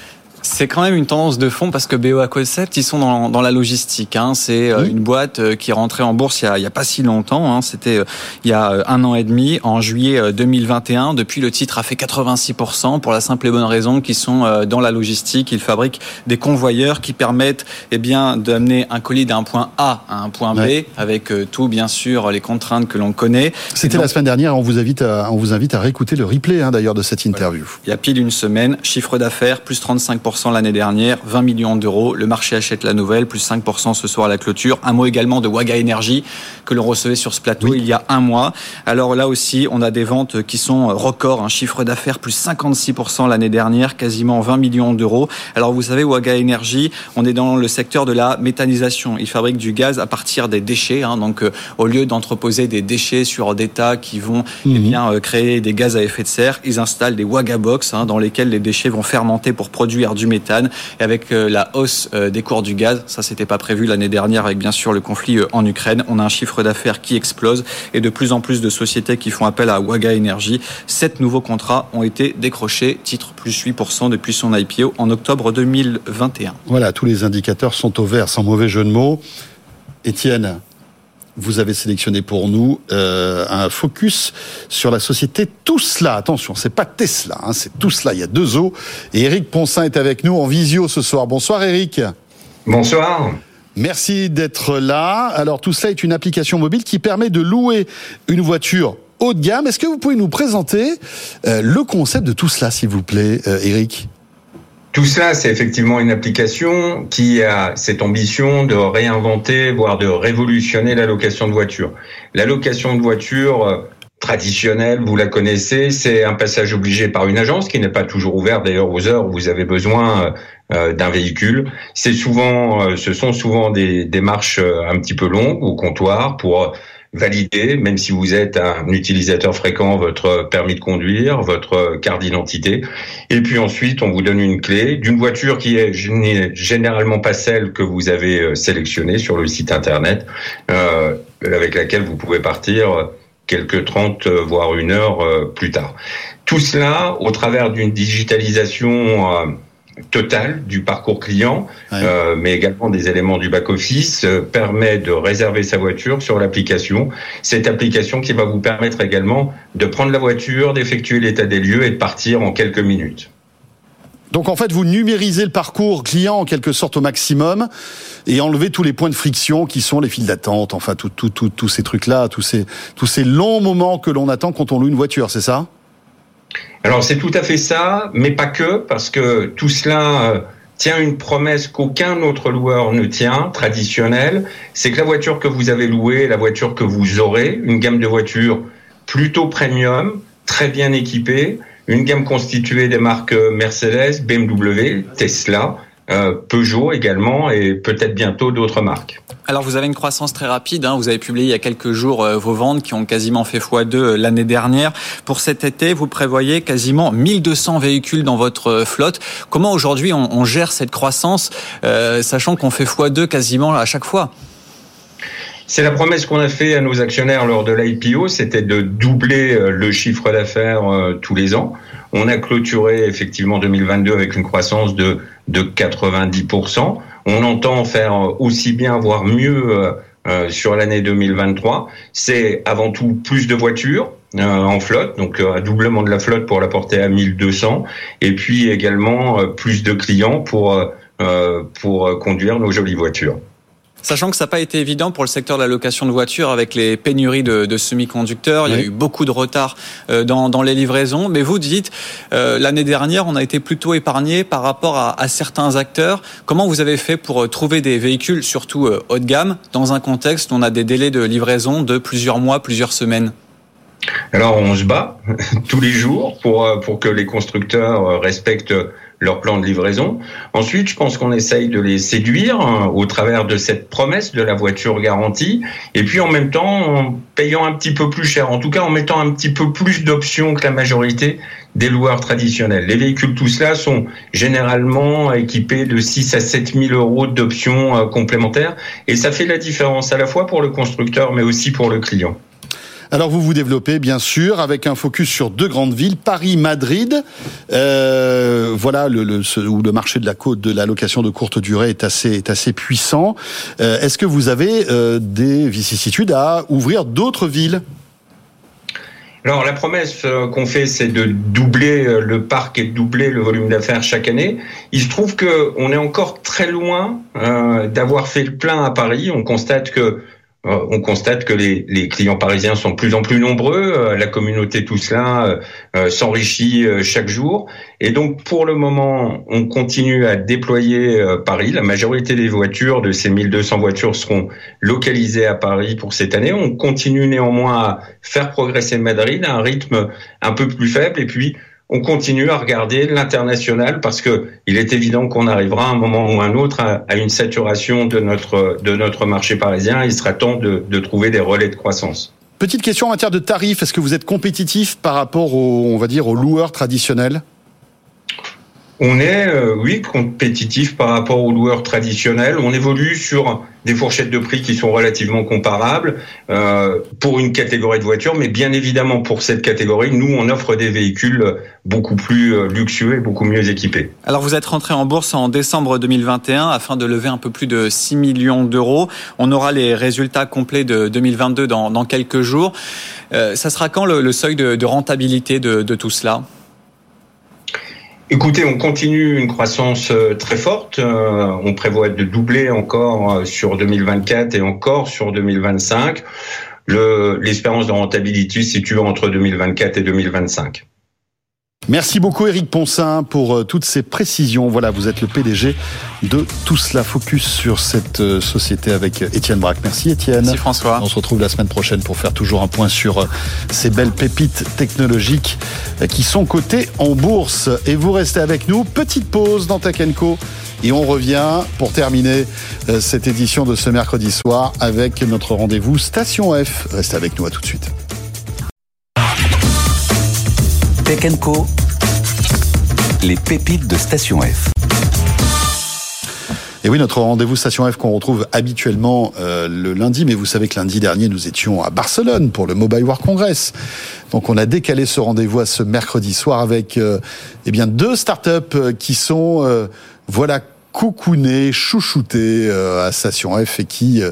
c'est quand même une tendance de fond parce que BOA Concept, ils sont dans, dans la logistique. Hein. C'est euh, une boîte euh, qui est rentrée en bourse il y a, il y a pas si longtemps. Hein. C'était euh, il y a un an et demi, en juillet 2021. Depuis, le titre a fait 86% pour la simple et bonne raison qu'ils sont dans la logistique. Ils fabriquent des convoyeurs qui permettent eh bien, d'amener un colis d'un point A à un point B avec tout, bien sûr, les contraintes que l'on connaît. C'était la semaine dernière. On vous invite à, on vous invite à réécouter le replay hein, d'ailleurs de cette interview. Il y a pile une semaine, chiffre d'affaires plus 35% l'année dernière, 20 millions d'euros. Le marché achète la nouvelle, plus 5% ce soir à la clôture. Un mot également de Waga Energy que l'on recevait sur ce plateau il y a un mois. Alors là aussi, on a des ventes qui sont records, un chiffre d'affaires plus 56% l'année dernière, quasiment 20 millions d'euros. Alors vous savez, Waga Energy, on est dans le secteur de la méthanisation. Ils fabriquent du gaz à partir des déchets. Hein. donc euh, au lieu d'entreposer des déchets sur des tas qui vont eh mhm. bien euh, créer des gaz à effet de serre, ils installent des Waga Box hein, dans lesquels les déchets vont fermenter pour produire du méthane. Et avec euh, la hausse des cours du gaz, ça c'était pas prévu l'année dernière avec bien sûr le conflit en Ukraine, on a un chiffre d'affaires qui explose et de plus en plus de sociétés qui font appel à Waga Energy. Sept nouveaux contrats ont été décrochés, titre plus 8% depuis son IPO en octobre 2021. Voilà, tous les indicateurs sont au vert, sans mauvais jeu de mots. Étienne, vous avez sélectionné pour nous euh, un focus sur la société Tout cela. Attention, c'est pas Tesla, hein, c'est Tout cela. Il y a deux os. Et Eric Ponsin est avec nous en visio ce soir. Bonsoir Eric. Bonsoir. Merci d'être là. Alors tout cela est une application mobile qui permet de louer une voiture haut de gamme. Est-ce que vous pouvez nous présenter euh, le concept de tout cela, s'il vous plaît, euh, Eric Tout cela, c'est effectivement une application qui a cette ambition de réinventer, voire de révolutionner la location de voitures. La location de voitures euh, traditionnelle, vous la connaissez, c'est un passage obligé par une agence qui n'est pas toujours ouverte d'ailleurs aux heures où vous avez besoin euh, d'un véhicule. C'est souvent, euh, ce sont souvent des démarches un petit peu longues au comptoir pour valider, même si vous êtes un utilisateur fréquent, votre permis de conduire, votre carte d'identité. Et puis ensuite, on vous donne une clé d'une voiture qui est généralement pas celle que vous avez euh, sélectionnée sur le site internet, euh, avec laquelle vous pouvez partir quelques 30 euh, voire une heure euh, plus tard. Tout cela au travers d'une digitalisation total du parcours client, euh, mais également des éléments du back-office, euh, permet de réserver sa voiture sur l'application. Cette application qui va vous permettre également de prendre la voiture, d'effectuer l'état des lieux et de partir en quelques minutes. Donc en fait, vous numérisez le parcours client en quelque sorte au maximum et enlevez tous les points de friction qui sont les files d'attente, enfin tous ces trucs-là, tous ces, tous ces longs moments que l'on attend quand on loue une voiture, c'est ça? Alors c'est tout à fait ça, mais pas que, parce que tout cela euh, tient une promesse qu'aucun autre loueur ne tient, traditionnelle, c'est que la voiture que vous avez louée, la voiture que vous aurez, une gamme de voitures plutôt premium, très bien équipée, une gamme constituée des marques Mercedes, BMW, Tesla, euh, Peugeot également et peut-être bientôt d'autres marques. Alors vous avez une croissance très rapide, hein. vous avez publié il y a quelques jours euh, vos ventes qui ont quasiment fait x2 euh, l'année dernière. Pour cet été, vous prévoyez quasiment 1200 véhicules dans votre flotte. Comment aujourd'hui on, gère cette croissance, sachant qu'on fait x2 quasiment à chaque fois? C'est la promesse qu'on a fait à nos actionnaires lors de l'IPO, c'était de doubler le chiffre d'affaires tous les ans. On a clôturé effectivement 2022 avec une croissance de de 90%. On entend faire aussi bien, voire mieux euh, euh, sur l'année 2023. C'est avant tout plus de voitures, euh, en flotte, donc un doublement de la flotte pour la porter à 1200, et puis également plus de clients pour pour conduire nos jolies voitures. Sachant que ça n'a pas été évident pour le secteur de la location de voitures avec les pénuries de, de semi-conducteurs. Il y a eu beaucoup de retard euh, dans, dans, les livraisons. Mais vous dites, euh, l'année dernière, on a été plutôt épargné par rapport à, à, certains acteurs. Comment vous avez fait pour euh, trouver des véhicules, surtout haut de gamme, dans un contexte où on a des délais de livraison de plusieurs mois, plusieurs semaines? Alors on se bat tous les jours pour pour que les constructeurs respectent leur plan de livraison. Ensuite, je pense qu'on essaye de les séduire hein, au travers de cette promesse de la voiture garantie, et puis en même temps en payant un petit peu plus cher, en tout cas en mettant un petit peu plus d'options que la majorité des loueurs traditionnels. Les véhicules, tout cela, sont généralement équipés de 6 à 7 000 euros d'options euh, complémentaires, et ça fait la différence à la fois pour le constructeur, mais aussi pour le client. Alors vous vous développez bien sûr avec un focus sur deux grandes villes, Paris, Madrid. Euh, voilà le, où le marché de la côte de la location de courte durée est assez est assez puissant. Euh, est-ce que vous avez euh, des vicissitudes à ouvrir d'autres villes? Alors la promesse qu'on fait, c'est de doubler le parc et de doubler le volume d'affaires chaque année. Il se trouve que on est encore très loin d'avoir fait le plein à Paris. On constate que on constate que les, les, clients parisiens sont de plus en plus nombreux, euh, la communauté cela euh, s'enrichit chaque jour, et donc pour le moment, on continue à déployer Paris. La majorité des voitures, de ces 1200 voitures, seront localisées à Paris pour cette année. On continue néanmoins à faire progresser Madrid à un rythme un peu plus faible, et puis on continue à regarder l'international parce que il est évident qu'on arrivera à un moment ou un autre à, une saturation de notre de notre marché parisien. Il sera temps de, de trouver des relais de croissance. Petite question en matière de tarifs, est-ce que vous êtes compétitif par rapport aux, on va dire, aux loueurs traditionnels on est, euh, oui, compétitif par rapport aux loueurs traditionnels. On évolue sur des fourchettes de prix qui sont relativement comparables euh, pour une catégorie de voitures, mais bien évidemment pour cette catégorie, nous, on offre des véhicules beaucoup plus euh, luxueux et beaucoup mieux équipés. Alors vous êtes rentré en bourse en décembre 2021 afin de lever un peu plus de 6 millions d'euros. On aura les résultats complets de 2022 dans, dans quelques jours. Euh, ça sera quand le, seuil de, rentabilité de tout cela? Écoutez, on continue une croissance euh, très forte. Euh, on prévoit de doubler encore euh, sur 2024 et encore sur 2025. L'espérance de rentabilité se situe entre 2024 et 2025. Merci beaucoup Eric Poncin pour euh, toutes ces précisions. Voilà, vous êtes le PDG de Tout cela focus sur cette euh, société avec euh, Étienne Braque. Merci Étienne. Merci François. On se retrouve la semaine prochaine pour faire toujours un point sur ces belles pépites technologiques qui sont cotées en bourse. Et vous restez avec nous. Petite pause dans Tech Co. Et on revient pour terminer cette édition de ce mercredi soir avec notre rendez-vous Station F. Restez avec nous à tout de suite. Tech Co. Les pépites de Station F. Et oui, notre rendez-vous Station F qu'on retrouve habituellement euh, le lundi, mais vous savez que lundi dernier, nous étions à Barcelone pour le Mobile World Congress. Donc on a décalé ce rendez-vous à ce mercredi soir avec euh, eh bien deux startups euh, qui sont voilà coucounés, chouchoutés à Station F et qui,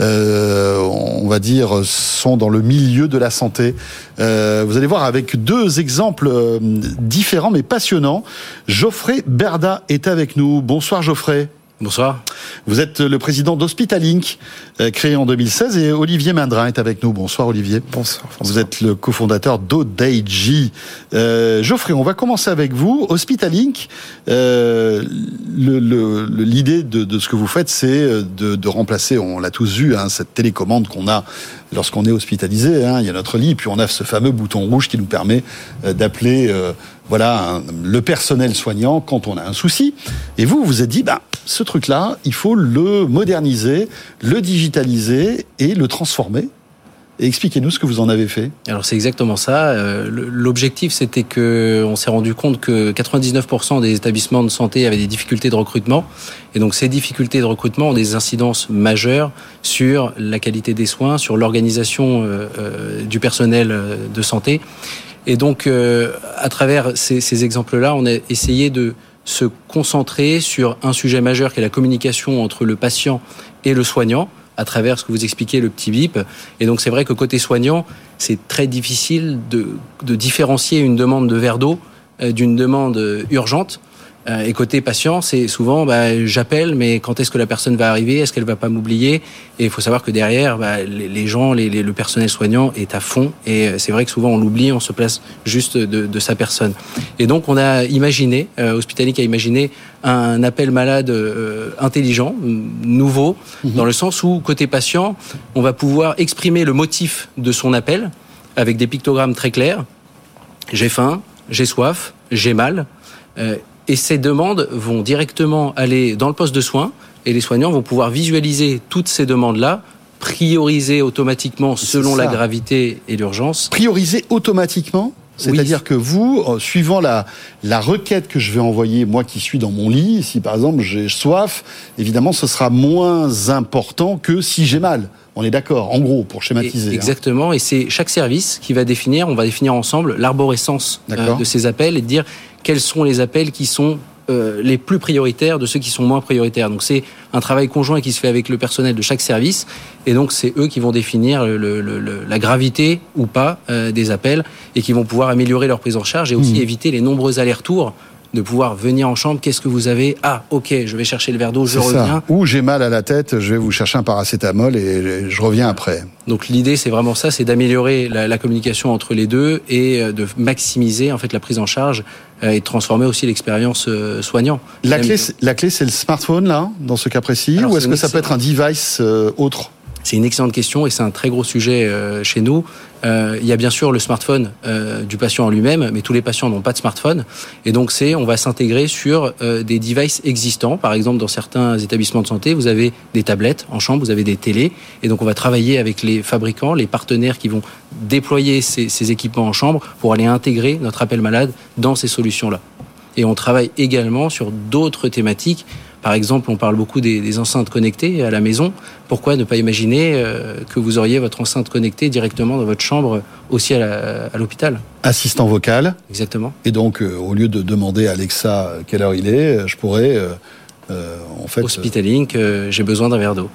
on va dire, sont dans le milieu de la santé. Euh, vous allez voir avec deux exemples différents mais passionnants. Geoffrey Berda est avec nous. Bonsoir Geoffrey. Bonsoir. Vous êtes le président d'Hospitalink, euh, créé en 2016, et Olivier Mindrin est avec nous. Bonsoir Olivier. Bonsoir. Vous êtes le cofondateur d'Odaiji. Euh, Geoffrey, on va commencer avec vous. Hospitalink, euh, l'idée de, de, ce que vous faites, c'est euh, de, de, remplacer, on l'a tous vu, hein, cette télécommande qu'on a lorsqu'on est hospitalisé. Hein, il y a notre lit, puis on a ce fameux bouton rouge qui nous permet d'appeler voilà le personnel soignant quand on a un souci. Et vous, vous êtes dit, bah, ce truc-là, il faut le moderniser, le digitaliser et le transformer. Expliquez-nous ce que vous en avez fait. Alors c'est exactement ça. Euh, l'objectif, c'était que on s'est rendu compte que 99% des établissements de santé avaient des difficultés de recrutement, et donc ces difficultés de recrutement ont des incidences majeures sur la qualité des soins, sur l'organisation euh, euh, du personnel de santé. Et donc, à travers ces exemples-là, on a essayé de se concentrer sur un sujet majeur qui est la communication entre le patient et le soignant à travers ce que vous expliquez, le petit bip. Et donc c'est vrai que côté soignant, c'est très difficile de, de, différencier une demande de verre d'eau euh, d'une demande urgente. Euh, et côté patient, c'est souvent bah, j'appelle, mais quand est-ce que la personne va arriver? Est-ce qu'elle va pas m'oublier? Et il faut savoir que derrière, bah, les, gens, les, le personnel soignant est à fond. Et euh, c'est vrai que souvent on l'oublie, on se place juste de, de, sa personne. Et donc on a imaginé, euh, Hospitalic a imaginé un appel malade euh, intelligent, nouveau, mhm. dans le sens où côté patient, on va pouvoir exprimer le motif de son appel avec des pictogrammes très clairs. J'ai faim, j'ai soif, j'ai mal. Euh, et ces demandes vont directement aller dans le poste de soins et les soignants vont pouvoir visualiser toutes ces demandes-là prioriser automatiquement selon la gravité et l'urgence. Prioriser automatiquement c'est-à-dire que vous, euh, suivant la, la requête que je vais envoyer, moi qui suis dans mon lit, si par exemple j'ai soif, évidemment ce sera moins important que si j'ai mal. On est d'accord, en gros, pour schématiser. Hein. exactement, et c'est chaque service qui va définir, on va définir ensemble l'arborescence euh, de ces appels et de dire quels sont les appels qui sont euh, les plus prioritaires de ceux qui sont moins prioritaires. Donc c'est un travail conjoint qui se fait avec le personnel de chaque service, et donc c'est eux qui vont définir la gravité ou pas euh, des appels et qui vont pouvoir améliorer leur prise en charge et aussi mmh. éviter les nombreux allers-retours de pouvoir venir en chambre. Qu'est-ce que vous avez? Ah, ok, je vais chercher le verre d'eau, je reviens. Ou j'ai mal à la tête, je vais vous chercher un paracétamol et je reviens après. Donc l'idée, c'est vraiment ça, c'est d'améliorer la, communication entre les deux et euh, de maximiser en fait la prise en charge euh, et de transformer aussi l'expérience euh, soignant. La clé, la clé, c'est le smartphone là, dans ce cas précis, ou est-ce que ça peut être un device autre? C'est une excellente question et c'est un très gros sujet chez nous. Euh, il y a bien sûr le smartphone euh, du patient en lui-même, mais tous les patients n'ont pas de smartphone. Et donc, c'est, on va s'intégrer sur des devices existants. Par exemple, dans certains établissements de santé, vous avez des tablettes en chambre, vous avez des télés. Et donc, on va travailler avec les fabricants, les partenaires qui vont déployer ces, ces équipements en chambre pour aller intégrer notre appel malade dans ces solutions-là. Et on travaille également sur d'autres thématiques par exemple, on parle beaucoup des, enceintes connectées à la maison. Pourquoi ne pas imaginer euh, que vous auriez votre enceinte connectée directement dans votre chambre aussi à l'hôpital? Assistant vocal. Exactement. Et donc, euh, au lieu de demander à Alexa quelle heure il est, je pourrais, en fait... Hospitalink, j'ai besoin d'un verre d'eau.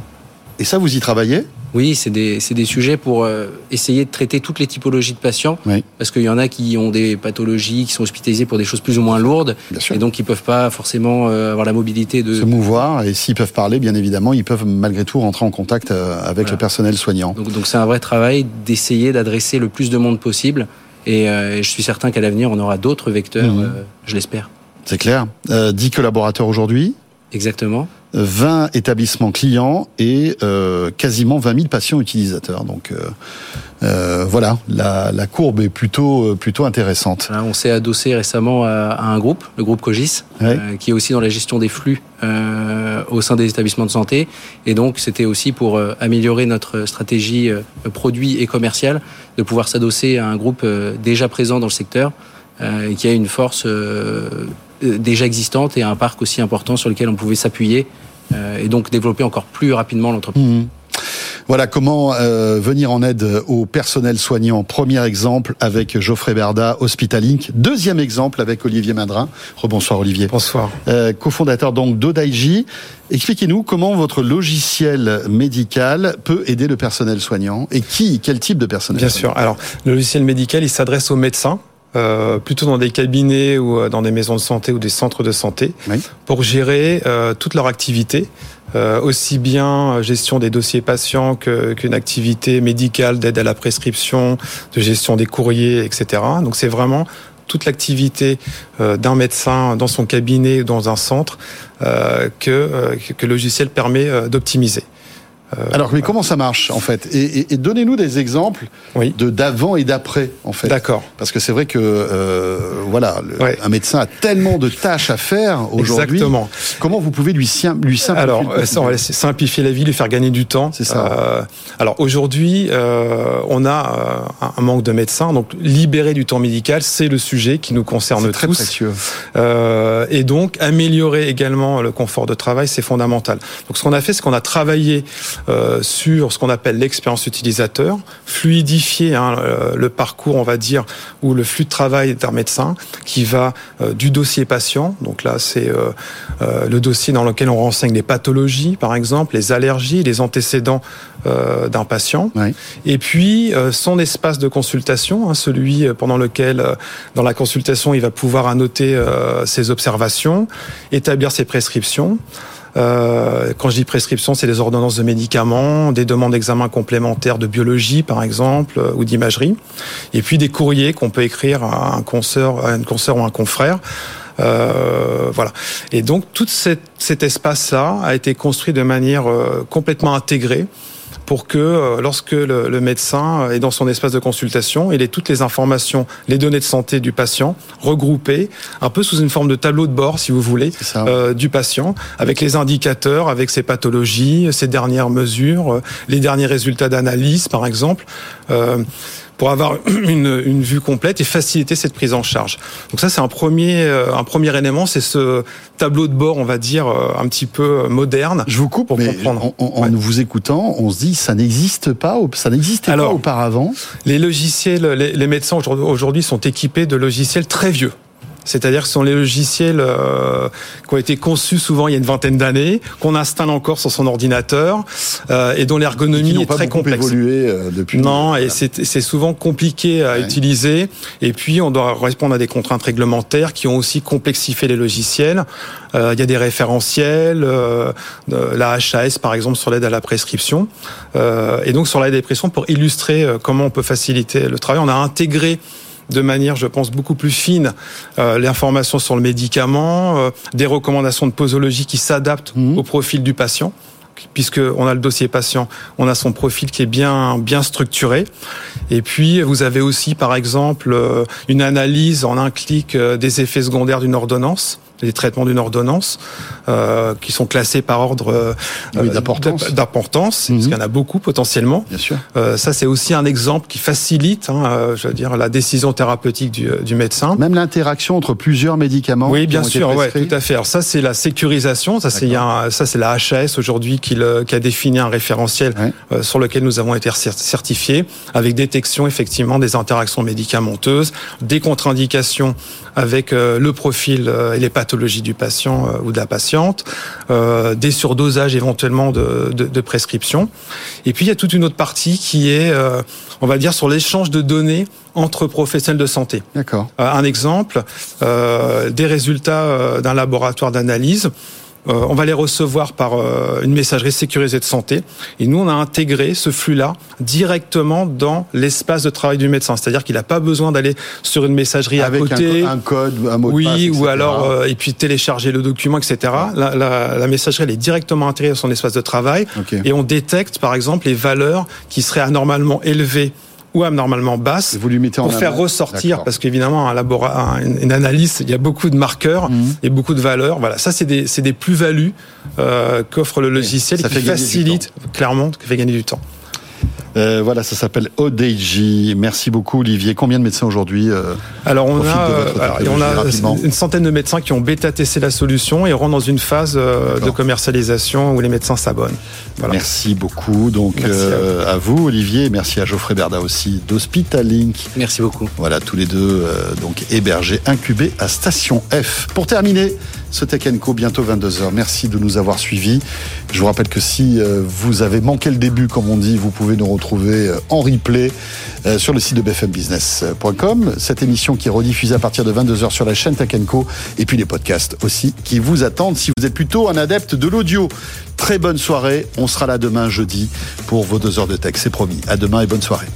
Et ça, vous y travaillez Oui, c'est des, des, sujets pour euh, essayer de traiter toutes les typologies de patients. Parce qu'il y en a qui ont des pathologies, qui sont hospitalisés pour des choses plus ou moins lourdes. Et donc, ils peuvent pas forcément euh, avoir la mobilité de... Se mouvoir. Et s'ils peuvent parler, bien évidemment, ils peuvent malgré tout rentrer en contact euh, avec le personnel soignant. Donc, c'est un vrai travail d'essayer d'adresser le plus de monde possible Et je suis certain qu'à l'avenir, on aura d'autres vecteurs, mmh. je l'espère. C'est clair. Euh, 10 collaborateurs aujourd'hui. Exactement. 20 établissements clients et euh, quasiment 20 000 patients utilisateurs. Donc euh, euh, voilà, la, la, courbe est plutôt plutôt intéressante. on s'est adossé récemment à, un groupe, le groupe Cogis, qui est aussi dans la gestion des flux au sein des établissements de santé. Et donc c'était aussi pour améliorer notre stratégie produit et commerciale, de pouvoir s'adosser à un groupe déjà présent dans le secteur et qui a une force déjà existante et un parc aussi important sur lequel on pouvait s'appuyer euh, et donc développer encore plus rapidement l'entreprise. Mmh. Voilà comment euh, venir en aide au personnel soignant. Premier exemple avec Geoffrey Berda, Hospitalink. Deuxième exemple avec Olivier Madrin. Rebonsoir Olivier. Bonsoir. Euh, cofondateur donc d'Odaiji. Expliquez-nous comment votre logiciel médical peut aider le personnel soignant et qui, quel type de personnel Bien sûr. Alors, le logiciel médical, il s'adresse aux médecins euh, plutôt dans des cabinets ou euh, dans des maisons de santé ou des centres de santé, pour gérer euh, toute leur activité, euh, aussi bien gestion des dossiers patients qu'une activité médicale d'aide à la prescription, de gestion des courriers, etc. Donc c'est vraiment toute l'activité d'un médecin dans son cabinet ou dans un centre que, que le logiciel permet d'optimiser. Euh, Alors, mais comment ça marche en fait? Et, donnez-nous des exemples de d'avant et d'après en fait. D'accord. Parce que c'est vrai que euh, voilà, un médecin a tellement de tâches à faire aujourd'hui. Exactement. Comment vous pouvez lui, lui simplifier Alors, on va simplifier la vie, lui faire gagner du temps. C'est ça. Euh, alors aujourd'hui, on a un manque de médecins, donc libérer du temps médical, c'est le sujet qui nous concerne très tous. Précieux. et donc améliorer également le confort de travail, c'est fondamental. Donc ce qu'on a fait, c'est qu'on a travaillé euh, sur ce qu'on appelle l'expérience utilisateur, fluidifier hein, euh, le parcours, on va dire, ou le flux de travail d'un médecin qui va euh, du dossier patient. Donc là, c'est le dossier dans lequel on renseigne les pathologies, par exemple, les allergies, les antécédents d'un patient. Et puis son espace de consultation, hein, celui pendant lequel, dans la consultation, il va pouvoir annoter ses observations, établir ses prescriptions. Euh, quand je dis prescription, c'est des ordonnances de médicaments, des demandes d'examen complémentaires de biologie, par exemple, euh, ou d'imagerie, et puis des courriers qu'on peut écrire à un consoeur, à une consoeur ou un confrère. Euh, voilà. Et donc tout cet espace-là a été construit de manière euh, complètement intégrée pour que euh, lorsque le, médecin est dans son espace de consultation, il ait toutes les informations, les données de santé du patient regroupées, un peu sous une forme de tableau de bord, si vous voulez, euh, du patient, avec les indicateurs, avec ses pathologies, ses dernières mesures, euh, les derniers résultats d'analyse, par exemple pour avoir une, une, vue complète et faciliter cette prise en charge. Donc ça, c'est un premier, euh, un premier élément, c'est ce tableau de bord, on va dire, euh, un petit peu moderne. Je vous coupe, pour mais comprendre. en, en vous écoutant, on se dit, ça n'existe pas, ça n'existait pas auparavant. Les logiciels, les, les médecins aujourd'hui sont équipés de logiciels très vieux. C'est-à-dire que ce sont les logiciels euh, qui ont été conçus souvent il y a une vingtaine d'années, qu'on installe encore sur son ordinateur euh, et dont l'ergonomie est très complexe. évolué euh, depuis. Non, et c'est souvent compliqué à utiliser. Et puis on doit répondre à des contraintes réglementaires qui ont aussi complexifié les logiciels. Euh, il y a des référentiels, la HAS par exemple sur l'aide à la prescription, et donc sur l'aide à la prescription pour illustrer comment on peut faciliter le travail. On a intégré de manière, je pense, beaucoup plus fine euh, l'information sur le médicament, euh, des recommandations de posologie qui s'adaptent mmh. au profil du patient puisque on a le dossier patient, on a son profil qui est bien bien structuré. Et puis vous avez aussi par exemple euh, une analyse en un clic des effets secondaires d'une ordonnance les traitements d'une ordonnance, euh, qui sont classés par ordre euh, d'importance, d'importance parce mhm. qu'il y en a beaucoup potentiellement. Bien sûr. Euh, ça, c'est aussi un exemple qui facilite, hein, euh, je veux dire, la décision thérapeutique du, du médecin. Même l'interaction entre plusieurs médicaments. Oui, bien sûr, ouais, tout à fait. Alors ça, c'est la sécurisation. Ça, c'est ça, c'est la HAS aujourd'hui qui, qui, a défini un référentiel sur lequel nous avons été certifiés, avec détection effectivement des interactions médicamenteuses, des contre-indications avec le profil et les pathologies du patient euh, ou de la patiente, euh, des surdosages éventuellement de, de, de prescription. Et puis il y a toute une autre partie qui est, euh, on va dire, sur l'échange de données entre professionnels de santé. D'accord. un exemple, des résultats d'un laboratoire d'analyse euh, on va les recevoir par euh, une messagerie sécurisée de santé. Et nous, on a intégré ce flux-là directement dans l'espace de travail du médecin. C'est-à-dire qu'il n'a pas besoin d'aller sur une messagerie Avec à côté. Un, un code, un mot oui, de passe, ou etc. alors euh, et puis télécharger le document, etc. La, la, la, messagerie elle est directement intégrée dans son espace de travail okay. et on détecte par exemple les valeurs qui seraient anormalement élevées ou abnormalement basse vous en pour faire ressortir parce qu'évidemment un laboratoire une, une, analyse il y a beaucoup de marqueurs Mhm. mmh. et beaucoup de valeurs voilà ça c'est des, des plus-values euh, qu'offre le logiciel ça et qui facilite clairement qui fait gagner du temps euh, voilà, ça s'appelle ODJ. Merci beaucoup, Olivier. Combien de médecins aujourd'hui euh, Alors, on a, alors, on a une centaine de médecins qui ont bêta-testé la solution et rentrent dans une phase euh, de commercialisation où les médecins s'abonnent. Voilà. Merci beaucoup. Donc, euh, à, vous. à, vous. Olivier. Merci à Geoffrey Berda aussi d'Hospitalink. Merci beaucoup. Voilà, tous les deux donc hébergés, incubés à Station F. Pour terminer, ce Tech Co bientôt 22h. Merci de nous avoir suivis. Je vous rappelle que si euh, vous avez manqué le début, comme on dit, vous pouvez nous retrouver euh, en replay euh, sur le site de bfmbusiness.com. Cette émission qui est rediffusée à partir de 22h sur la chaîne Tech Co et puis les podcasts aussi qui vous attendent si vous êtes plutôt un adepte de l'audio. Très bonne soirée. On sera là demain jeudi pour vos deux heures de tech. C'est promis. À demain et bonne soirée.